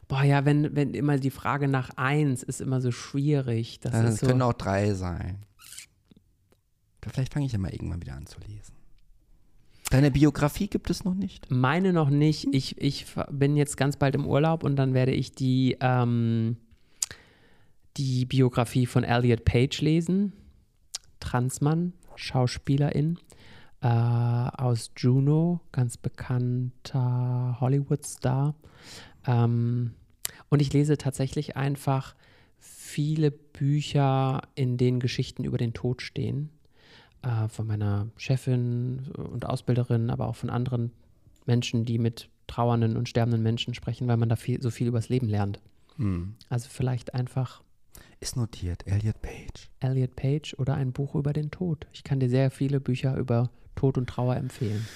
S2: Boah, ja, wenn, wenn immer die Frage nach eins ist immer so schwierig. Das
S1: ja,
S2: es
S1: so können auch drei sein. Vielleicht fange ich ja mal irgendwann wieder an zu lesen. Deine Biografie gibt es noch nicht?
S2: Meine noch nicht. Ich, ich bin jetzt ganz bald im Urlaub und dann werde ich die, ähm, die Biografie von Elliot Page lesen. Transmann, Schauspielerin äh, aus Juno, ganz bekannter Hollywood-Star. Ähm, und ich lese tatsächlich einfach viele Bücher, in denen Geschichten über den Tod stehen. Äh, von meiner Chefin und Ausbilderin, aber auch von anderen Menschen, die mit trauernden und sterbenden Menschen sprechen, weil man da viel, so viel übers Leben lernt. Hm. Also vielleicht einfach.
S1: Ist notiert, Elliot Page.
S2: Elliot Page oder ein Buch über den Tod. Ich kann dir sehr viele Bücher über Tod und Trauer empfehlen.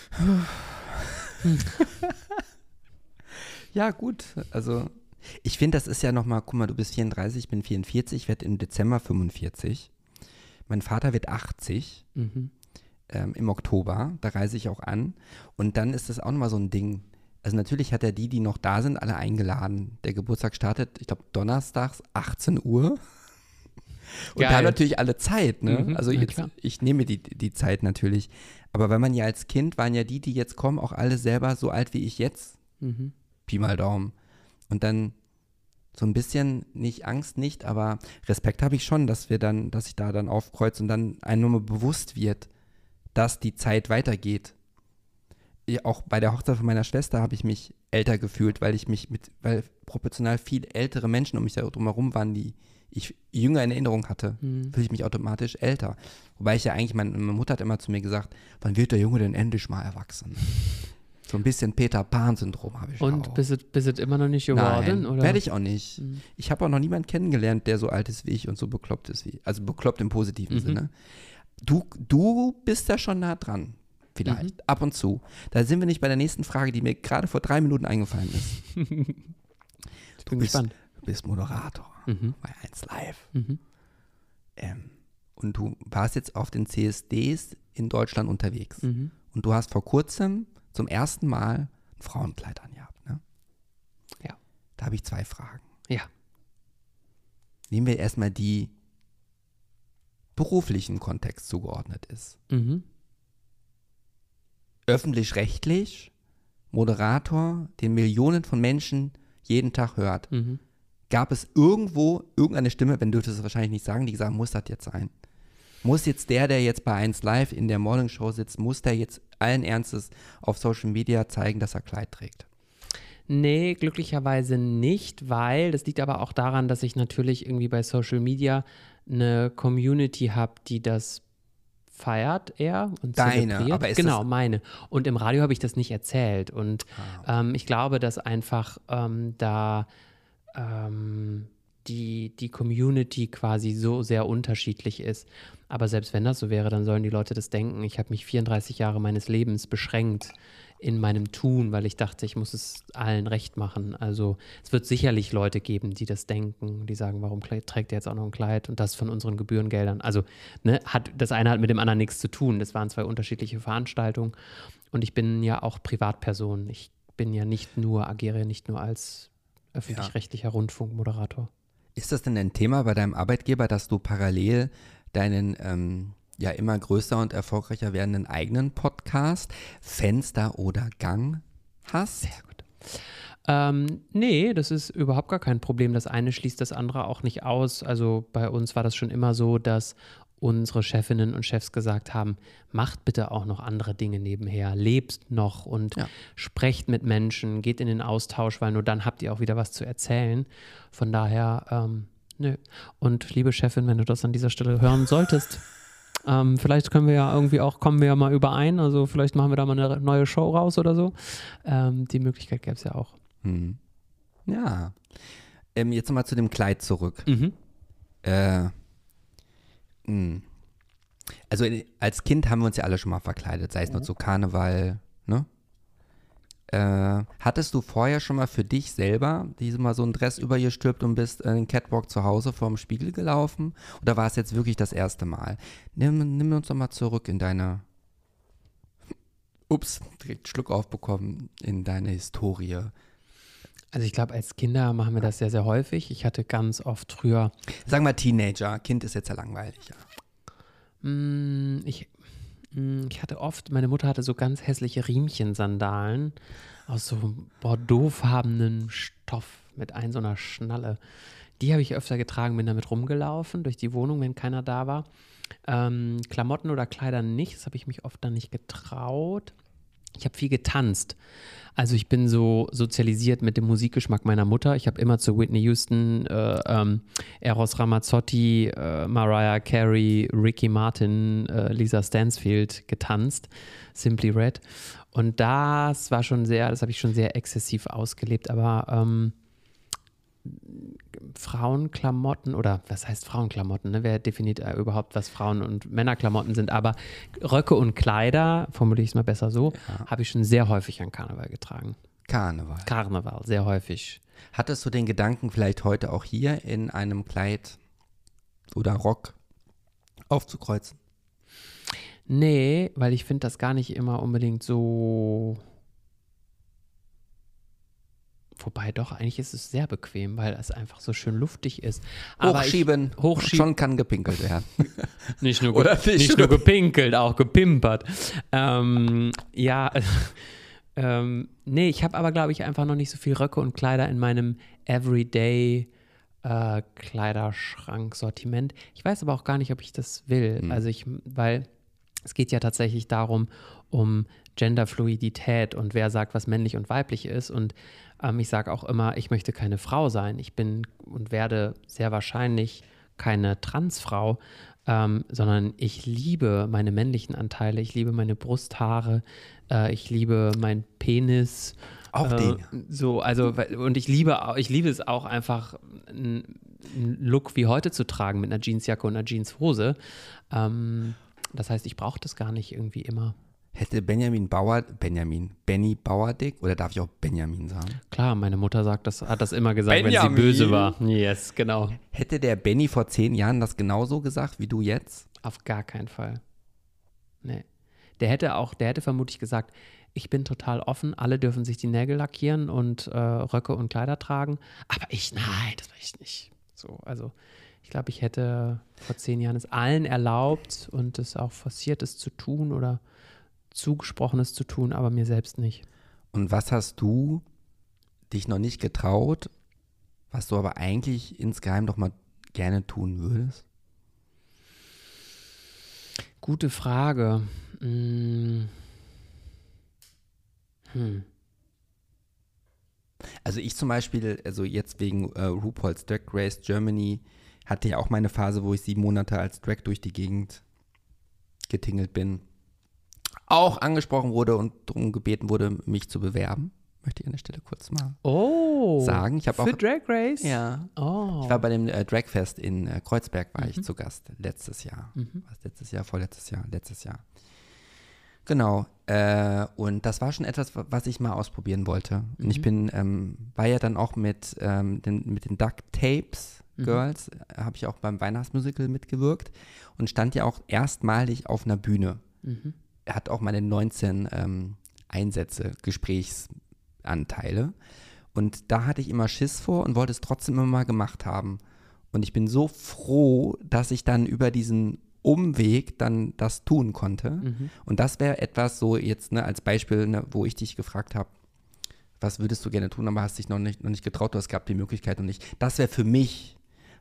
S1: ja, gut. Also, ich finde, das ist ja nochmal, guck mal, du bist 34, ich bin 44, ich werde im Dezember 45. Mein Vater wird 80 mhm. ähm, im Oktober, da reise ich auch an. Und dann ist das auch nochmal so ein Ding. Also natürlich hat er die, die noch da sind, alle eingeladen. Der Geburtstag startet, ich glaube, donnerstags 18 Uhr. Und da haben natürlich alle Zeit, ne? Mhm, also jetzt, ich nehme die, die Zeit natürlich. Aber wenn man ja als Kind, waren ja die, die jetzt kommen, auch alle selber so alt wie ich jetzt. Mhm. Pi mal Daumen. Und dann so ein bisschen, nicht Angst nicht, aber Respekt habe ich schon, dass wir dann, dass ich da dann aufkreuze und dann einem nur mal bewusst wird, dass die Zeit weitergeht. Ja, auch bei der Hochzeit von meiner Schwester habe ich mich älter gefühlt, weil ich mich mit, weil proportional viel ältere Menschen um mich herum waren, die ich jünger in Erinnerung hatte, mhm. fühle ich mich automatisch älter. Wobei ich ja eigentlich, meine, meine Mutter hat immer zu mir gesagt, wann wird der Junge denn endlich mal erwachsen? So ein bisschen Peter Pan-Syndrom habe ich
S2: Und auch. bist du bist es immer noch nicht geworden?
S1: Nein, werde ich auch nicht. Mhm. Ich habe auch noch niemanden kennengelernt, der so alt ist wie ich und so bekloppt ist wie, also bekloppt im positiven mhm. Sinne. Du, du bist ja schon nah dran, vielleicht, mhm. ab und zu. Da sind wir nicht bei der nächsten Frage, die mir gerade vor drei Minuten eingefallen ist.
S2: ich bin du bist, gespannt.
S1: Du bist Moderator mhm. bei 1 Live. Mhm. Ähm, und du warst jetzt auf den CSDs in Deutschland unterwegs. Mhm. Und du hast vor kurzem zum ersten Mal ein Frauenkleid angehabt, ne?
S2: Ja.
S1: Da habe ich zwei Fragen.
S2: Ja.
S1: Nehmen wir erstmal die beruflichen Kontext zugeordnet ist. Mhm. Öffentlich-rechtlich, Moderator, den Millionen von Menschen jeden Tag hört. Mhm. Gab es irgendwo irgendeine Stimme, wenn dürftest es wahrscheinlich nicht sagen, die gesagt muss das jetzt sein? Muss jetzt der, der jetzt bei 1 Live in der Morning Show sitzt, muss der jetzt allen Ernstes auf Social Media zeigen, dass er Kleid trägt?
S2: Nee, glücklicherweise nicht, weil das liegt aber auch daran, dass ich natürlich irgendwie bei Social Media eine Community habe, die das feiert er und
S1: Deine, zelebriert. aber ist
S2: genau meine. Und im Radio habe ich das nicht erzählt und ah. ähm, ich glaube, dass einfach ähm, da ähm, die, die Community quasi so sehr unterschiedlich ist. Aber selbst wenn das so wäre, dann sollen die Leute das denken. Ich habe mich 34 Jahre meines Lebens beschränkt in meinem Tun, weil ich dachte, ich muss es allen recht machen. Also es wird sicherlich Leute geben, die das denken, die sagen, warum trägt er jetzt auch noch ein Kleid und das von unseren Gebührengeldern. Also ne, hat das eine hat mit dem anderen nichts zu tun. Das waren zwei unterschiedliche Veranstaltungen und ich bin ja auch Privatperson. Ich bin ja nicht nur, agiere nicht nur als öffentlich-rechtlicher ja. Rundfunkmoderator.
S1: Ist das denn ein Thema bei deinem Arbeitgeber, dass du parallel deinen ähm, ja immer größer und erfolgreicher werdenden eigenen Podcast Fenster oder Gang hast?
S2: Sehr gut. Ähm, nee, das ist überhaupt gar kein Problem. Das eine schließt das andere auch nicht aus. Also bei uns war das schon immer so, dass unsere Chefinnen und Chefs gesagt haben, macht bitte auch noch andere Dinge nebenher, lebt noch und ja. sprecht mit Menschen, geht in den Austausch, weil nur dann habt ihr auch wieder was zu erzählen. Von daher, ähm, nö. Und liebe Chefin, wenn du das an dieser Stelle hören solltest, ähm, vielleicht können wir ja irgendwie auch, kommen wir ja mal überein, also vielleicht machen wir da mal eine neue Show raus oder so. Ähm, die Möglichkeit gäbe es ja auch.
S1: Hm. Ja. Ähm, jetzt nochmal zu dem Kleid zurück. Mhm. Äh. Also als Kind haben wir uns ja alle schon mal verkleidet, sei es nur zu Karneval, ne? Äh, hattest du vorher schon mal für dich selber diese mal so ein Dress über ihr stirbt und bist in den Catwalk zu Hause vorm Spiegel gelaufen? Oder war es jetzt wirklich das erste Mal? Nimm, nimm uns doch mal zurück in deine, ups, direkt Schluck aufbekommen, in deine Historie.
S2: Also ich glaube, als Kinder machen wir das sehr, sehr häufig. Ich hatte ganz oft früher.
S1: Sag mal Teenager, Kind ist jetzt ja langweilig, ja.
S2: Mm, ich, hm, ich hatte oft, meine Mutter hatte so ganz hässliche Riemchensandalen aus so bordeauxfarbenen Stoff mit ein so einer Schnalle. Die habe ich öfter getragen, bin damit rumgelaufen durch die Wohnung, wenn keiner da war. Ähm, Klamotten oder Kleider nicht, das habe ich mich oft dann nicht getraut. Ich habe viel getanzt. Also ich bin so sozialisiert mit dem Musikgeschmack meiner Mutter. Ich habe immer zu Whitney Houston, äh, ähm, Eros Ramazzotti, äh, Mariah Carey, Ricky Martin, äh, Lisa Stansfield getanzt, Simply Red. Und das war schon sehr, das habe ich schon sehr exzessiv ausgelebt. Aber ähm, Frauenklamotten oder was heißt Frauenklamotten? Ne? Wer definiert äh, überhaupt, was Frauen- und Männerklamotten sind? Aber Röcke und Kleider, formuliere ich es mal besser so, ja. habe ich schon sehr häufig an Karneval getragen.
S1: Karneval.
S2: Karneval, sehr häufig.
S1: Hattest du den Gedanken vielleicht heute auch hier in einem Kleid oder Rock aufzukreuzen?
S2: Nee, weil ich finde das gar nicht immer unbedingt so Wobei doch, eigentlich ist es sehr bequem, weil es einfach so schön luftig ist.
S1: Aber hochschieben, ich, hochschieben. schon kann gepinkelt werden.
S2: nicht, nur, Oder nicht, nicht nur gepinkelt, auch gepimpert. Ähm, ja, ähm, nee, ich habe aber, glaube ich, einfach noch nicht so viel Röcke und Kleider in meinem Everyday äh, Kleiderschrank-Sortiment. Ich weiß aber auch gar nicht, ob ich das will. Mhm. Also ich, weil es geht ja tatsächlich darum, um Genderfluidität und wer sagt, was männlich und weiblich ist. Und ähm, ich sage auch immer, ich möchte keine Frau sein. Ich bin und werde sehr wahrscheinlich keine Transfrau, ähm, sondern ich liebe meine männlichen Anteile. Ich liebe meine Brusthaare. Äh, ich liebe meinen Penis.
S1: Auch äh, den.
S2: So, also, und ich liebe, ich liebe es auch einfach, einen Look wie heute zu tragen mit einer Jeansjacke und einer Jeanshose. Ähm, das heißt, ich brauche das gar nicht irgendwie immer.
S1: Hätte Benjamin Bauer, Benjamin, Benny Bauerdick oder darf ich auch Benjamin sagen?
S2: Klar, meine Mutter sagt das, hat das immer gesagt, Benjamin. wenn sie böse war. Yes, genau.
S1: Hätte der Benny vor zehn Jahren das genauso gesagt wie du jetzt?
S2: Auf gar keinen Fall. Nee. Der hätte auch, der hätte vermutlich gesagt, ich bin total offen, alle dürfen sich die Nägel lackieren und äh, Röcke und Kleider tragen, aber ich, nein, das will ich nicht. So, also ich glaube, ich hätte vor zehn Jahren es allen erlaubt und es auch forciert, es zu tun oder Zugesprochenes zu tun, aber mir selbst nicht.
S1: Und was hast du dich noch nicht getraut, was du aber eigentlich insgeheim doch mal gerne tun würdest?
S2: Gute Frage. Hm. Hm.
S1: Also ich zum Beispiel, also jetzt wegen äh, RuPaul's Drag Race Germany, hatte ja auch meine Phase, wo ich sieben Monate als Drag durch die Gegend getingelt bin auch angesprochen wurde und darum gebeten wurde, mich zu bewerben. Möchte ich an der Stelle kurz mal
S2: oh,
S1: sagen. Ich
S2: für
S1: auch,
S2: Drag Race?
S1: Ja.
S2: Oh.
S1: Ich war bei dem äh, Dragfest in äh, Kreuzberg, war mhm. ich zu Gast letztes Jahr. Mhm. Was letztes Jahr, vorletztes Jahr, letztes Jahr. Genau. Äh, und das war schon etwas, was ich mal ausprobieren wollte. Mhm. Und ich mhm. bin, ähm, war ja dann auch mit, ähm, den, mit den Duck Tapes mhm. Girls, äh, habe ich auch beim Weihnachtsmusical mitgewirkt und stand ja auch erstmalig auf einer Bühne. Mhm hat auch meine 19 ähm, Einsätze, Gesprächsanteile. Und da hatte ich immer Schiss vor und wollte es trotzdem immer mal gemacht haben. Und ich bin so froh, dass ich dann über diesen Umweg dann das tun konnte. Mhm. Und das wäre etwas so jetzt ne, als Beispiel, ne, wo ich dich gefragt habe, was würdest du gerne tun, aber hast dich noch nicht, noch nicht getraut, du hast gehabt die Möglichkeit und nicht. Das wäre für mich,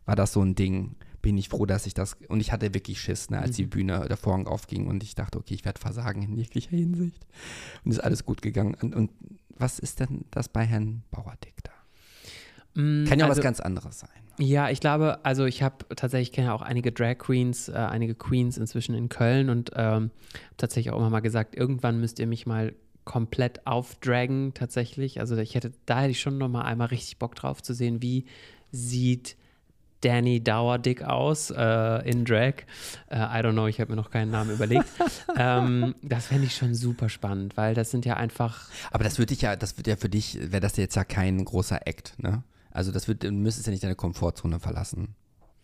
S1: war das so ein Ding, bin ich froh, dass ich das, und ich hatte wirklich Schiss, ne, als mhm. die Bühne, der Vorhang aufging und ich dachte, okay, ich werde versagen in jeglicher Hinsicht. Und ist alles gut gegangen. Und, und was ist denn das bei Herrn Bauerdick da? Mm, Kann ja auch also, was ganz anderes sein.
S2: Ja, ich glaube, also ich habe tatsächlich, kenne ja auch einige Drag Queens, äh, einige Queens inzwischen in Köln und ähm, tatsächlich auch immer mal gesagt, irgendwann müsst ihr mich mal komplett aufdragen tatsächlich. Also ich hätte, da hätte ich schon noch mal einmal richtig Bock drauf zu sehen, wie sieht Danny Dauerdick aus äh, in Drag. Äh, I don't know, ich habe mir noch keinen Namen überlegt. ähm, das fände ich schon super spannend, weil das sind ja einfach.
S1: Aber das würde ich ja, das wird ja für dich, wäre das jetzt ja kein großer Act, ne? Also das wird, du müsstest ja nicht deine Komfortzone verlassen,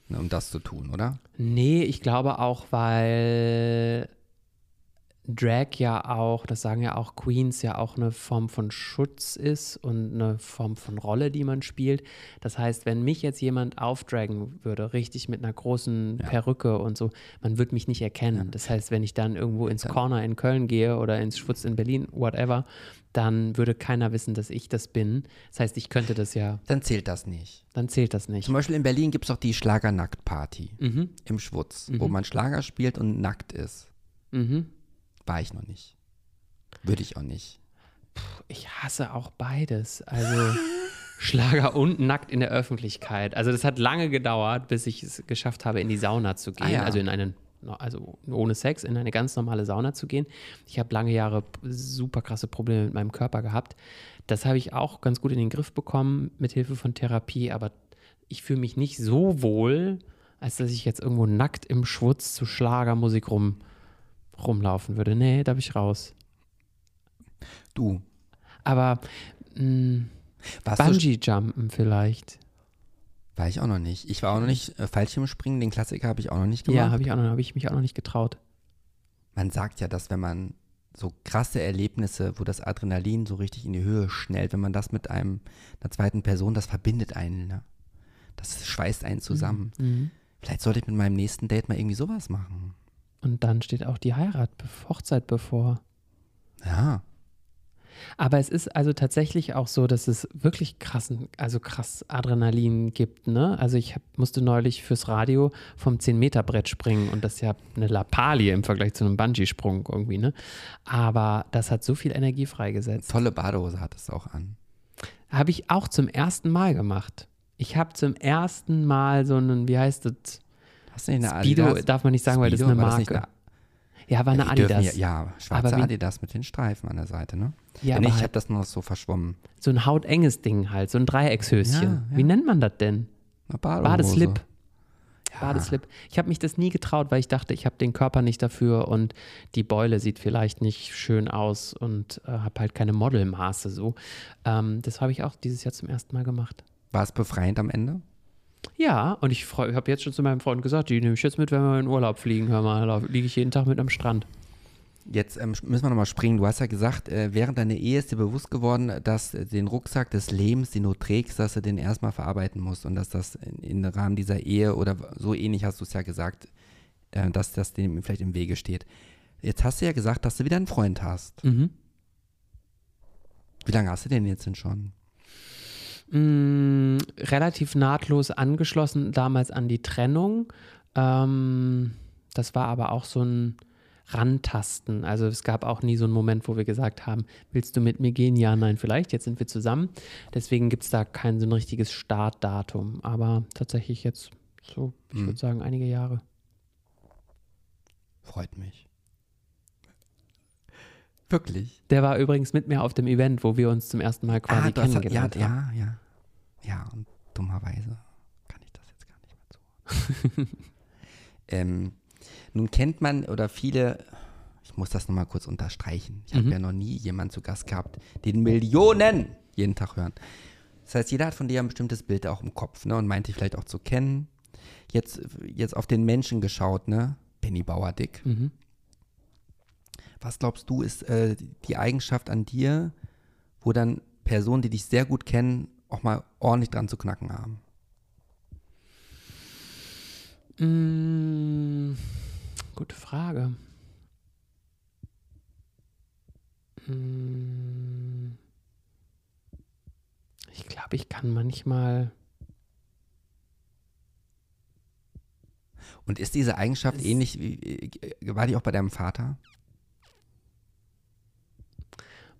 S1: ne, um das zu tun, oder?
S2: Nee, ich glaube auch, weil Drag ja auch, das sagen ja auch Queens, ja auch eine Form von Schutz ist und eine Form von Rolle, die man spielt. Das heißt, wenn mich jetzt jemand aufdragen würde, richtig mit einer großen ja. Perücke und so, man würde mich nicht erkennen. Das heißt, wenn ich dann irgendwo ins Corner in Köln gehe oder ins Schwutz in Berlin, whatever, dann würde keiner wissen, dass ich das bin. Das heißt, ich könnte das ja.
S1: Dann zählt das nicht.
S2: Dann zählt das nicht.
S1: Zum Beispiel in Berlin gibt es auch die Schlagernackt-Party mhm. im Schwutz, mhm. wo man Schlager spielt und nackt ist. Mhm. War ich noch nicht. Würde ich auch nicht.
S2: Puh, ich hasse auch beides. Also Schlager und nackt in der Öffentlichkeit. Also das hat lange gedauert, bis ich es geschafft habe, in die Sauna zu gehen. Ah, ja. Also in einen, also ohne Sex, in eine ganz normale Sauna zu gehen. Ich habe lange Jahre super krasse Probleme mit meinem Körper gehabt. Das habe ich auch ganz gut in den Griff bekommen mit Hilfe von Therapie, aber ich fühle mich nicht so wohl, als dass ich jetzt irgendwo nackt im Schwutz zu Schlagermusik rum rumlaufen würde. Nee, da bin ich raus.
S1: Du.
S2: Aber hm, Bungee-Jumpen vielleicht.
S1: War ich auch noch nicht. Ich war auch noch nicht äh, Fallschirmspringen, den Klassiker habe ich auch noch nicht gemacht.
S2: Ja, habe ich, hab ich mich auch noch nicht getraut.
S1: Man sagt ja, dass wenn man so krasse Erlebnisse, wo das Adrenalin so richtig in die Höhe schnellt, wenn man das mit einem, einer zweiten Person, das verbindet einen, ne? Das schweißt einen zusammen. Mhm. mhm. Vielleicht sollte ich mit meinem nächsten Date mal irgendwie sowas machen.
S2: Und dann steht auch die Heirat, Hochzeit bevor.
S1: Ja.
S2: Aber es ist also tatsächlich auch so, dass es wirklich krassen, also krass Adrenalin gibt. Ne? Also ich hab, musste neulich fürs Radio vom 10-Meter-Brett springen und das ist ja eine Lappalie im Vergleich zu einem Bungee-Sprung irgendwie. Ne? Aber das hat so viel Energie freigesetzt.
S1: Tolle Badehose hat es auch an.
S2: Habe ich auch zum ersten Mal gemacht. Ich habe zum ersten Mal so einen, wie heißt das?
S1: Hast du eine
S2: Speedo, Adidas? darf man nicht sagen, Speedo, weil das ist eine Marke. Ja, war eine ja, Adidas.
S1: Hier, ja, schwarze Adidas mit den Streifen an der Seite, ne? Ja, ja nee, ich halt habe das noch so verschwommen.
S2: So ein hautenges Ding halt, so ein Dreieckshöschen. Ja, ja. Wie nennt man das denn? Badeslip. Ja. Badeslip. Ich habe mich das nie getraut, weil ich dachte, ich habe den Körper nicht dafür und die Beule sieht vielleicht nicht schön aus und äh, habe halt keine Modelmaße so. Ähm, das habe ich auch dieses Jahr zum ersten Mal gemacht.
S1: War es befreiend am Ende?
S2: Ja, und ich, habe jetzt schon zu meinem Freund gesagt, die nehme ich jetzt mit, wenn wir in Urlaub fliegen. Hör mal, da liege ich jeden Tag mit am Strand.
S1: Jetzt ähm, müssen wir nochmal springen. Du hast ja gesagt, äh, während deiner Ehe ist dir bewusst geworden, dass äh, den Rucksack des Lebens, den du trägst, dass du den erstmal verarbeiten musst und dass das im Rahmen dieser Ehe oder so ähnlich hast du es ja gesagt, äh, dass das dem vielleicht im Wege steht. Jetzt hast du ja gesagt, dass du wieder einen Freund hast. Mhm. Wie lange hast du den jetzt denn schon?
S2: Mh, mm, relativ nahtlos angeschlossen damals an die Trennung. Ähm, das war aber auch so ein Rantasten. Also es gab auch nie so einen Moment, wo wir gesagt haben, willst du mit mir gehen? Ja, nein, vielleicht. Jetzt sind wir zusammen. Deswegen gibt es da kein so ein richtiges Startdatum. Aber tatsächlich jetzt so, ich hm. würde sagen, einige Jahre.
S1: Freut mich. Wirklich.
S2: Der war übrigens mit mir auf dem Event, wo wir uns zum ersten Mal quasi ah, kennengelernt
S1: ja, haben. Ja, ja. Ja, und dummerweise kann ich das jetzt gar nicht mehr so. ähm, nun kennt man oder viele, ich muss das nochmal kurz unterstreichen. Ich mhm. habe ja noch nie jemanden zu Gast gehabt, den Millionen jeden Tag hören. Das heißt, jeder hat von dir ein bestimmtes Bild auch im Kopf, ne? Und meint dich vielleicht auch zu kennen. Jetzt, jetzt auf den Menschen geschaut, ne? Benny Bauer Dick. Mhm. Was glaubst du, ist äh, die Eigenschaft an dir, wo dann Personen, die dich sehr gut kennen, auch mal ordentlich dran zu knacken haben?
S2: Mm, gute Frage. Mm, ich glaube, ich kann manchmal.
S1: Und ist diese Eigenschaft ähnlich wie, äh, war die auch bei deinem Vater?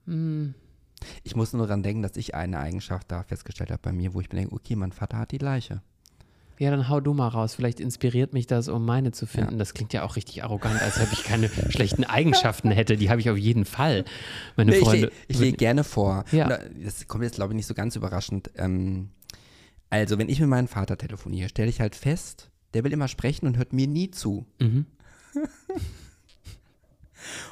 S1: Mm, ich muss nur daran denken, dass ich eine Eigenschaft da festgestellt habe bei mir, wo ich mir denke, okay, mein Vater hat die Leiche.
S2: Ja, dann hau du mal raus. Vielleicht inspiriert mich das, um meine zu finden. Ja. Das klingt ja auch richtig arrogant, als ob ich keine schlechten Eigenschaften hätte. Die habe ich auf jeden Fall. Meine nee, Freunde.
S1: Ich lege gerne vor. Ja. Das kommt jetzt, glaube ich, nicht so ganz überraschend. Ähm, also, wenn ich mit meinem Vater telefoniere, stelle ich halt fest, der will immer sprechen und hört mir nie zu. Mhm.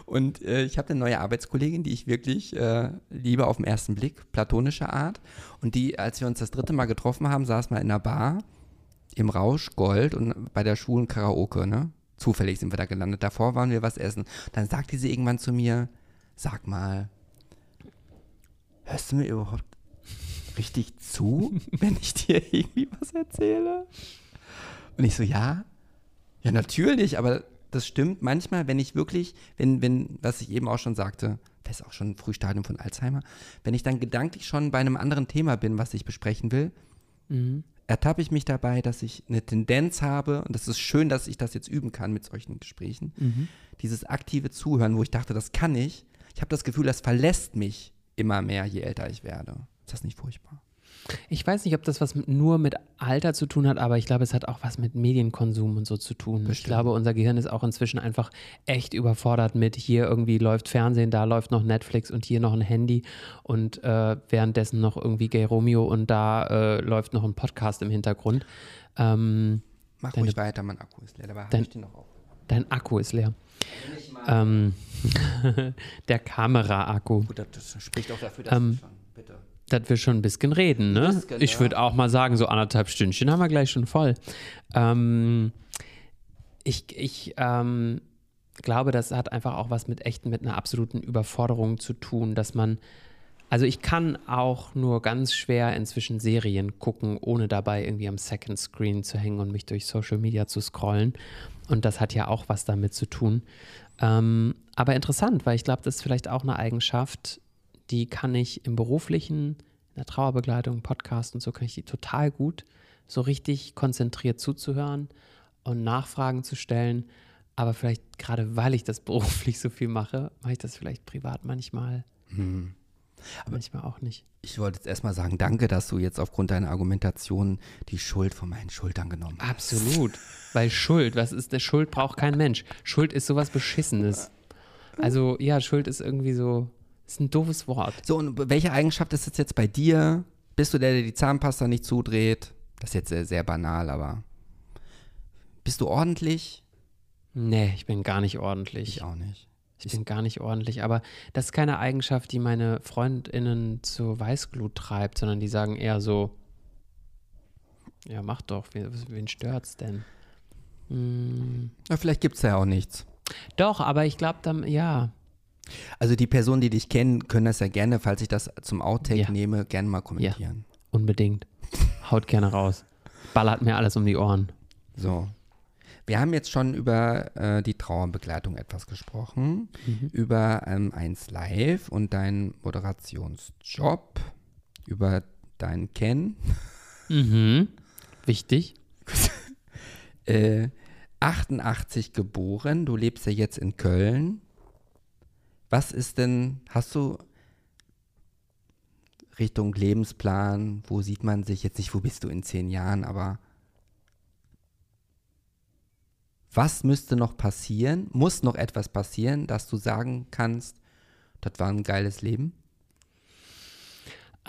S1: Und äh, ich habe eine neue Arbeitskollegin, die ich wirklich äh, liebe auf den ersten Blick, platonischer Art. Und die, als wir uns das dritte Mal getroffen haben, saß mal in einer Bar im Rausch Gold und bei der schwulen Karaoke, ne? Zufällig sind wir da gelandet. Davor waren wir was essen. Dann sagte sie irgendwann zu mir, sag mal, hörst du mir überhaupt richtig zu, wenn ich dir irgendwie was erzähle? Und ich so, ja, ja, natürlich, aber das stimmt. Manchmal, wenn ich wirklich, wenn, wenn, was ich eben auch schon sagte, das ist auch schon ein Frühstadium von Alzheimer, wenn ich dann gedanklich schon bei einem anderen Thema bin, was ich besprechen will, mhm. ertappe ich mich dabei, dass ich eine Tendenz habe, und das ist schön, dass ich das jetzt üben kann mit solchen Gesprächen, mhm. dieses aktive Zuhören, wo ich dachte, das kann ich. Ich habe das Gefühl, das verlässt mich immer mehr, je älter ich werde. Ist das nicht furchtbar?
S2: Ich weiß nicht, ob das was mit, nur mit Alter zu tun hat, aber ich glaube, es hat auch was mit Medienkonsum und so zu tun. Bestimmt. Ich glaube, unser Gehirn ist auch inzwischen einfach echt überfordert mit hier irgendwie läuft Fernsehen, da läuft noch Netflix und hier noch ein Handy und äh, währenddessen noch irgendwie Gay Romeo und da äh, läuft noch ein Podcast im Hintergrund. Ähm,
S1: Mach deine, ruhig weiter, mein Akku ist leer. Dabei dein, ich den noch auf.
S2: Dein Akku ist leer. Ähm, der Kamera-Akku.
S1: Gut, das spricht auch dafür, dass ähm, schon
S2: dass wir schon ein bisschen reden, ne? Bisschen, ich würde ja. auch mal sagen, so anderthalb Stündchen haben wir gleich schon voll. Ähm, ich, ich, ähm, glaube, das hat einfach auch was mit echten, mit einer absoluten Überforderung zu tun, dass man, also ich kann auch nur ganz schwer inzwischen Serien gucken, ohne dabei irgendwie am Second Screen zu hängen und mich durch Social Media zu scrollen. Und das hat ja auch was damit zu tun. Ähm, aber interessant, weil ich glaube, das ist vielleicht auch eine Eigenschaft, die kann ich im beruflichen, in der Trauerbegleitung, Podcast und so kann ich die total gut, so richtig konzentriert zuzuhören und Nachfragen zu stellen. Aber vielleicht gerade weil ich das beruflich so viel mache, mache ich das vielleicht privat manchmal. Hm. Aber manchmal auch nicht.
S1: Ich wollte jetzt erstmal sagen, danke, dass du jetzt aufgrund deiner Argumentation die Schuld von meinen Schultern genommen hast.
S2: Absolut. Weil Schuld, was ist der Schuld braucht kein Mensch. Schuld ist sowas Beschissenes. Also ja, Schuld ist irgendwie so, ist ein doofes Wort.
S1: So, und welche Eigenschaft ist es jetzt bei dir? Bist du der, der die Zahnpasta nicht zudreht? Das ist jetzt sehr, sehr banal, aber bist du ordentlich?
S2: Nee, ich bin gar nicht ordentlich.
S1: Ich auch nicht.
S2: Ich, ich bin gar nicht ordentlich, aber das ist keine Eigenschaft, die meine FreundInnen zur Weißglut treibt, sondern die sagen eher so, ja, mach doch, wen, wen stört's denn?
S1: Hm. Ja, vielleicht gibt's ja auch nichts.
S2: Doch, aber ich glaube dann, ja.
S1: Also die Personen, die dich kennen, können das ja gerne, falls ich das zum Outtake ja. nehme, gerne mal kommentieren.
S2: Ja, unbedingt. Haut gerne raus. Ballert mir alles um die Ohren.
S1: So. Wir haben jetzt schon über äh, die Trauerbegleitung etwas gesprochen, mhm. über ähm, 1 Live und deinen Moderationsjob, über deinen Ken.
S2: Mhm. Wichtig.
S1: äh, 88 geboren, du lebst ja jetzt in Köln. Was ist denn, hast du Richtung Lebensplan, wo sieht man sich jetzt nicht, wo bist du in zehn Jahren, aber Was müsste noch passieren? Muss noch etwas passieren, dass du sagen kannst, das war ein geiles Leben?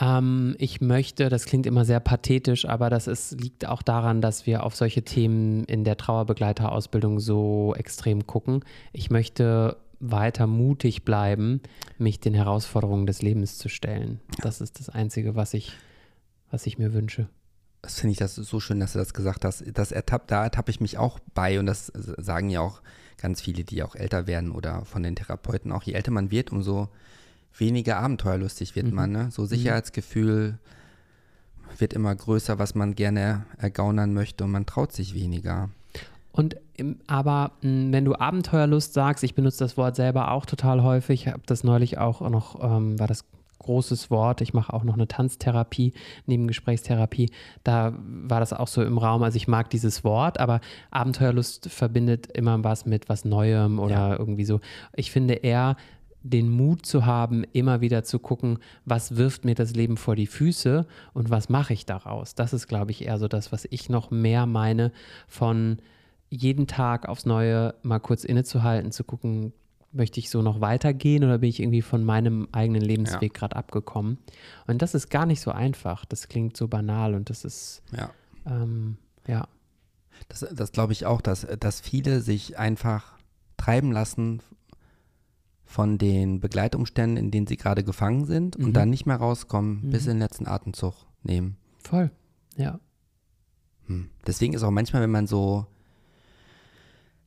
S2: Ähm, ich möchte, das klingt immer sehr pathetisch, aber das ist, liegt auch daran, dass wir auf solche Themen in der Trauerbegleiterausbildung so extrem gucken. Ich möchte weiter mutig bleiben, mich den Herausforderungen des Lebens zu stellen. Das ist das Einzige, was ich, was ich mir wünsche
S1: das finde ich das so schön, dass du das gesagt hast. Das ertapp, da ertappe ich mich auch bei und das sagen ja auch ganz viele, die auch älter werden oder von den Therapeuten auch. Je älter man wird, umso weniger abenteuerlustig wird mhm. man. Ne? So mhm. Sicherheitsgefühl wird immer größer, was man gerne ergaunern möchte und man traut sich weniger.
S2: Und aber wenn du Abenteuerlust sagst, ich benutze das Wort selber auch total häufig, ich habe das neulich auch noch, ähm, war das großes Wort. Ich mache auch noch eine Tanztherapie neben Gesprächstherapie. Da war das auch so im Raum. Also ich mag dieses Wort, aber Abenteuerlust verbindet immer was mit was Neuem oder ja. irgendwie so. Ich finde eher den Mut zu haben, immer wieder zu gucken, was wirft mir das Leben vor die Füße und was mache ich daraus. Das ist, glaube ich, eher so das, was ich noch mehr meine von jeden Tag aufs Neue mal kurz innezuhalten, zu gucken, möchte ich so noch weitergehen oder bin ich irgendwie von meinem eigenen Lebensweg ja. gerade abgekommen? Und das ist gar nicht so einfach. Das klingt so banal und das ist,
S1: ja.
S2: Ähm, ja.
S1: Das, das glaube ich auch, dass, dass viele sich einfach treiben lassen von den Begleitumständen, in denen sie gerade gefangen sind mhm. und dann nicht mehr rauskommen, mhm. bis in den letzten Atemzug nehmen.
S2: Voll, ja.
S1: Hm. Deswegen ist auch manchmal, wenn man so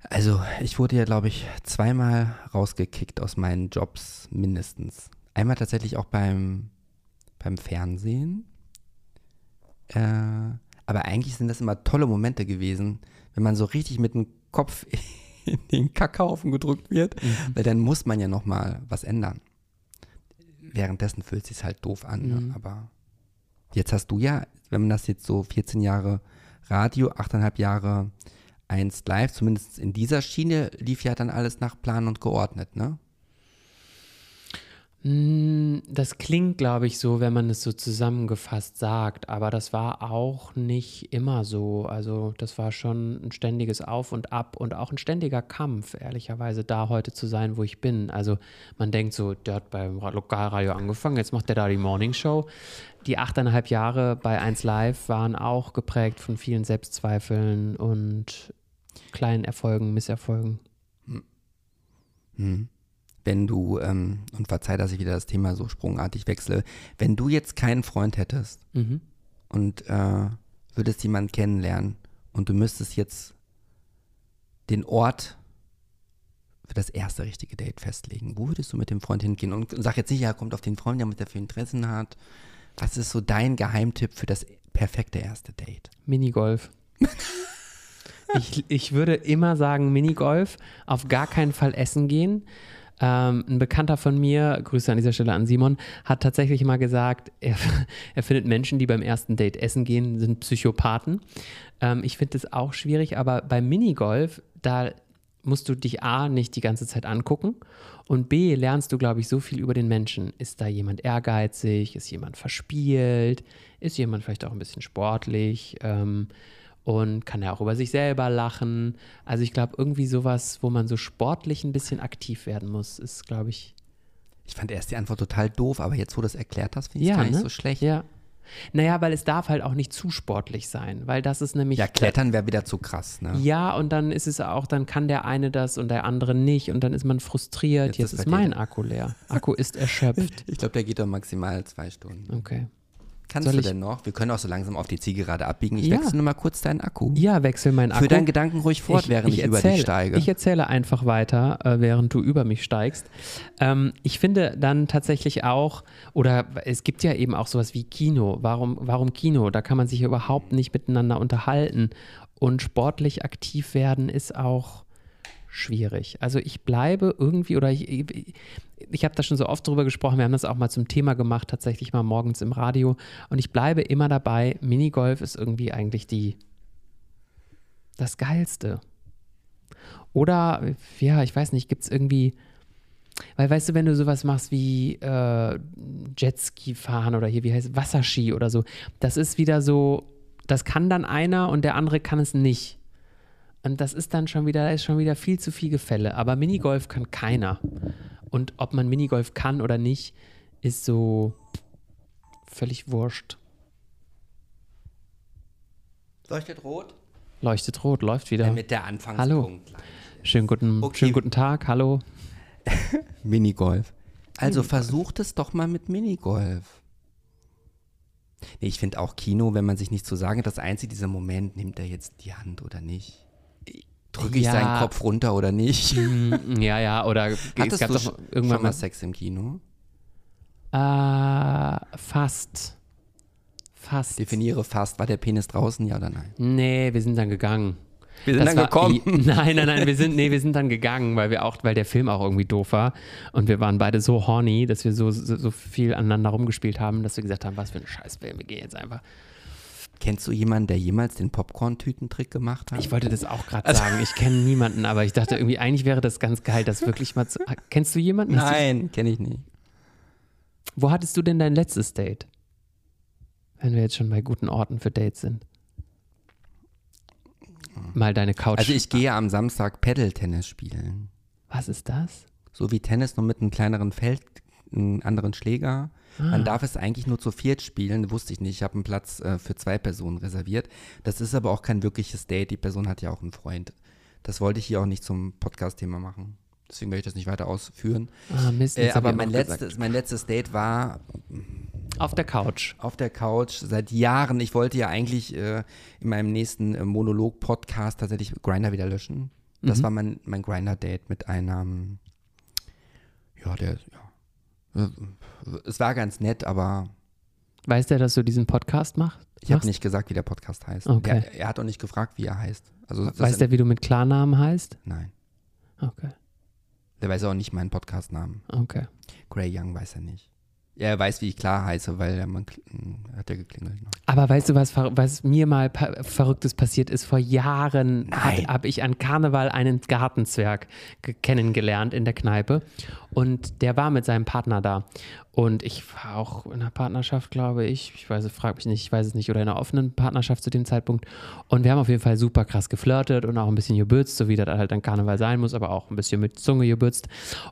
S1: also, ich wurde ja, glaube ich, zweimal rausgekickt aus meinen Jobs mindestens. Einmal tatsächlich auch beim, beim Fernsehen. Äh, aber eigentlich sind das immer tolle Momente gewesen, wenn man so richtig mit dem Kopf in den Kackhaufen gedrückt wird, mhm. weil dann muss man ja noch mal was ändern. Währenddessen fühlt es sich halt doof an, ne? mhm. ne? aber jetzt hast du ja, wenn man das jetzt so 14 Jahre Radio, 8,5 Jahre 1 Live, zumindest in dieser Schiene, lief ja dann alles nach Plan und geordnet, ne?
S2: Hm, das klingt, glaube ich, so, wenn man es so zusammengefasst sagt, aber das war auch nicht immer so. Also das war schon ein ständiges Auf und Ab und auch ein ständiger Kampf, ehrlicherweise, da heute zu sein, wo ich bin. Also man denkt so, der hat beim Lokalradio angefangen, jetzt macht der da die Morning Show. Die achteinhalb Jahre bei 1 Live waren auch geprägt von vielen Selbstzweifeln und kleinen Erfolgen, Misserfolgen. Hm.
S1: Hm wenn du, ähm, und verzeih, dass ich wieder das Thema so sprungartig wechsle, wenn du jetzt keinen Freund hättest mhm. und äh, würdest jemanden kennenlernen und du müsstest jetzt den Ort für das erste richtige Date festlegen? Wo würdest du mit dem Freund hingehen? Und sag jetzt nicht, ja, kommt auf den Freund, der mit dafür Interessen hat. Was ist so dein Geheimtipp für das perfekte erste Date?
S2: Minigolf. ich, ich würde immer sagen Minigolf, auf gar keinen Fall essen gehen. Ähm, ein Bekannter von mir, Grüße an dieser Stelle an Simon, hat tatsächlich mal gesagt, er, er findet Menschen, die beim ersten Date essen gehen, sind Psychopathen. Ähm, ich finde das auch schwierig, aber beim Minigolf, da musst du dich A nicht die ganze Zeit angucken und B lernst du, glaube ich, so viel über den Menschen. Ist da jemand ehrgeizig? Ist jemand verspielt? Ist jemand vielleicht auch ein bisschen sportlich? Ähm, und kann ja auch über sich selber lachen. Also ich glaube, irgendwie sowas, wo man so sportlich ein bisschen aktiv werden muss, ist, glaube ich.
S1: Ich fand erst die Antwort total doof, aber jetzt, wo du das erklärt hast, finde ich es gar nicht ne? so schlecht.
S2: Ja. Naja, weil es darf halt auch nicht zu sportlich sein, weil das ist nämlich.
S1: Ja, Klettern wäre wieder zu krass, ne?
S2: Ja, und dann ist es auch, dann kann der eine das und der andere nicht und dann ist man frustriert. Jetzt, Jetzt ist, ist mein Akku leer. Akku ist erschöpft.
S1: Ich glaube, der geht doch maximal zwei Stunden.
S2: Okay.
S1: Kannst Soll du denn noch? Wir können auch so langsam auf die Zielgerade abbiegen. Ich ja. wechsle nur mal kurz deinen Akku.
S2: Ja, wechsel meinen Akku.
S1: Für deinen Gedanken ruhig fort, ich, während ich, ich erzähle, über dich steige.
S2: Ich erzähle einfach weiter, äh, während du über mich steigst. Ähm, ich finde dann tatsächlich auch, oder es gibt ja eben auch sowas wie Kino. Warum, warum Kino? Da kann man sich überhaupt nicht miteinander unterhalten. Und sportlich aktiv werden ist auch schwierig. Also ich bleibe irgendwie, oder ich, ich, ich habe da schon so oft drüber gesprochen, wir haben das auch mal zum Thema gemacht, tatsächlich mal morgens im Radio. Und ich bleibe immer dabei, Minigolf ist irgendwie eigentlich die das Geilste. Oder, ja, ich weiß nicht, gibt es irgendwie, weil weißt du, wenn du sowas machst wie äh, Jetski fahren oder hier, wie heißt es, Wasserski oder so, das ist wieder so, das kann dann einer und der andere kann es nicht. Und das ist dann schon wieder, ist schon wieder viel zu viel Gefälle. Aber Minigolf kann keiner. Und ob man Minigolf kann oder nicht, ist so völlig wurscht.
S1: Leuchtet rot?
S2: Leuchtet rot, läuft wieder. Ja,
S1: mit der Anfangspunkt.
S2: Hallo. Schönen guten, okay. schönen guten Tag, hallo.
S1: Minigolf. Also Minigolf. versucht es doch mal mit Minigolf. Nee, ich finde auch Kino, wenn man sich nicht zu sagen hat, das einzige dieser Moment, nimmt er jetzt die Hand oder nicht? Drücke ich ja. seinen Kopf runter oder nicht?
S2: Mm, ja, ja, oder
S1: Hattest es gab du doch irgendwann schon mal Sex im Kino?
S2: Äh, fast. Fast.
S1: Definiere fast. War der Penis draußen, ja oder nein?
S2: Nee, wir sind dann gegangen.
S1: Wir sind das dann war, gekommen.
S2: Nein, nein, nein, wir sind, nee, wir sind dann gegangen, weil wir auch, weil der Film auch irgendwie doof war. Und wir waren beide so horny, dass wir so, so, so viel aneinander rumgespielt haben, dass wir gesagt haben, was für ein Scheißfilm, wir gehen jetzt einfach.
S1: Kennst du jemanden, der jemals den Popcorn-Tütentrick gemacht hat?
S2: Ich wollte das auch gerade also, sagen. Ich kenne niemanden, aber ich dachte irgendwie, eigentlich wäre das ganz geil, das wirklich mal zu. Kennst du jemanden?
S1: Nein, kenne ich nicht.
S2: Wo hattest du denn dein letztes Date? Wenn wir jetzt schon bei guten Orten für Dates sind. Mal deine Couch.
S1: Also ich gehe am Samstag Pedal-Tennis spielen.
S2: Was ist das?
S1: So wie Tennis, nur mit einem kleineren Feld, einem anderen Schläger Ah. Man darf es eigentlich nur zu viert spielen, wusste ich nicht. Ich habe einen Platz äh, für zwei Personen reserviert. Das ist aber auch kein wirkliches Date. Die Person hat ja auch einen Freund. Das wollte ich hier auch nicht zum Podcast-Thema machen. Deswegen werde ich das nicht weiter ausführen.
S2: Ah, Mist,
S1: äh, aber mein letztes, mein letztes Date war
S2: auf der Couch.
S1: Auf der Couch seit Jahren. Ich wollte ja eigentlich äh, in meinem nächsten äh, Monolog-Podcast tatsächlich Grinder wieder löschen. Das mhm. war mein, mein Grinder-Date mit einem, ja, der, ja, es war ganz nett, aber.
S2: Weiß der, dass du diesen Podcast machst?
S1: Ich habe nicht gesagt, wie der Podcast heißt.
S2: Okay.
S1: Er, er, hat auch nicht gefragt, wie er heißt.
S2: Also, weiß der, wie du mit Klarnamen heißt?
S1: Nein.
S2: Okay.
S1: Der weiß auch nicht meinen Podcastnamen.
S2: Okay.
S1: Gray Young weiß er nicht. Ja, er weiß, wie ich klar heiße, weil er man, hat er geklingelt.
S2: Aber weißt du, was, was mir mal Verrücktes passiert ist? Vor Jahren habe ich an Karneval einen Gartenzwerg kennengelernt in der Kneipe. Und der war mit seinem Partner da. Und ich war auch in einer Partnerschaft, glaube ich. Ich weiß, frage mich nicht, ich weiß es nicht. Oder in einer offenen Partnerschaft zu dem Zeitpunkt. Und wir haben auf jeden Fall super krass geflirtet und auch ein bisschen gebürzt, so wie das halt an Karneval sein muss, aber auch ein bisschen mit Zunge gebürzt.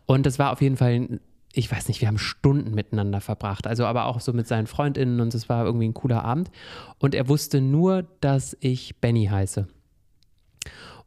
S2: Und das war auf jeden Fall ein ich weiß nicht, wir haben Stunden miteinander verbracht. Also aber auch so mit seinen Freundinnen und es war irgendwie ein cooler Abend. Und er wusste nur, dass ich Benny heiße.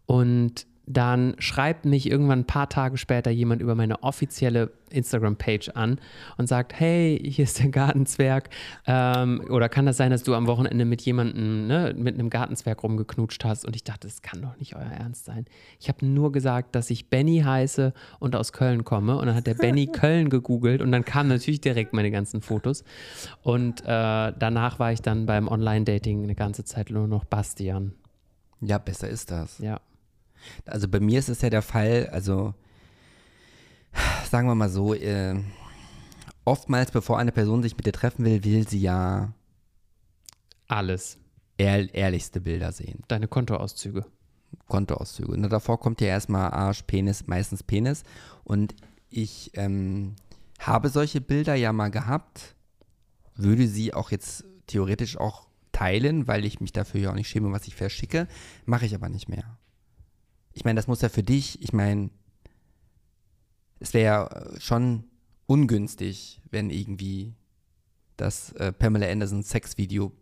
S2: Und dann schreibt mich irgendwann ein paar Tage später jemand über meine offizielle Instagram-Page an und sagt, hey, hier ist der Gartenzwerg. Ähm, oder kann das sein, dass du am Wochenende mit jemandem, ne, mit einem Gartenzwerg rumgeknutscht hast? Und ich dachte, das kann doch nicht euer Ernst sein. Ich habe nur gesagt, dass ich Benny heiße und aus Köln komme. Und dann hat der Benny Köln gegoogelt und dann kamen natürlich direkt meine ganzen Fotos. Und äh, danach war ich dann beim Online-Dating eine ganze Zeit nur noch Bastian.
S1: Ja, besser ist das.
S2: Ja.
S1: Also bei mir ist es ja der Fall, also sagen wir mal so, äh, oftmals, bevor eine Person sich mit dir treffen will, will sie ja
S2: alles.
S1: Ehr ehrlichste Bilder sehen.
S2: Deine Kontoauszüge.
S1: Kontoauszüge. Na, davor kommt ja erstmal Arsch, Penis, meistens Penis. Und ich ähm, habe solche Bilder ja mal gehabt, würde sie auch jetzt theoretisch auch teilen, weil ich mich dafür ja auch nicht schäme, was ich verschicke, mache ich aber nicht mehr ich meine, das muss ja für dich, ich meine, es wäre ja schon ungünstig, wenn irgendwie das äh, Pamela Anderson Sexvideo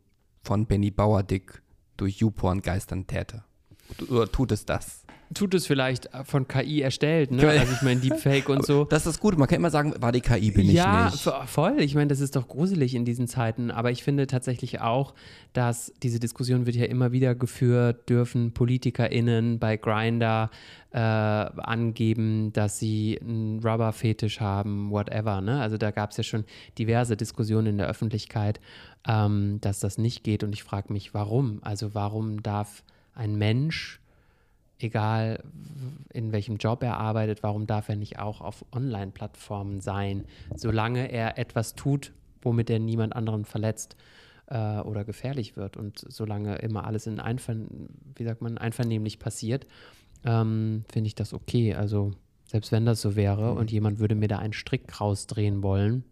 S1: von Benny Bauerdick durch YouPorn geistern täte. Oder tut es das?
S2: Tut es vielleicht von KI erstellt, ne? Also ich meine Deepfake und so.
S1: Das ist gut. Man kann immer sagen, war die KI, bin
S2: ja,
S1: ich nicht.
S2: Ja, voll. Ich meine, das ist doch gruselig in diesen Zeiten. Aber ich finde tatsächlich auch, dass diese Diskussion wird ja immer wieder geführt, dürfen PolitikerInnen bei Grinder äh, angeben, dass sie einen Rubber-Fetisch haben, whatever. Ne? Also da gab es ja schon diverse Diskussionen in der Öffentlichkeit, ähm, dass das nicht geht. Und ich frage mich, warum? Also warum darf ein Mensch egal in welchem Job er arbeitet, warum darf er nicht auch auf Online-Plattformen sein, solange er etwas tut, womit er niemand anderen verletzt äh, oder gefährlich wird und solange immer alles in Einvern wie sagt man, einvernehmlich passiert, ähm, finde ich das okay. Also selbst wenn das so wäre mhm. und jemand würde mir da einen Strick rausdrehen wollen,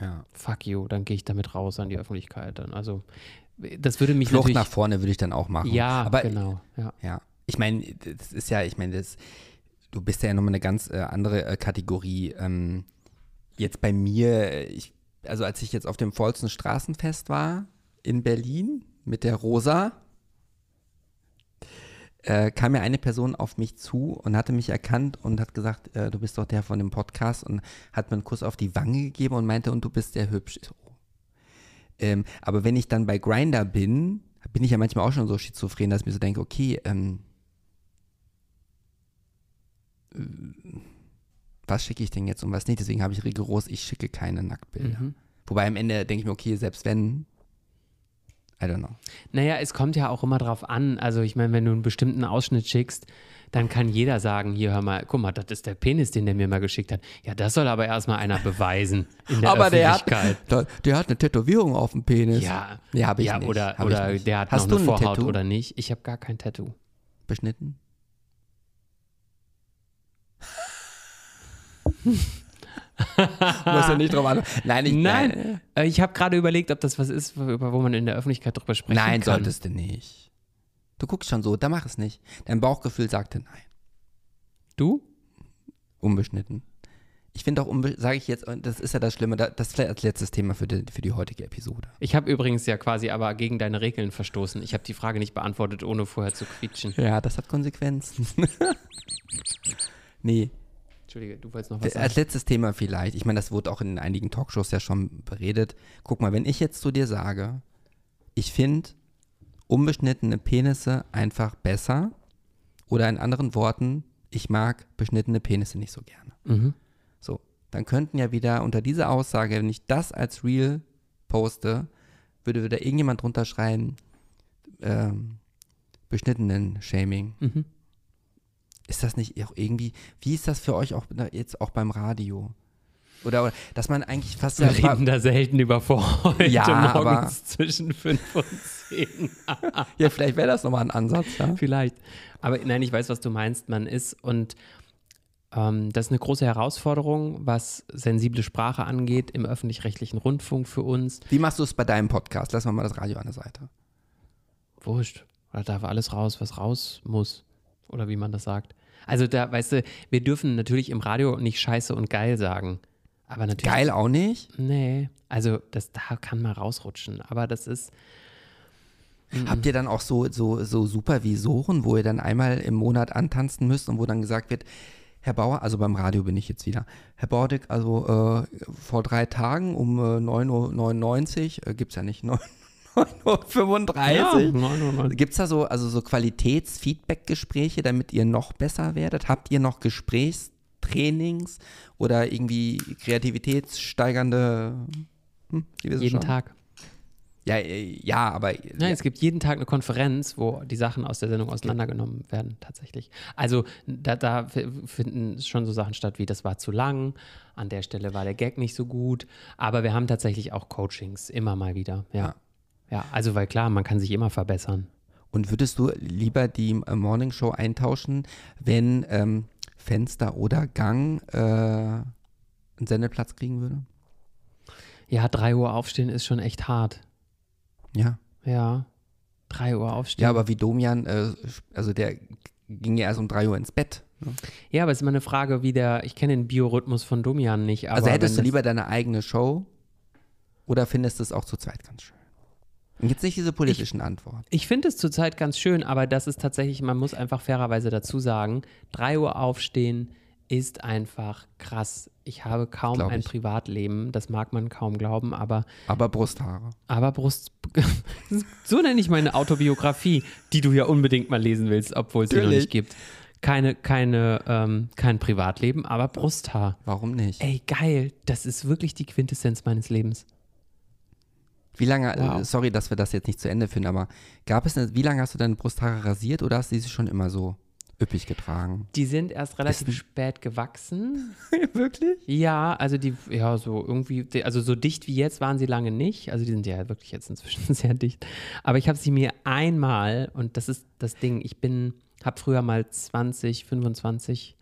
S1: ja.
S2: fuck you, dann gehe ich damit raus an die Öffentlichkeit. Dann. Also das würde mich
S1: Flucht nach vorne würde ich dann auch machen.
S2: Ja, aber genau. Ja.
S1: ja ich meine, das ist ja, ich meine, du bist ja nochmal eine ganz äh, andere äh, Kategorie. Ähm, jetzt bei mir, ich, also als ich jetzt auf dem vollsten Straßenfest war in Berlin mit der Rosa, äh, kam mir eine Person auf mich zu und hatte mich erkannt und hat gesagt, äh, du bist doch der von dem Podcast und hat mir einen Kuss auf die Wange gegeben und meinte, und du bist sehr hübsch. So. Ähm, aber wenn ich dann bei Grinder bin, bin ich ja manchmal auch schon so schizophren, dass ich mir so denke, okay, ähm, was schicke ich denn jetzt und was nicht. Deswegen habe ich rigoros, ich schicke keine Nacktbilder. Mhm. Wobei am Ende denke ich mir, okay, selbst wenn, I don't know.
S2: Naja, es kommt ja auch immer drauf an. Also ich meine, wenn du einen bestimmten Ausschnitt schickst, dann kann jeder sagen, hier hör mal, guck mal, das ist der Penis, den der mir mal geschickt hat. Ja, das soll aber erstmal einer beweisen in der aber Öffentlichkeit.
S1: Der hat, der hat eine Tätowierung auf dem Penis.
S2: Ja,
S1: ja habe ich
S2: ja,
S1: nicht.
S2: Oder, oder der hat Hast noch eine Vorhaut Tattoo? oder nicht. Ich habe gar kein Tattoo.
S1: Beschnitten? Muss ja nicht drauf an. Nein, ich,
S2: nein. nein. Äh, ich habe gerade überlegt, ob das was ist, über wo man in der Öffentlichkeit drüber sprechen
S1: nein,
S2: kann.
S1: Nein, solltest du nicht. Du guckst schon so, da mach es nicht. Dein Bauchgefühl sagte nein.
S2: Du?
S1: Unbeschnitten. Ich finde auch, sage ich jetzt, das ist ja das Schlimme, das ist als letztes Thema für die, für die heutige Episode.
S2: Ich habe übrigens ja quasi aber gegen deine Regeln verstoßen. Ich habe die Frage nicht beantwortet, ohne vorher zu quietschen.
S1: Ja, das hat Konsequenzen. nee,
S2: Entschuldige, du wolltest noch was sagen.
S1: Als letztes Thema vielleicht. Ich meine, das wurde auch in einigen Talkshows ja schon beredet. Guck mal, wenn ich jetzt zu dir sage, ich finde unbeschnittene Penisse einfach besser oder in anderen Worten, ich mag beschnittene Penisse nicht so gerne.
S2: Mhm.
S1: So, dann könnten ja wieder unter dieser Aussage, wenn ich das als Real poste, würde wieder irgendjemand drunter schreiben, ähm, beschnittenen Shaming.
S2: Mhm.
S1: Ist das nicht auch irgendwie, wie ist das für euch auch jetzt auch beim Radio? Oder, oder dass man eigentlich fast.
S2: Wir reden da selten über vor heute
S1: ja, morgens
S2: aber, zwischen fünf und zehn.
S1: ja, vielleicht wäre das nochmal ein Ansatz. Ja?
S2: Vielleicht. Aber nein, ich weiß, was du meinst. Man ist und ähm, das ist eine große Herausforderung, was sensible Sprache angeht im öffentlich-rechtlichen Rundfunk für uns.
S1: Wie machst du es bei deinem Podcast? Lass mal das Radio an der Seite.
S2: Wurscht. Da darf alles raus, was raus muss oder wie man das sagt. Also da, weißt du, wir dürfen natürlich im Radio nicht scheiße und geil sagen. Aber natürlich.
S1: Geil auch nicht?
S2: Nee. Also das da kann mal rausrutschen. Aber das ist.
S1: Mhm. Habt ihr dann auch so, so, so Supervisoren, wo ihr dann einmal im Monat antanzen müsst und wo dann gesagt wird, Herr Bauer, also beim Radio bin ich jetzt wieder. Herr Bordick, also äh, vor drei Tagen um äh, 9.99 Uhr, äh, gibt es ja nicht, 9.35 Uhr. Ja, Gibt es da so, also so Qualitätsfeedback-Gespräche, damit ihr noch besser werdet? Habt ihr noch Gesprächstrainings oder irgendwie kreativitätssteigernde?
S2: Hm, jeden schon? Tag.
S1: Ja, äh, ja, aber.
S2: Nein, ja. es gibt jeden Tag eine Konferenz, wo die Sachen aus der Sendung auseinandergenommen werden, tatsächlich. Also da, da finden schon so Sachen statt wie, das war zu lang, an der Stelle war der Gag nicht so gut, aber wir haben tatsächlich auch Coachings, immer mal wieder, ja. Ja, ja also weil klar, man kann sich immer verbessern.
S1: Und würdest du lieber die äh, Morning Show eintauschen, wenn ähm, Fenster oder Gang äh, einen Sendeplatz kriegen würde?
S2: Ja, 3 Uhr aufstehen ist schon echt hart.
S1: Ja.
S2: Ja. 3 Uhr aufstehen.
S1: Ja, aber wie Domian, äh, also der ging ja erst um 3 Uhr ins Bett. Ne?
S2: Ja, aber es ist immer eine Frage, wie der, ich kenne den Biorhythmus von Domian nicht.
S1: also hättest du lieber deine eigene Show oder findest du es auch zu zweit ganz schön? Und jetzt nicht diese politischen
S2: ich,
S1: Antworten.
S2: Ich finde es zurzeit ganz schön, aber das ist tatsächlich, man muss einfach fairerweise dazu sagen, 3 Uhr aufstehen, ist einfach krass. Ich habe kaum Glaub ein ich. Privatleben, das mag man kaum glauben, aber.
S1: Aber Brusthaare.
S2: Aber Brust. so nenne ich meine Autobiografie, die du ja unbedingt mal lesen willst, obwohl es sie noch nicht gibt. Keine, keine, ähm, kein Privatleben, aber Brusthaar.
S1: Warum nicht?
S2: Ey, geil. Das ist wirklich die Quintessenz meines Lebens.
S1: Wie lange, wow. sorry, dass wir das jetzt nicht zu Ende finden, aber gab es eine, wie lange hast du deine Brusthaare rasiert oder hast du sie schon immer so? üppig getragen.
S2: Die sind erst relativ Ist spät gewachsen.
S1: wirklich?
S2: Ja, also die, ja, so irgendwie, also so dicht wie jetzt waren sie lange nicht. Also die sind ja wirklich jetzt inzwischen sehr dicht. Aber ich habe sie mir einmal, und das ist das Ding, ich bin, habe früher mal 20, 25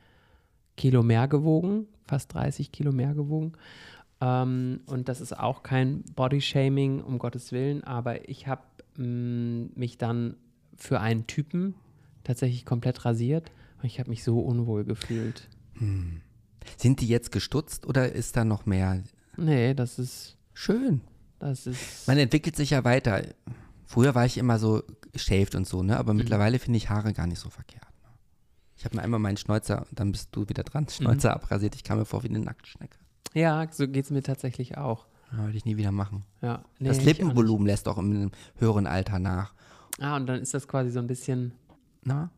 S2: Kilo mehr gewogen, fast 30 Kilo mehr gewogen. Ähm, und das ist auch kein Bodyshaming, um Gottes Willen, aber ich habe mm, mich dann für einen Typen tatsächlich komplett rasiert und ich habe mich so unwohl gefühlt. Hm.
S1: Sind die jetzt gestutzt oder ist da noch mehr?
S2: Nee, das ist
S1: schön.
S2: Das ist.
S1: Man entwickelt sich ja weiter. Früher war ich immer so shaved und so, ne? Aber mhm. mittlerweile finde ich Haare gar nicht so verkehrt. Ne? Ich habe mir einmal meinen Schnäuzer, dann bist du wieder dran, Schnäuzer mhm. abrasiert. Ich kam mir vor wie eine Nacktschnecke.
S2: Ja, so geht es mir tatsächlich auch.
S1: Ja, würde ich nie wieder machen.
S2: Ja,
S1: nee, das Lippenvolumen lässt auch im höheren Alter nach.
S2: Ah, und dann ist das quasi so ein bisschen
S1: na?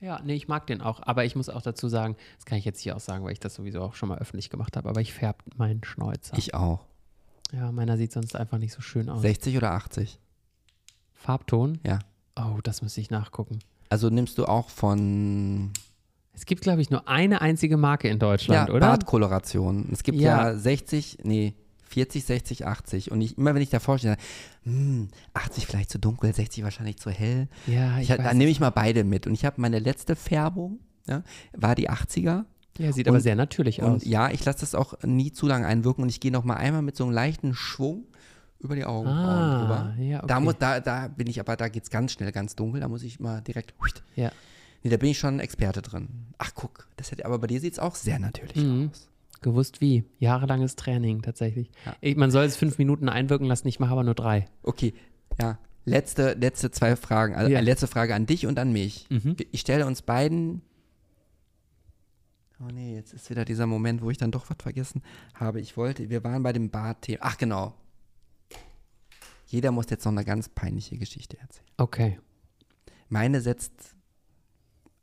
S2: Ja, nee, ich mag den auch. Aber ich muss auch dazu sagen, das kann ich jetzt hier auch sagen, weil ich das sowieso auch schon mal öffentlich gemacht habe, aber ich färbe meinen Schnäuzer.
S1: Ich auch.
S2: Ja, meiner sieht sonst einfach nicht so schön aus.
S1: 60 oder 80?
S2: Farbton?
S1: Ja.
S2: Oh, das muss ich nachgucken.
S1: Also nimmst du auch von.
S2: Es gibt, glaube ich, nur eine einzige Marke in Deutschland,
S1: ja,
S2: oder?
S1: Bartkoloration. Es gibt ja. ja 60, nee, 40, 60, 80. Und ich, immer wenn ich davor stehe, hm, 80 vielleicht zu dunkel, 60 wahrscheinlich zu hell.
S2: Ja, ich,
S1: ich Dann nehme ich mal beide mit. Und ich habe meine letzte Färbung, ja, war die 80er.
S2: Ja, sieht und, aber sehr natürlich aus.
S1: ja, ich lasse das auch nie zu lange einwirken und ich gehe noch mal einmal mit so einem leichten Schwung über die Augenbrauen ah, drüber. Ja, okay. da, muss, da, da bin ich aber, da geht es ganz schnell, ganz dunkel, da muss ich mal direkt.
S2: Ja.
S1: Nee, da bin ich schon Experte drin. Ach, guck, das hätte, aber bei dir sieht es auch sehr natürlich mhm. aus.
S2: Gewusst wie. Jahrelanges Training tatsächlich. Ja. Ich, man soll es fünf Minuten einwirken lassen, ich mache aber nur drei.
S1: Okay, ja. Letzte, letzte zwei Fragen. Also ja. letzte Frage an dich und an mich. Mhm. Ich stelle uns beiden. Oh nee, jetzt ist wieder dieser Moment, wo ich dann doch was vergessen habe. Ich wollte, wir waren bei dem Bart-Thema. Ach genau. Jeder muss jetzt noch eine ganz peinliche Geschichte erzählen.
S2: Okay.
S1: Meine setzt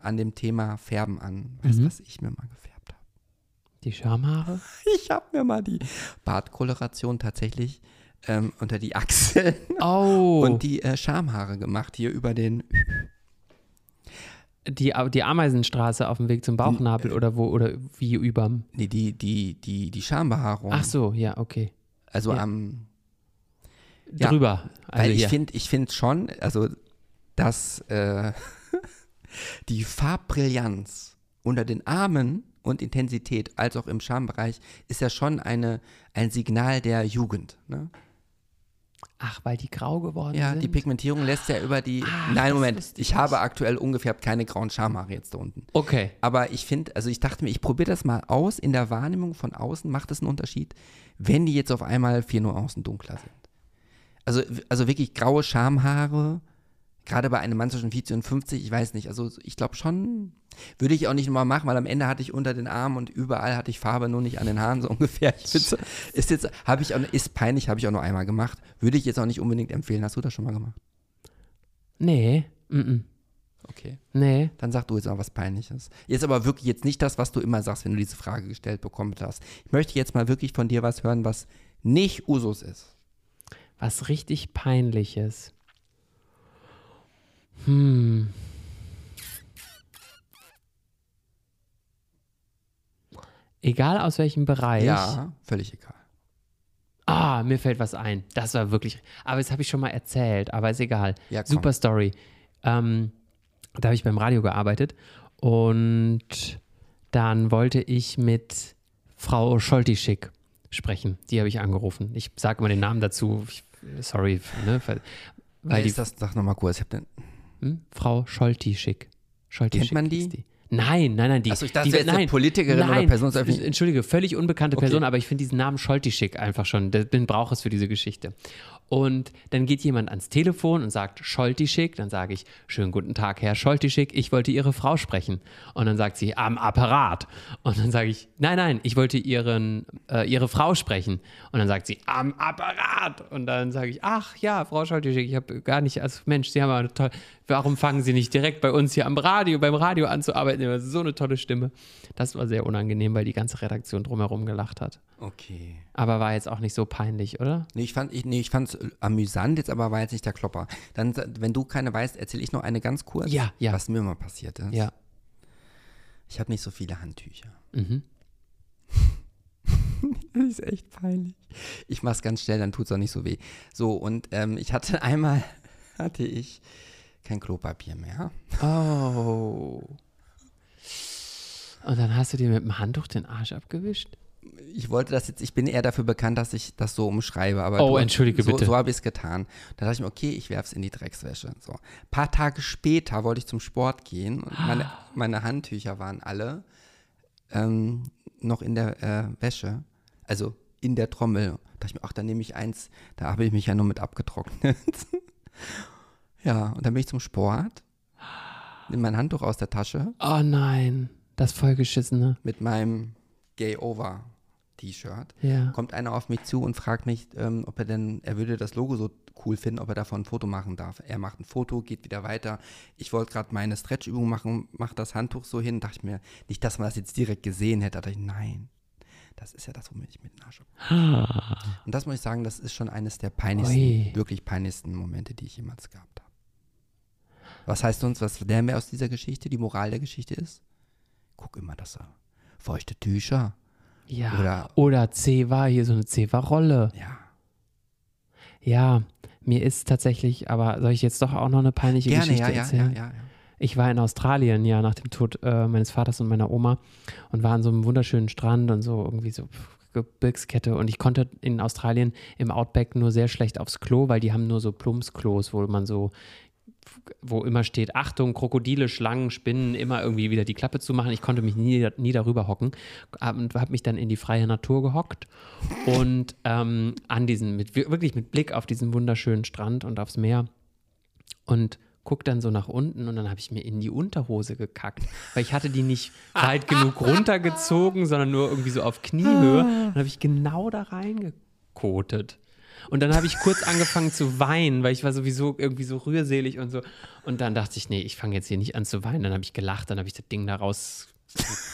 S1: an dem Thema Färben an. Weißt du, mhm. was ich mir mal gefärbt
S2: die Schamhaare?
S1: Ich habe mir mal die Bartkoloration tatsächlich ähm, unter die Achseln
S2: oh.
S1: und die äh, Schamhaare gemacht, hier über den.
S2: Die, die Ameisenstraße auf dem Weg zum Bauchnabel N oder wo oder wie überm?
S1: Nee, die, die, die, die Schambehaarung.
S2: Ach so, ja, okay.
S1: Also
S2: ja.
S1: am
S2: ja, drüber.
S1: Also weil ich finde, ich finde schon, also dass äh, die Farbbrillanz unter den Armen und Intensität als auch im Schambereich ist ja schon eine, ein Signal der Jugend. Ne?
S2: Ach, weil die grau geworden
S1: ja,
S2: sind?
S1: Ja, die Pigmentierung lässt ja über die. Ach, Nein, Moment, ich, ich habe aktuell ungefähr keine grauen Schamhaare jetzt da unten.
S2: Okay.
S1: Aber ich finde, also ich dachte mir, ich probiere das mal aus. In der Wahrnehmung von außen macht es einen Unterschied, wenn die jetzt auf einmal vier Nuancen dunkler sind. Also, also wirklich graue Schamhaare, gerade bei einem Mann zwischen 40 und 50, ich weiß nicht, also ich glaube schon, würde ich auch nicht nochmal machen, weil am Ende hatte ich unter den Armen und überall hatte ich Farbe, nur nicht an den Haaren so ungefähr. So, ist jetzt, habe ich auch, ist peinlich, habe ich auch nur einmal gemacht. Würde ich jetzt auch nicht unbedingt empfehlen. Hast du das schon mal gemacht?
S2: Nee, mm, -mm.
S1: Okay.
S2: Nee.
S1: Dann sag du jetzt mal was Peinliches. Jetzt aber wirklich jetzt nicht das, was du immer sagst, wenn du diese Frage gestellt bekommen hast. Ich möchte jetzt mal wirklich von dir was hören, was nicht Usus ist.
S2: Was richtig Peinliches. Hm. Egal aus welchem Bereich.
S1: Ja, völlig egal.
S2: Ah, mir fällt was ein. Das war wirklich. Aber das habe ich schon mal erzählt, aber ist egal.
S1: Ja,
S2: Super Story. Ähm, da habe ich beim Radio gearbeitet und dann wollte ich mit Frau Scholtischik sprechen. Die habe ich angerufen. Ich sage immer den Namen dazu. Ich, sorry, ne?
S1: Weil Wer ist das? Sag nochmal kurz. Ich den
S2: hm? Frau Scholtischik.
S1: Scholtischik. Kennt man die? die?
S2: Nein, nein, nein.
S1: Die, Achso, ich dachte, die, jetzt nein, eine Politikerin
S2: nein,
S1: oder Person.
S2: Entschuldige, völlig unbekannte Person, okay. aber ich finde diesen Namen Scholtischik einfach schon. Den brauche es für diese Geschichte. Und dann geht jemand ans Telefon und sagt Scholtischik. Dann sage ich, schönen guten Tag, Herr Scholtischik, ich wollte Ihre Frau sprechen. Und dann sagt sie, am Apparat. Und dann sage ich, nein, nein, ich wollte ihren, äh, Ihre Frau sprechen. Und dann sagt sie, am Apparat. Und dann sage ich, ach ja, Frau Scholtischik, ich habe gar nicht, also Mensch, Sie haben eine tolle, warum fangen Sie nicht direkt bei uns hier am Radio, beim Radio an zu arbeiten? So eine tolle Stimme. Das war sehr unangenehm, weil die ganze Redaktion drumherum gelacht hat.
S1: Okay.
S2: Aber war jetzt auch nicht so peinlich, oder?
S1: Nee, ich fand ich, nee, ich es amüsant, jetzt aber war jetzt nicht der Klopper. Dann, wenn du keine weißt, erzähle ich noch eine ganz kurz,
S2: ja, ja.
S1: was mir mal passiert ist.
S2: Ja.
S1: Ich habe nicht so viele Handtücher.
S2: Mhm.
S1: das ist echt peinlich. Ich mache es ganz schnell, dann tut es auch nicht so weh. So, und ähm, ich hatte einmal, hatte ich kein Klopapier mehr.
S2: Oh. Und dann hast du dir mit dem Handtuch den Arsch abgewischt?
S1: Ich wollte das jetzt, ich bin eher dafür bekannt, dass ich das so umschreibe, aber
S2: oh, du, entschuldige
S1: so,
S2: bitte.
S1: So habe ich es getan. Da dachte ich mir, okay, ich werfe es in die Dreckswäsche. So. Ein paar Tage später wollte ich zum Sport gehen und meine, meine Handtücher waren alle ähm, noch in der äh, Wäsche, also in der Trommel. Da dachte ich mir, ach, dann nehme ich eins, da habe ich mich ja nur mit abgetrocknet. ja, und dann bin ich zum Sport, nehme mein Handtuch aus der Tasche.
S2: Oh nein, das vollgeschissene.
S1: Mit meinem Gay Over T-Shirt.
S2: Ja.
S1: Kommt einer auf mich zu und fragt mich, ähm, ob er denn, er würde das Logo so cool finden, ob er davon ein Foto machen darf. Er macht ein Foto, geht wieder weiter. Ich wollte gerade meine Stretchübung machen, macht das Handtuch so hin. Dachte ich mir, nicht, dass man das jetzt direkt gesehen hätte. Da dachte ich, nein, das ist ja das, womit ich mit Arsch ah. Und das muss ich sagen, das ist schon eines der peinlichsten, Ui. wirklich peinlichsten Momente, die ich jemals gehabt habe. Was heißt uns, was lernen wir aus dieser Geschichte? Die Moral der Geschichte ist, guck immer, dass er feuchte Tücher.
S2: Ja. Oder, oder Zewa, hier so eine Zewa-Rolle.
S1: Ja.
S2: Ja, mir ist tatsächlich, aber soll ich jetzt doch auch noch eine peinliche
S1: Gerne,
S2: Geschichte
S1: ja,
S2: erzählen?
S1: Ja, ja, ja,
S2: Ich war in Australien, ja, nach dem Tod äh, meines Vaters und meiner Oma und war an so einem wunderschönen Strand und so irgendwie so Gebirgskette und ich konnte in Australien im Outback nur sehr schlecht aufs Klo, weil die haben nur so Plumpsklos, wo man so wo immer steht, Achtung, Krokodile, Schlangen, Spinnen, immer irgendwie wieder die Klappe zu machen. Ich konnte mich nie, nie darüber hocken und habe mich dann in die freie Natur gehockt und ähm, an diesen, mit, wirklich mit Blick auf diesen wunderschönen Strand und aufs Meer und guck dann so nach unten und dann habe ich mir in die Unterhose gekackt, weil ich hatte die nicht weit genug runtergezogen, sondern nur irgendwie so auf Kniehöhe. Dann habe ich genau da reingekotet. Und dann habe ich kurz angefangen zu weinen, weil ich war sowieso irgendwie so rührselig und so. Und dann dachte ich, nee, ich fange jetzt hier nicht an zu weinen. Dann habe ich gelacht, dann habe ich das Ding da raus,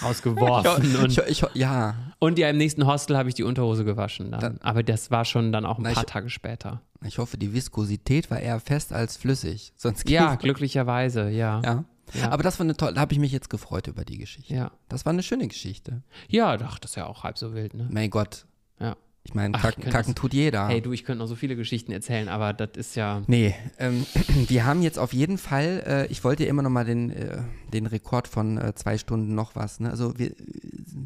S2: rausgeworfen. und,
S1: ich, ich, ja.
S2: und ja, im nächsten Hostel habe ich die Unterhose gewaschen. Dann. Dann, Aber das war schon dann auch ein paar ich, Tage später.
S1: Ich hoffe, die Viskosität war eher fest als flüssig. Sonst
S2: ja, glücklicherweise, ja.
S1: ja. Ja. Aber das war eine tolle, da habe ich mich jetzt gefreut über die Geschichte.
S2: Ja.
S1: Das war eine schöne Geschichte.
S2: Ja, ach, das ist ja auch halb so wild, ne?
S1: Mein Gott.
S2: Ja.
S1: Ich meine, kacken, kacken tut jeder.
S2: Hey, du, ich könnte noch so viele Geschichten erzählen, aber das ist ja.
S1: Nee, ähm, wir haben jetzt auf jeden Fall, äh, ich wollte ja immer noch mal den, äh, den Rekord von äh, zwei Stunden noch was. Ne? Also, wir,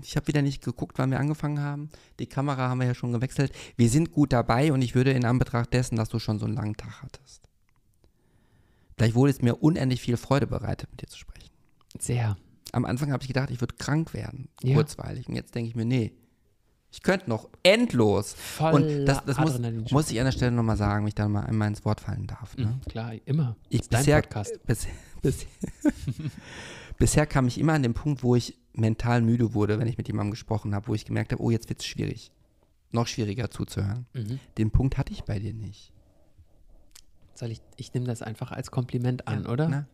S1: ich habe wieder nicht geguckt, wann wir angefangen haben. Die Kamera haben wir ja schon gewechselt. Wir sind gut dabei und ich würde in Anbetracht dessen, dass du schon so einen langen Tag hattest. Wurde es mir unendlich viel Freude bereitet, mit dir zu sprechen.
S2: Sehr.
S1: Am Anfang habe ich gedacht, ich würde krank werden, ja. kurzweilig. Und jetzt denke ich mir, nee, Ich könnte noch endlos. Voll und das, das muss, muss, ich an der Stelle nochmal sagen, wenn ich da mal einmal ins Wort fallen darf. Ne?
S2: Mhm, klar, immer.
S1: Ich, bisher, bis, bis, bisher kam ich immer an den Punkt, wo ich mental müde wurde, wenn ich mit jemandem gesprochen habe, wo ich gemerkt habe, oh, jetzt wird es schwierig. Noch schwieriger zuzuhören. Mhm. Den Punkt hatte ich bei dir nicht.
S2: Soll ich, ich nehme das einfach als Kompliment an, ja, oder?
S1: Na,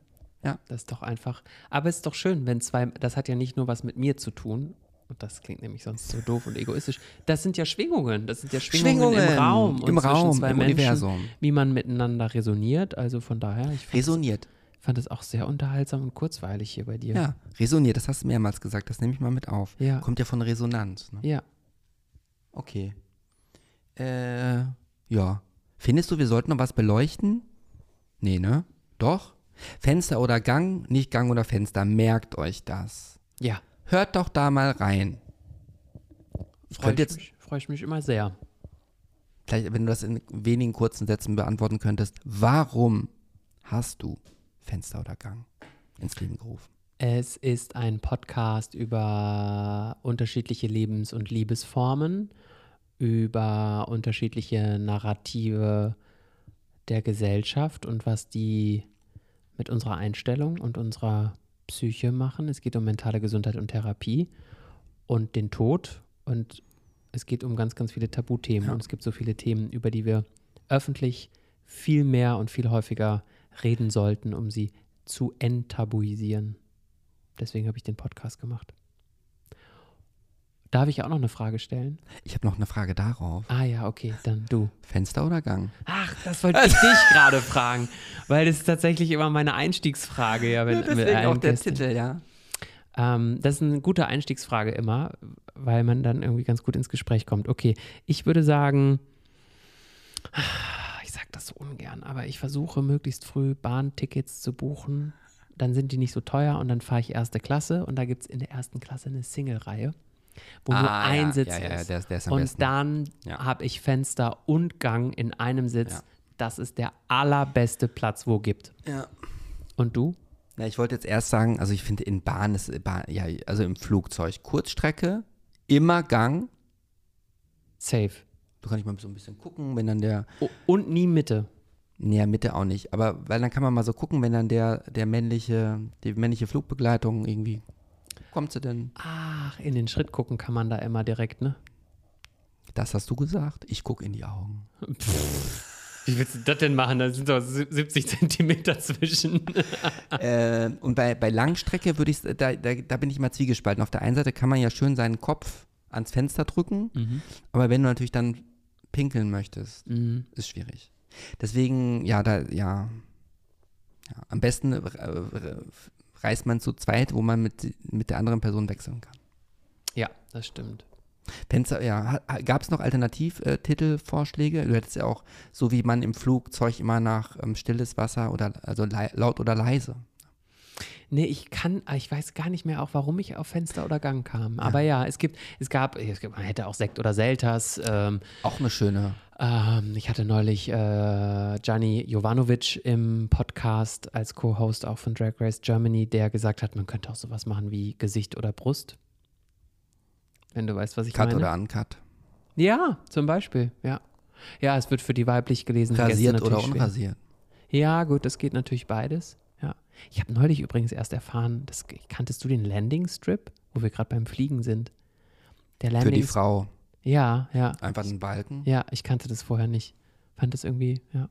S1: ja.
S2: Das ist doch einfach. Aber es ist doch schön, wenn zwei, das hat ja nicht nur was mit mir zu tun, und das klingt nämlich sonst so doof und egoistisch. Das sind ja Schwingungen. Das sind ja Schwingungen, Schwingungen im Raum.
S1: Im Raum, zwei
S2: im Menschen, Universum. Wie man miteinander resoniert. Also von daher. Ich
S1: resoniert.
S2: Ich fand es auch sehr unterhaltsam und kurzweilig hier bei dir.
S1: Ja, resoniert. Das hast du mehrmals gesagt. Das nehme ich mal mit auf. Ja. Kommt ja von Resonanz. Ne?
S2: Ja.
S1: Okay. Äh, ja. Findest du, wir sollten noch was beleuchten? Nee, ne? Doch? Fenster oder Gang, nicht Gang oder Fenster. Merkt euch das.
S2: Ja.
S1: Hört doch da mal rein.
S2: Freue ich, mich, freu ich mich immer sehr.
S1: Vielleicht, wenn du das in wenigen kurzen Sätzen beantworten könntest. Warum hast du Fenster oder Gang ins Leben gerufen?
S2: Es ist ein Podcast über unterschiedliche Lebens- und Liebesformen, über unterschiedliche Narrative der Gesellschaft und was die mit unserer Einstellung und unserer Psyche machen. Es geht um mentale Gesundheit und Therapie und den Tod. Und es geht um ganz, ganz viele Tabuthemen. Ja. Und es gibt so viele Themen, über die wir öffentlich viel mehr und viel häufiger reden sollten, um sie zu enttabuisieren. Deswegen habe ich den Podcast gemacht. Darf ich auch noch eine Frage stellen?
S1: Ich habe noch eine Frage darauf.
S2: Ah ja, okay, dann du.
S1: Fenster oder Gang?
S2: Ach, das wollte ich dich gerade fragen, weil das ist tatsächlich immer meine Einstiegsfrage. Ja, wenn,
S1: ja, deswegen auch der Gästen. Titel, ja.
S2: Ähm, das ist eine gute Einstiegsfrage immer, weil man dann irgendwie ganz gut ins Gespräch kommt. Okay, ich würde sagen, ich sage das so ungern, aber ich versuche möglichst früh Bahntickets zu buchen. Dann sind die nicht so teuer und dann fahre ich erste Klasse und da gibt es in der ersten Klasse eine Single-Reihe wo ah, nur ein ja, Sitz ja, ja, ist. Der, der ist und besten. dann habe ich Fenster und Gang in einem Sitz. Das ist der allerbeste Platz, wo gibt.
S1: Ja.
S2: Und du?
S1: Na, ich wollte jetzt erst sagen, also ich finde in Bahn ist Bahn, ja, also im Flugzeug Kurzstrecke, immer Gang.
S2: Safe.
S1: Da kann ich mal so ein bisschen gucken, wenn dann der.
S2: Oh, und nie Mitte.
S1: Nee, Mitte auch nicht. Aber weil dann kann man mal so gucken, wenn dann der, der männliche, die männliche Flugbegleitung irgendwie kommt sie denn?
S2: Ach, in den Schritt gucken kann man da immer direkt, ne?
S1: Das hast du gesagt. Ich gucke in die Augen.
S2: Wie willst du das denn machen? Da sind doch 70 Zentimeter zwischen.
S1: äh, und bei, bei Langstrecke würde ich, da, da, da bin ich mal zwiegespalten. Auf der einen Seite kann man ja schön seinen Kopf ans Fenster drücken, mhm. aber wenn du natürlich dann pinkeln möchtest, mhm. ist schwierig. Deswegen, ja, da, ja, ja am besten äh, reist man zu zweit, wo man mit, mit der anderen Person wechseln kann.
S2: Ja, das stimmt.
S1: Fenster, ja, gab es noch Alternativtitelvorschläge? du hättest ja auch, so wie man im Flugzeug immer nach ähm, stilles Wasser oder also laut oder leise.
S2: Nee, ich kann, ich weiß gar nicht mehr auch, warum ich auf Fenster oder Gang kam. Ja. Aber ja, es gibt, es gab, es gibt, man hätte auch Sekt oder Selters. Ähm,
S1: auch eine schöne.
S2: Ähm, ich hatte neulich äh, Gianni Jovanovic im Podcast als Co-Host auch von Drag Race Germany, der gesagt hat, man könnte auch sowas machen wie Gesicht oder Brust. Wenn du weißt, was ich
S1: Cut
S2: meine.
S1: Cut oder Uncut.
S2: Ja, zum Beispiel, ja. Ja, es wird für die weiblich gelesenen
S1: Rasiert Gäste oder unrasiert.
S2: Schwer. Ja, gut, das geht natürlich beides. Ja. Ich habe neulich übrigens erst erfahren, das, kanntest du den Landing Strip, wo wir gerade beim Fliegen sind?
S1: Der Landing Für die Frau.
S2: Ja, ja.
S1: Einfach einen Balken?
S2: Ja, ich kannte das vorher nicht. Fand das irgendwie, ja.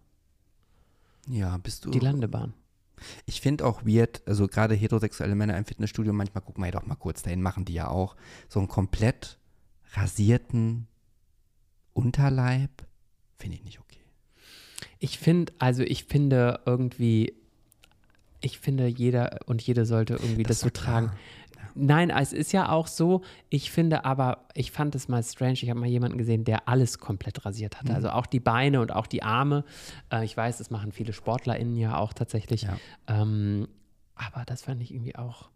S1: Ja, bist du.
S2: Die Landebahn.
S1: Ich finde auch weird, also gerade heterosexuelle Männer im Fitnessstudio, manchmal gucken wir ja doch mal kurz dahin, machen die ja auch so einen komplett rasierten Unterleib. Finde ich nicht okay.
S2: Ich finde, also ich finde irgendwie, ich finde, jeder und jede sollte irgendwie das, das so tragen. Nein, es ist ja auch so, ich finde aber, ich fand es mal strange, ich habe mal jemanden gesehen, der alles komplett rasiert hatte. Mhm. Also auch die Beine und auch die Arme. Äh, ich weiß, das machen viele SportlerInnen ja auch tatsächlich. Ja. Ähm, aber das fand ich irgendwie auch.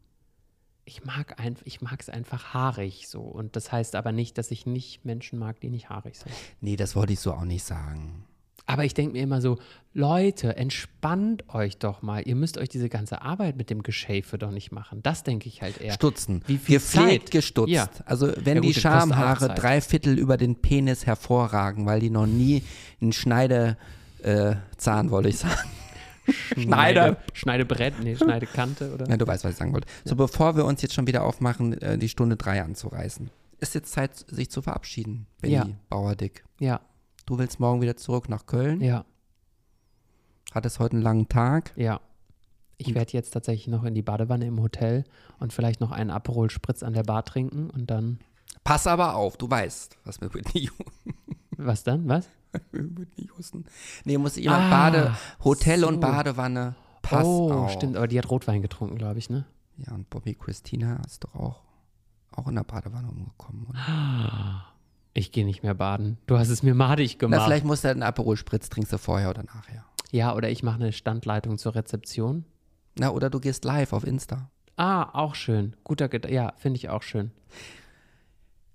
S2: Ich mag einfach, ich mag es einfach haarig so. Und das heißt aber nicht, dass ich nicht Menschen mag, die nicht haarig sind.
S1: Nee, das wollte ich so auch nicht sagen.
S2: Aber ich denke mir immer so, Leute, entspannt euch doch mal. Ihr müsst euch diese ganze Arbeit mit dem Geschäfe doch nicht machen. Das denke ich halt eher.
S1: Stutzen. Wie viel Gepflegt Zeit? gestutzt. Ja. Also wenn ja, gut, die Schamhaare drei Viertel über den Penis hervorragen, weil die noch nie einen Schneidezahn, äh, wollte ich sagen.
S2: Schneide, Schneidebrett, nee, Schneidekante oder?
S1: Ja, du weißt, was ich sagen wollte. So, bevor wir uns jetzt schon wieder aufmachen, äh, die Stunde drei anzureißen, ist jetzt Zeit, sich zu verabschieden, Benny ja. Bauerdick.
S2: Ja.
S1: Du willst morgen wieder zurück nach Köln?
S2: Ja.
S1: Hattest heute einen langen Tag?
S2: Ja. Ich werde jetzt tatsächlich noch in die Badewanne im Hotel und vielleicht noch einen Aperol Spritz an der Bar trinken und dann.
S1: Pass aber auf, du weißt, was mir Whitney
S2: Was dann? Was?
S1: Whitney Houston. Nee, muss jemand ah, Bade, Hotel so. und Badewanne. Pass oh, auf.
S2: stimmt, aber die hat Rotwein getrunken, glaube ich, ne?
S1: Ja, und Bobby Christina ist doch auch, auch in der Badewanne umgekommen, oder?
S2: Ich gehe nicht mehr baden. Du hast es mir madig gemacht.
S1: Na, vielleicht musst du halt einen Aperol Spritz trinkst du vorher oder nachher.
S2: Ja, oder ich mache eine Standleitung zur Rezeption.
S1: Na, oder du gehst live auf Insta.
S2: Ah, auch schön. Guter Gedanke. Ja, finde ich auch schön.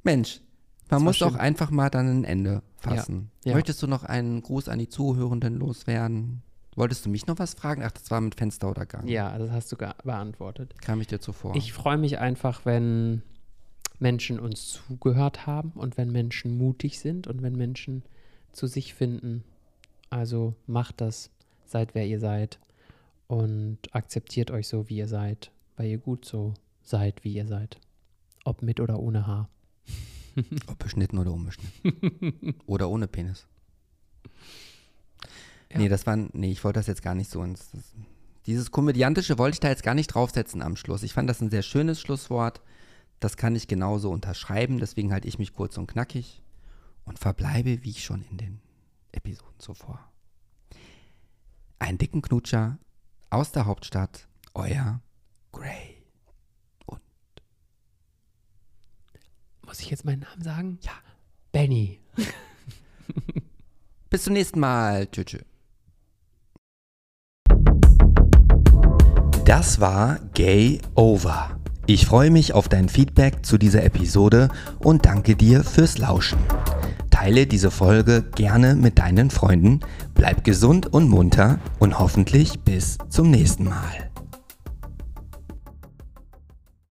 S1: Mensch, man muss doch einfach mal dann ein Ende fassen. Ja, ja. Möchtest du noch einen Gruß an die Zuhörenden loswerden? Wolltest du mich noch was fragen? Ach, das war mit Fenster oder Gang.
S2: Ja, das hast du beantwortet.
S1: Kam ich dir zuvor.
S2: Ich freue mich einfach, wenn Menschen uns zugehört haben und wenn Menschen mutig sind und wenn Menschen zu sich finden. Also macht das, seid wer ihr seid und akzeptiert euch so, wie ihr seid, weil ihr gut so seid, wie ihr seid. Ob mit oder ohne Haar.
S1: Ob beschnitten oder unbeschnitten. oder ohne Penis. Ja. Nee, das war, nee, ich wollte das jetzt gar nicht so ins, das, dieses Komödiantische wollte ich da jetzt gar nicht draufsetzen am Schluss. Ich fand das ein sehr schönes Schlusswort. Das kann ich genauso unterschreiben, deswegen halte ich mich kurz und knackig und verbleibe, wie ich schon in den Episoden zuvor. Ein dicken Knutscher aus der Hauptstadt, euer Gray. Und.
S2: Muss ich jetzt meinen Namen sagen?
S1: Ja.
S2: Benny.
S1: Bis zum nächsten Mal. Tschüss. Das war Gay Over. Ich freue mich auf dein Feedback zu dieser Episode und danke dir fürs Lauschen. Teile diese Folge gerne mit deinen Freunden, bleib gesund und munter und hoffentlich bis zum nächsten Mal.